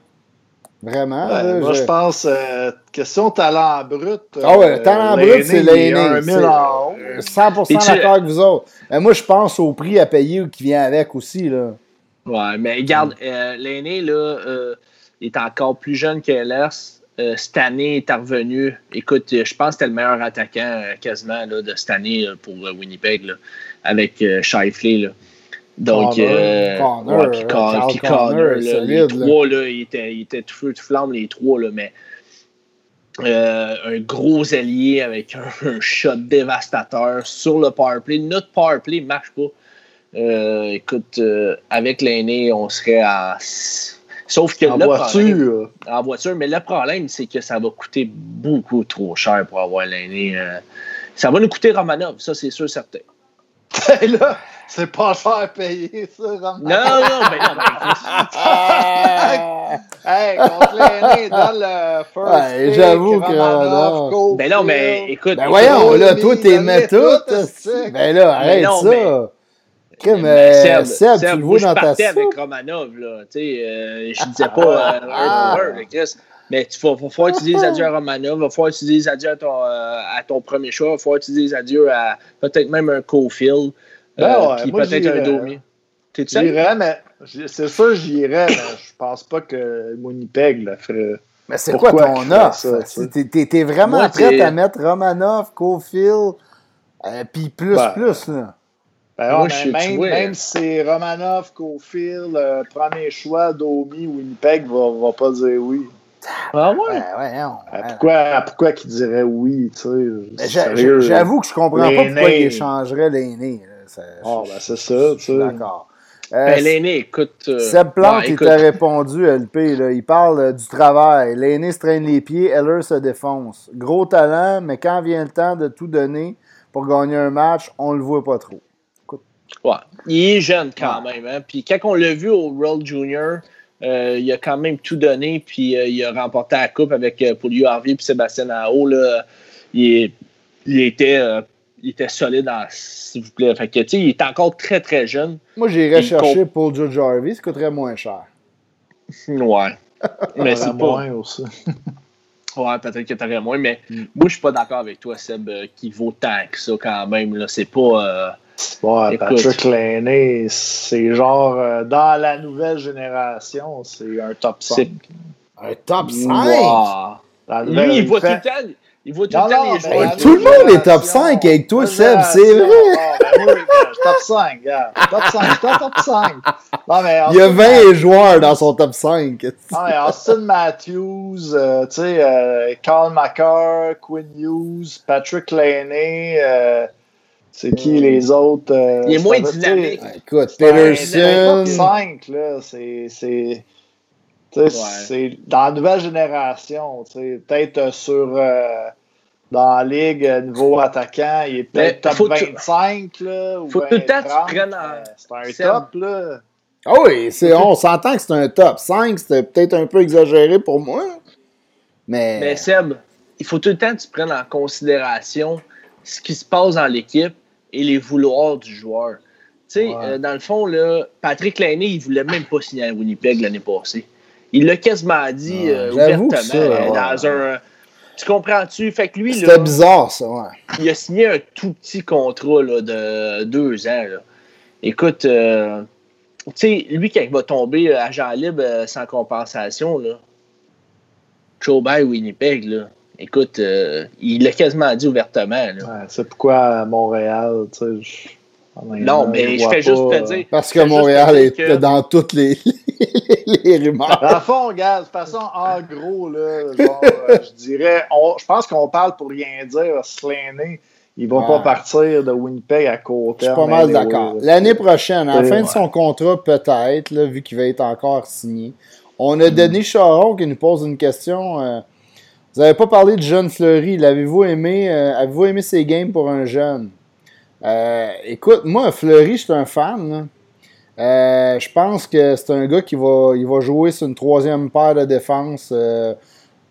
Vraiment. Ouais, là, moi, je- je pense, euh, question talent brut. Ah ouais, euh, talent l'aîné, brut, c'est l'aîné. un mille C'est- en haut. euh, 100% Et tu- d'accord avec vous autres. Mais moi, je pense au prix à payer qui vient avec aussi. Là. Ouais, mais regarde, euh, l'aîné, là, euh, il est encore plus jeune que LS. Euh, cette année, est revenu. Écoute, euh, je pense que c'était le meilleur attaquant euh, quasiment là, de cette année pour euh, Winnipeg, là, avec Shifley. Donc, Connor, puis Connor, les trois, là, ils étaient, ils étaient tout feu, tout flamme, les trois, là, mais un gros allié avec un, un shot dévastateur sur le powerplay. Notre powerplay ne marche pas. Écoute, avec l'aîné, on serait à. Sauf que En le problème, voiture. en voiture, mais le problème, c'est que ça va coûter beaucoup trop cher pour avoir l'aîné. euh. ça va nous coûter Romanov, ça, c'est sûr, certain. Et là, c'est pas cher à payer, ça, Roman. Non, non, ben non, ben, Hey, contre l'aîné, dans le first Ouais, j'avoue que Romanov, Romanov- ben non, mais écoute. Ben écoute, voyons, là, mais toi, mets tout. Ben là, arrête non, ça. mais- Mais euh, Seb, tu le vois dans ta partais avec Romanov, là. Tu sais, euh, je disais pas euh, un pour un, là, Chris. Mais il va, falloir que tu dises adieu à Romanov, il va falloir que tu dises adieu à ton, euh, à ton premier choix, il va falloir que tu dises adieu à peut-être même un Cofield, euh, Ben ouais, puis peut-être un. Domi. J'irais, mais c'est sûr, j'irais, mais je pense pas que Winnipeg le ferait. Mais c'est quoi ton offre? T'es- vraiment Moi, prêt à mettre Romanov, Cofield, euh, puis plus, Ben, plus, là. Ben Moi, je même, même si c'est Romanov, Cofield, euh, premier choix, Domi, Winnipeg va, va pas dire oui. Ah ouais? Ouais, ouais, non, Euh, ouais. pourquoi pourquoi qu'il dirait oui, tu sais? sérieux. J'avoue que je comprends pas pourquoi il échangerait l'aîné. Ah, ben c'est ça, tu sais. D'accord. Euh, Ben, l'aîné, écoute. euh, Seb Plante, ouais, il écoute, t'a répondu, LP. Là. Il parle euh, du travail. L'aîné se traîne les pieds, Heller se défonce. Gros talent, mais quand vient le temps de tout donner pour gagner un match, on le voit pas trop. Ouais. Il est jeune quand même. Hein? Puis quand on l'a vu au World Junior, euh, il a quand même tout donné. Puis euh, il a remporté la coupe avec euh, Paulio Harvey et Sébastien Ao. Là. Il, est- il était, euh, il était solide, en- s'il vous plaît. Fait que, tu sais, il est encore très, très jeune. Moi, j'irais Il chercher Paul Joe Jarvis, ça coûterait moins cher. Ouais. Mais Il y en c'est pas. moins aussi. Ouais, peut-être que t'aurais moins, mais Mm. moi, je suis pas d'accord avec toi, Seb, euh, qui vaut tant que ça quand même. Là. C'est pas. Ouais, Écoute. Patrick Lainé, c'est genre euh, dans la nouvelle génération, c'est un top 5. C'est- Un top 5! Wow. Lui, il voit tout le temps. Il voit tout Non, le temps non, les joueurs. tout le monde est top génération, 5 avec toi, Seb, c'est vrai. Ben oui, top 5, gars. Top 5, je suis en top 5. Non, mais Il y a Austin 20 joueurs dans son top 5. Ah, mais Austin Matthews, euh, tu sais, euh, Carl McCarr, Quinn Hughes, Patrick Laney, euh, C'est qui les autres? euh, Il est moins dynamique. dire- Écoute, Peterson. c'est un top 5, là. C'est. c'est- tu sais, Ouais. c'est dans la nouvelle génération, tu sais, peut-être euh, sur euh, dans la ligue euh, niveau attaquant, il est peut-être top faut que tu- 25 là, ou faut tout le temps que tu 30, prennes C'est un top là. Ah oui, c'est, on s'entend que c'est un top 5, c'était peut-être un peu exagéré pour moi. Mais, Mais Seb, il faut tout le temps que tu prennes en considération ce qui se passe dans l'équipe et les vouloirs du joueur. Tu sais, Ouais. euh, dans le fond, là, Patrick Lainé, il voulait même pas signer à Winnipeg l'année passée. Il l'a quasiment dit Ouais, euh, ouvertement ça, euh, ouais. dans un. Tu comprends-tu? Fait que lui, là, c'était bizarre, ça, ouais. il a signé un tout petit contrat là, de deux ans. là. Écoute, euh, tu sais, lui, quand il va tomber agent libre sans compensation, là, Joe Bay Winnipeg, là, écoute, euh, il l'a quasiment dit ouvertement. Ouais, c'est pourquoi à Montréal, tu sais. je- Non, mais je fais juste te dire. Parce que Montréal est que- dans toutes les, les rumeurs. Dans le fond, gars, de toute façon, en gros, là, genre, euh, je dirais, on- je pense qu'on parle pour rien dire. Slaney, il va Ouais. pas partir de Winnipeg à court Je suis terme. pas mal d'accord. L'année prochaine, à la Ouais. fin de son contrat, peut-être, vu qu'il va être encore signé. On a Denis Charon qui nous pose une question. euh, vous n'avez pas parlé de Jeune Fleury. L'avez-vous aimé, euh, avez-vous aimé ses games pour un jeune? Euh, écoute, moi, Fleury, je suis un fan. Euh, je pense que c'est un gars qui va, il va jouer sur une troisième paire de défense.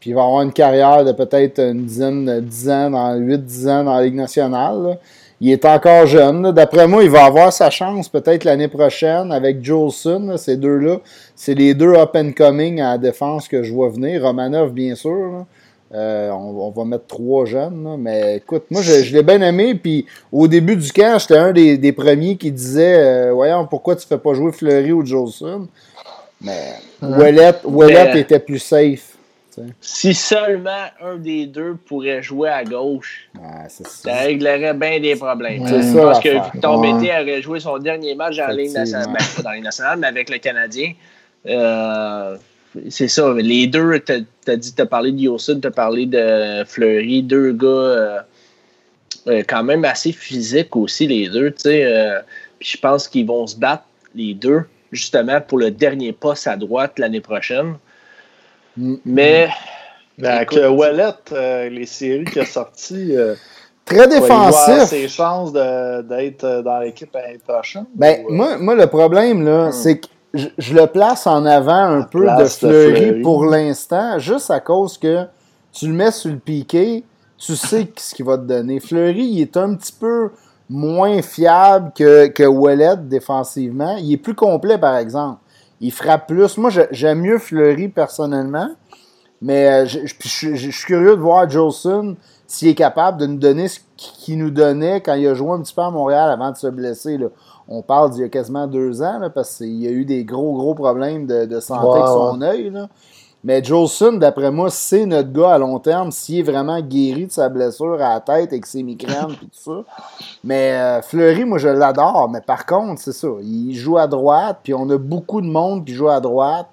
puis il va avoir une carrière de peut-être une dizaine, de 10 ans, dans 8-10 ans dans la Ligue nationale. Il est encore jeune. D'après moi, il va avoir sa chance peut-être l'année prochaine avec Jolson. là. Ces deux-là, c'est les deux up and coming à la défense que je vois venir. Romanov, bien sûr. Euh, on, on va mettre trois jeunes. là. Mais écoute, moi, je, je l'ai bien aimé. Puis au début du camp, j'étais un des, des premiers qui disait euh, Voyons, pourquoi tu fais pas jouer Fleury ou Jolson? Mais Ouellette, Ouellette Mais- était plus safe. Si seulement un des deux pourrait jouer à gauche, ça réglerait bien des problèmes. Ça, pense que l'affaire. Victor Ouais. Mété aurait joué son dernier match dans la Ligue nationale, ben, pas dans la Ligue nationale, mais avec le Canadien. Euh, c'est ça. Les deux, t'as as dit, t'as parlé de Yosun, t'as parlé de Fleury, deux gars euh, euh, quand même assez physiques aussi, les deux. tu sais, euh, Puis je pense qu'ils vont se battre, les deux, justement, pour le dernier poste à droite l'année prochaine. Mm. Mais Écoute, que Wallet, euh, les séries qu'il a sorties, euh, Très défensif. ses chances d'être euh, dans l'équipe l'année prochaine. Ben, ou, euh, moi, moi, le problème, là, c'est que je, je le place en avant un La peu de Fleury, pour l'instant, juste à cause que tu le mets sur le piqué, tu sais ce qu'il va te donner. Fleury, il est un petit peu moins fiable que, que Ouellet défensivement. Il est plus complet, par exemple. Il frappe plus. Moi, j'aime mieux Fleury personnellement. Mais euh, je, je- je- je suis curieux de voir Jolson s'il est capable de nous donner ce qu'il nous donnait quand il a joué un petit peu à Montréal avant de se blesser. Là. On parle d'il y a quasiment deux ans, là, parce qu'il y a eu des gros, gros problèmes de, de santé avec son œil. là. Mais Jolson, d'après moi, c'est notre gars à long terme s'il est vraiment guéri de sa blessure à la tête avec ses migraines et tout ça. Mais euh, Fleury, moi, je l'adore. Mais par contre, c'est ça. Il joue à droite, puis on a beaucoup de monde qui joue à droite.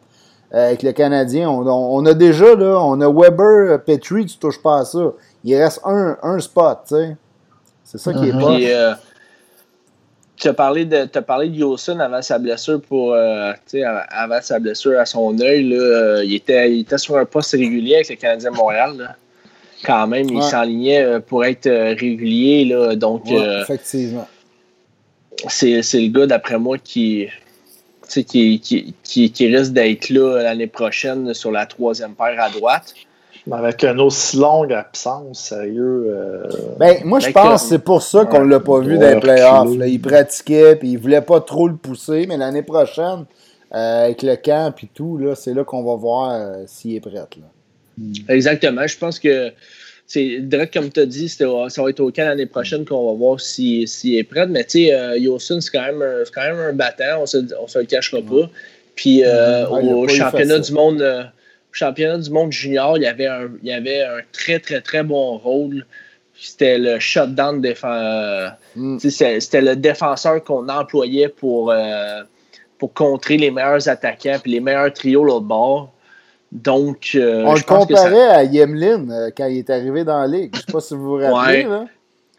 Euh, avec le Canadien. On, on- on a déjà, là, on a Weber, euh, Petrie, tu touches pas à ça. Il reste un, un spot, tu sais. C'est ça qui est Mhm. pas. Tu as parlé de, t'as parlé de avant sa blessure pour, euh, avant sa blessure à son œil. Là, euh, il, était, il était sur un poste régulier avec le Canadien de Montréal. là. Quand même, il s'enlignait euh, pour être régulier. Là, donc, Ouais, euh, effectivement. c'est, le gars, d'après moi, qui, qui, qui, qui, qui risque d'être là l'année prochaine sur la troisième paire à droite. Avec une aussi longue absence, sérieux. euh, Ben, moi, je Fait pense que- c'est pour ça qu'on Ouais, l'a pas vu dans les playoffs. là. Il pratiquait, puis il voulait pas trop le pousser. Mais l'année prochaine, euh, avec le camp et tout, là, c'est là qu'on va voir euh, s'il est prêt. Là. Exactement. Je pense que c'est direct comme tu as dit, ça va être au camp l'année prochaine qu'on va voir s'il s'il est prêt. Mais tu sais, euh, Yosun, c'est quand, même un- c'est quand même un battant, on se, on se le cachera pas. Puis euh, au championnat du monde. Championnat du monde junior, il y avait un, il y avait un très, très, très bon rôle. C'était le shutdown défense. Mm. C'était le défenseur qu'on employait pour, euh, pour contrer les meilleurs attaquants puis les meilleurs trios l'autre bord. Donc, euh, On le je ça- comparait à Yemlin euh, quand il est arrivé dans la ligue. Je sais pas si vous vous rappelez. Ouais.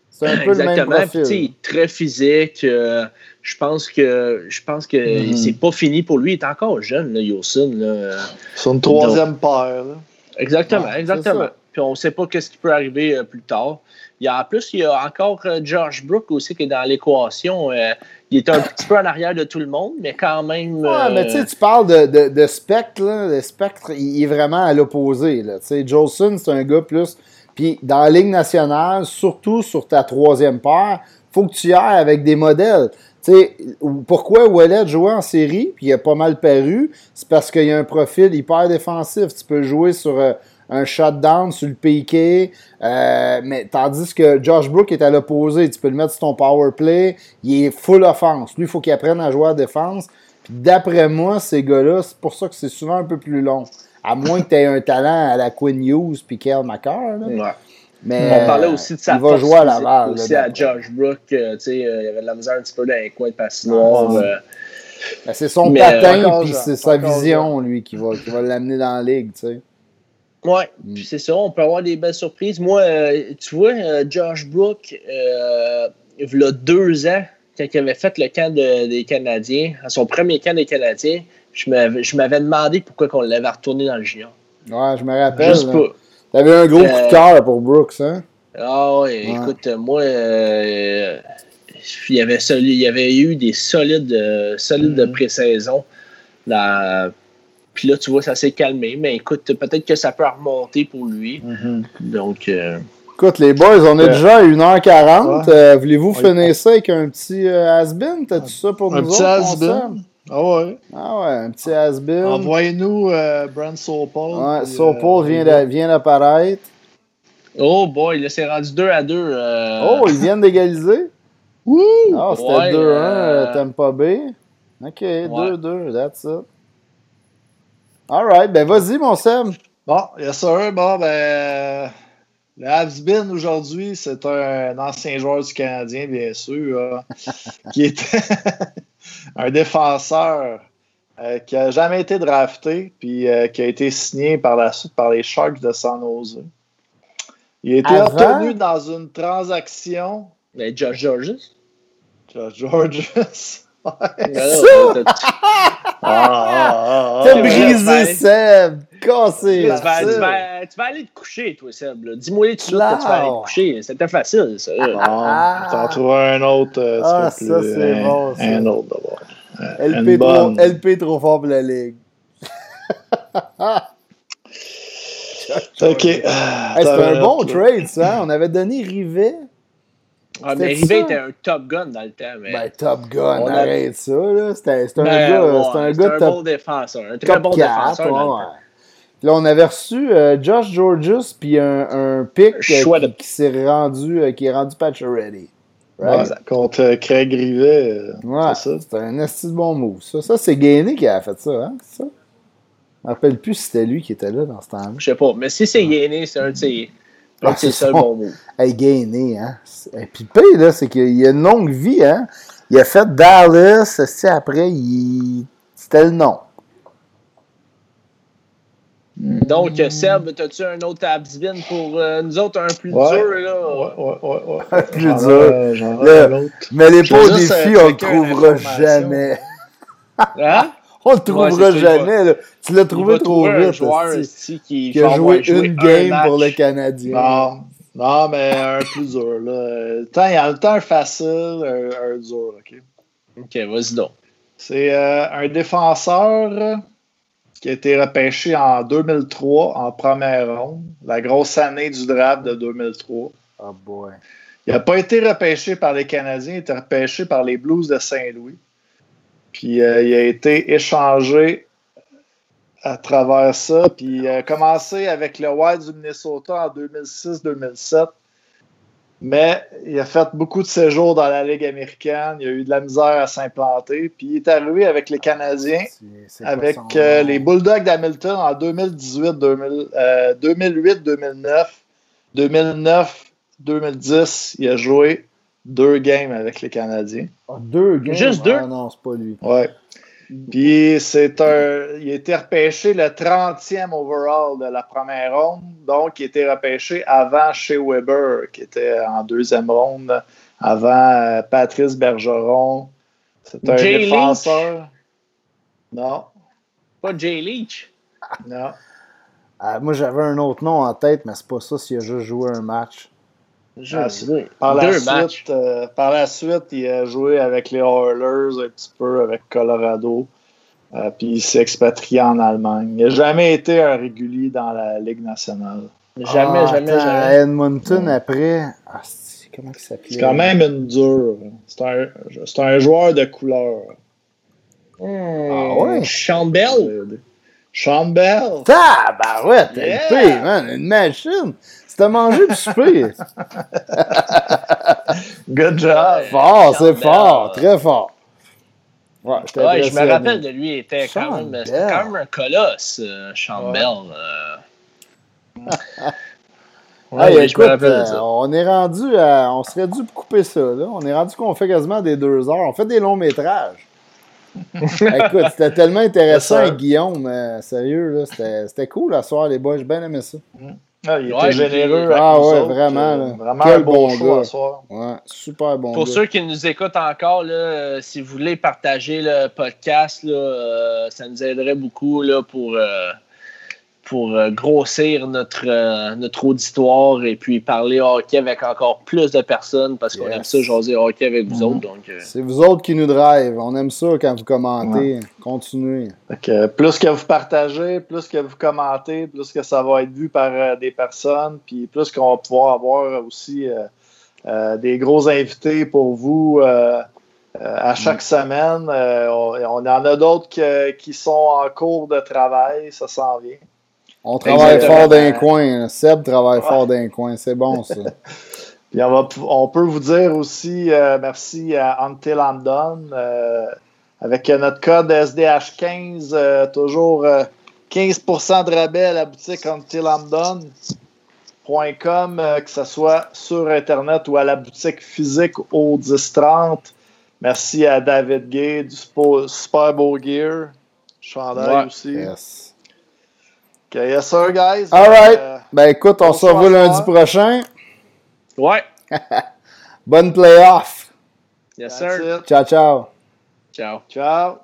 C'est un peu le même Exactement. Puis, tu sais, profil. très physique. euh, je pense que je pense que Mhm. c'est pas fini pour lui. Il est encore jeune, là, Yosin. là. Une troisième paire. là. Exactement, exactement. Puis on ne sait pas qu'est-ce qui peut arriver euh, plus tard. Il y a, en plus, il y a encore euh, Josh Brook aussi qui est dans l'équation. Euh, il est un petit peu en arrière de tout le monde, mais quand même. Ouais, mais tu sais, tu parles de, de, de spectre, là. Le spectre, il est vraiment à l'opposé. Tu sais, Jolson, c'est un gars plus. Puis dans la Ligue nationale, surtout sur ta troisième paire, faut que tu ailles avec des modèles. Tu sais, pourquoi Wallet jouait en série, puis il a pas mal paru, c'est parce qu'il a un profil hyper défensif. Tu peux jouer sur euh, un shutdown, sur le piqué, euh, mais tandis que Josh Brook est à l'opposé. Tu peux le mettre sur ton power play, il est full offense. Lui, il faut qu'il apprenne à jouer à défense. D'après moi, ces gars-là, c'est pour ça que c'est souvent un peu plus long. À moins que tu aies un talent à la Quinn Hughes puis Kel McCarr. Mais On parlait aussi de sa il va jouer à physique Laval. aussi là, à. Josh Brook. euh, tu sais, euh, il y avait de la misère un petit peu dans les coins de. Ah, euh, Ben, c'est son Mais, patin encore puis c'est sa vision, lui, qui va, qui va l'amener dans la ligue. Tu sais. Ouais, Mm. puis c'est ça, on peut avoir des belles surprises. Moi, euh, tu vois, euh, Josh Brook, euh, il y a deux ans, quand il avait fait le camp de- des Canadiens, à son premier camp des Canadiens, je m'avais je m'avais demandé pourquoi on l'avait retourné dans le junior. Ouais, je me rappelle. Juste. T'avais un gros coup Euh, de cœur pour Brooks, hein? Ah ouais, Ouais. écoute, moi, euh, il, y avait soli- il y avait eu des solides, euh, solides de Mhm. pré-saison. Puis là, tu vois, ça s'est calmé. Mais écoute, peut-être que ça peut remonter pour lui. Donc, euh, Écoute, les boys, on est Euh, déjà à 1h40. ouais. Euh, Voulez-vous finir ça avec un petit euh, has-been? T'as-tu ça pour Un nous petit autres? Ah ouais. Ah ouais, un petit has-been. Envoyez-nous euh, Brent Sopol. Ouais, Sopol euh, vient d'a- vient d'apparaître. oh boy, là, c'est rendu 2 à 2. Oh, ils viennent d'égaliser? Wouh! Ah, c'était Ouais, 2-1, euh, euh, Tampa Bay. OK, 2-2, that's it. Alright, ben vas-y, mon Sam. Bon, yes sir. Bon, ben, le Habsbin aujourd'hui, c'est un ancien joueur du Canadien, bien sûr, euh, qui était un défenseur euh, qui a jamais été drafté, puis euh, qui a été signé par la suite par les Sharks de San Jose. Il a été Avant? obtenu dans une transaction. Mais Josh Georges? Josh Georges. T'as- Ah, ah, ah, ah, brisé. Seb. Cassé. Tu vas, facile. tu vas- tu vas aller te coucher, toi, Seb. Dis-moi tout de suite que tu vas aller te coucher. C'était facile, ça. Bon, t'en trouves un autre. euh, Ah, ça, c'est un- bon, ça. Un autre d'abord. LP Une trop. LP trop fort pour la ligue. Ok. Hey, C'était un bon trade, ça. On avait donné Rivet. Ah, mais C'était Rivet était un top gun dans le temps. Mais... Ben, Top Gun, On a- arrête ça, là. C'était c'était un Ben, gars, ouais, c'était un gars un top, bon défenseur. Un très top bon 4. défenseur. dans le temps. Là, on avait reçu euh, Josh Georges, puis un, un pick euh, Choix qui, de- qui s'est rendu, euh, qui est rendu patch ready. Ouais, Right? contre euh, Craig Rivet. euh, Ouais, c'est ça. c'était un esti de bon move. Ça, ça c'est Gainé qui a fait ça, hein? C'est ça? Je me rappelle plus si c'était lui qui était là dans ce temps-là. Je sais pas. Mais si c'est gagné, c'est un de ses, ses c'est seuls son- bons mots. Hey, Gainé, hein? Et puis le pire, là, c'est qu'il a une longue vie, hein? Il a fait Dallas, esti, après, il... c'était le nom? Donc, Seb, as-tu un autre Absbin pour euh, nous autres, un plus Ouais. dur, là? Ouais, ouais, ouais, ouais. Plus dur. Mais les veux juste, défis, euh, on le trouvera jamais. Hein? On le trouvera jamais. là. Tu l'as Il trouvé va trop trouver un vite. joueur ici qui, qui a joué une un game pour le Canadien. Non, non, mais un plus dur. Là. Tant, il y a le temps facile, un, un dur. ok? Ok, vas-y donc. C'est euh, un défenseur euh, qui a été repêché en 2003 en première ronde, la grosse année du draft de 2003. Oh boy. Il n'a pas été repêché par les Canadiens, il a été repêché par les Blues de Saint-Louis. Puis euh, il a été échangé à travers ça. Puis il a commencé avec le Wild du Minnesota en 2006-2007. Mais il a fait beaucoup de séjours dans la Ligue américaine. Il a eu de la misère à s'implanter. Puis il est arrivé avec les Canadiens avec euh, les Bulldogs d'Hamilton en 2018, 2000, euh, 2008, 2009, 2009, 2010. Il a joué deux games avec les Canadiens. Ah, deux games? Juste deux? Ah non, c'est pas lui. Ouais. Puis c'est un. Il a été repêché le 30e overall de la première ronde. Donc, il a été repêché avant chez Weber, qui était en deuxième ronde, avant euh, Patrice Bergeron. C'est un Jay défenseur. Non, Pas Jay Leach? non. Ah, moi, j'avais un autre nom en tête, mais c'est pas ça s'il a juste joué un match. Ah, Par la, Deux suite, euh, par la suite, il a joué avec les Oilers, un petit peu avec Colorado. Euh, puis il s'est expatrié en Allemagne. Il n'a jamais été un régulier dans la Ligue nationale. Jamais, Ah, jamais, attends, jamais. Edmonton après. Ah, c'est- comment il s'appelait? C'est quand même une dure. C'est un, c'est un joueur de couleur. Ah ouais? Sean Bell. Sean Bell. Tabarouette, Yeah! LP, man, une machine. C'était mangé du souper. Good job. fort, c'est fort, très fort. Ouais, je me rappelle de lui, il était quand même, quand même un colosse, euh, Ouais. Hey, je me de ça. on est rendu à. On serait dû couper ça, là. On est rendu qu'on fait quasiment des deux heures. On fait des longs métrages. écoute, c'était tellement intéressant Guillaume. euh, sérieux, là. C'était c'était cool à soir, les boys. J'ai bien aimé ça. Ah, il était Ouais, généreux. Ah nous ouais, autres, vraiment, euh, là. Vraiment Quel un bon show gars. à soir. Ouais, super bon. Pour gars. ceux qui nous écoutent encore, là, euh, si vous voulez partager le podcast, là, euh, ça nous aiderait beaucoup là, pour, euh, pour euh, grossir notre, euh, notre auditoire et puis parler hockey avec encore plus de personnes parce qu'on Yes. aime ça jaser hockey avec vous Mhm. autres. Donc, euh, C'est vous autres qui nous drive. On aime ça quand vous commentez. Continuez. Plus que vous partagez, plus que vous commentez, plus que ça va être vu par euh, des personnes, puis plus qu'on va pouvoir avoir aussi euh, euh, des gros invités pour vous euh, euh, à chaque semaine. Euh, on, on en a d'autres qui sont en cours de travail, ça s'en vient. On travaille Exactement. fort d'un coin. Seb travaille Ouais. fort d'un coin. C'est bon, ça. Puis on, va, on peut vous dire aussi euh, merci à Until euh, avec notre code SDH15, euh, toujours euh, 15% de rabais à la boutique UntilI'mDone.com, euh, que ce soit sur Internet ou à la boutique physique au 1030. Merci à David Gay du Super Beau Gear. Chandail Ouais. aussi. Yes. Ok, yes sir, guys. All right. Euh, Ben écoute, on se revoit lundi prochain. ouais, Bonne playoff. yes that's sir. it. Ciao, ciao. Ciao. Ciao.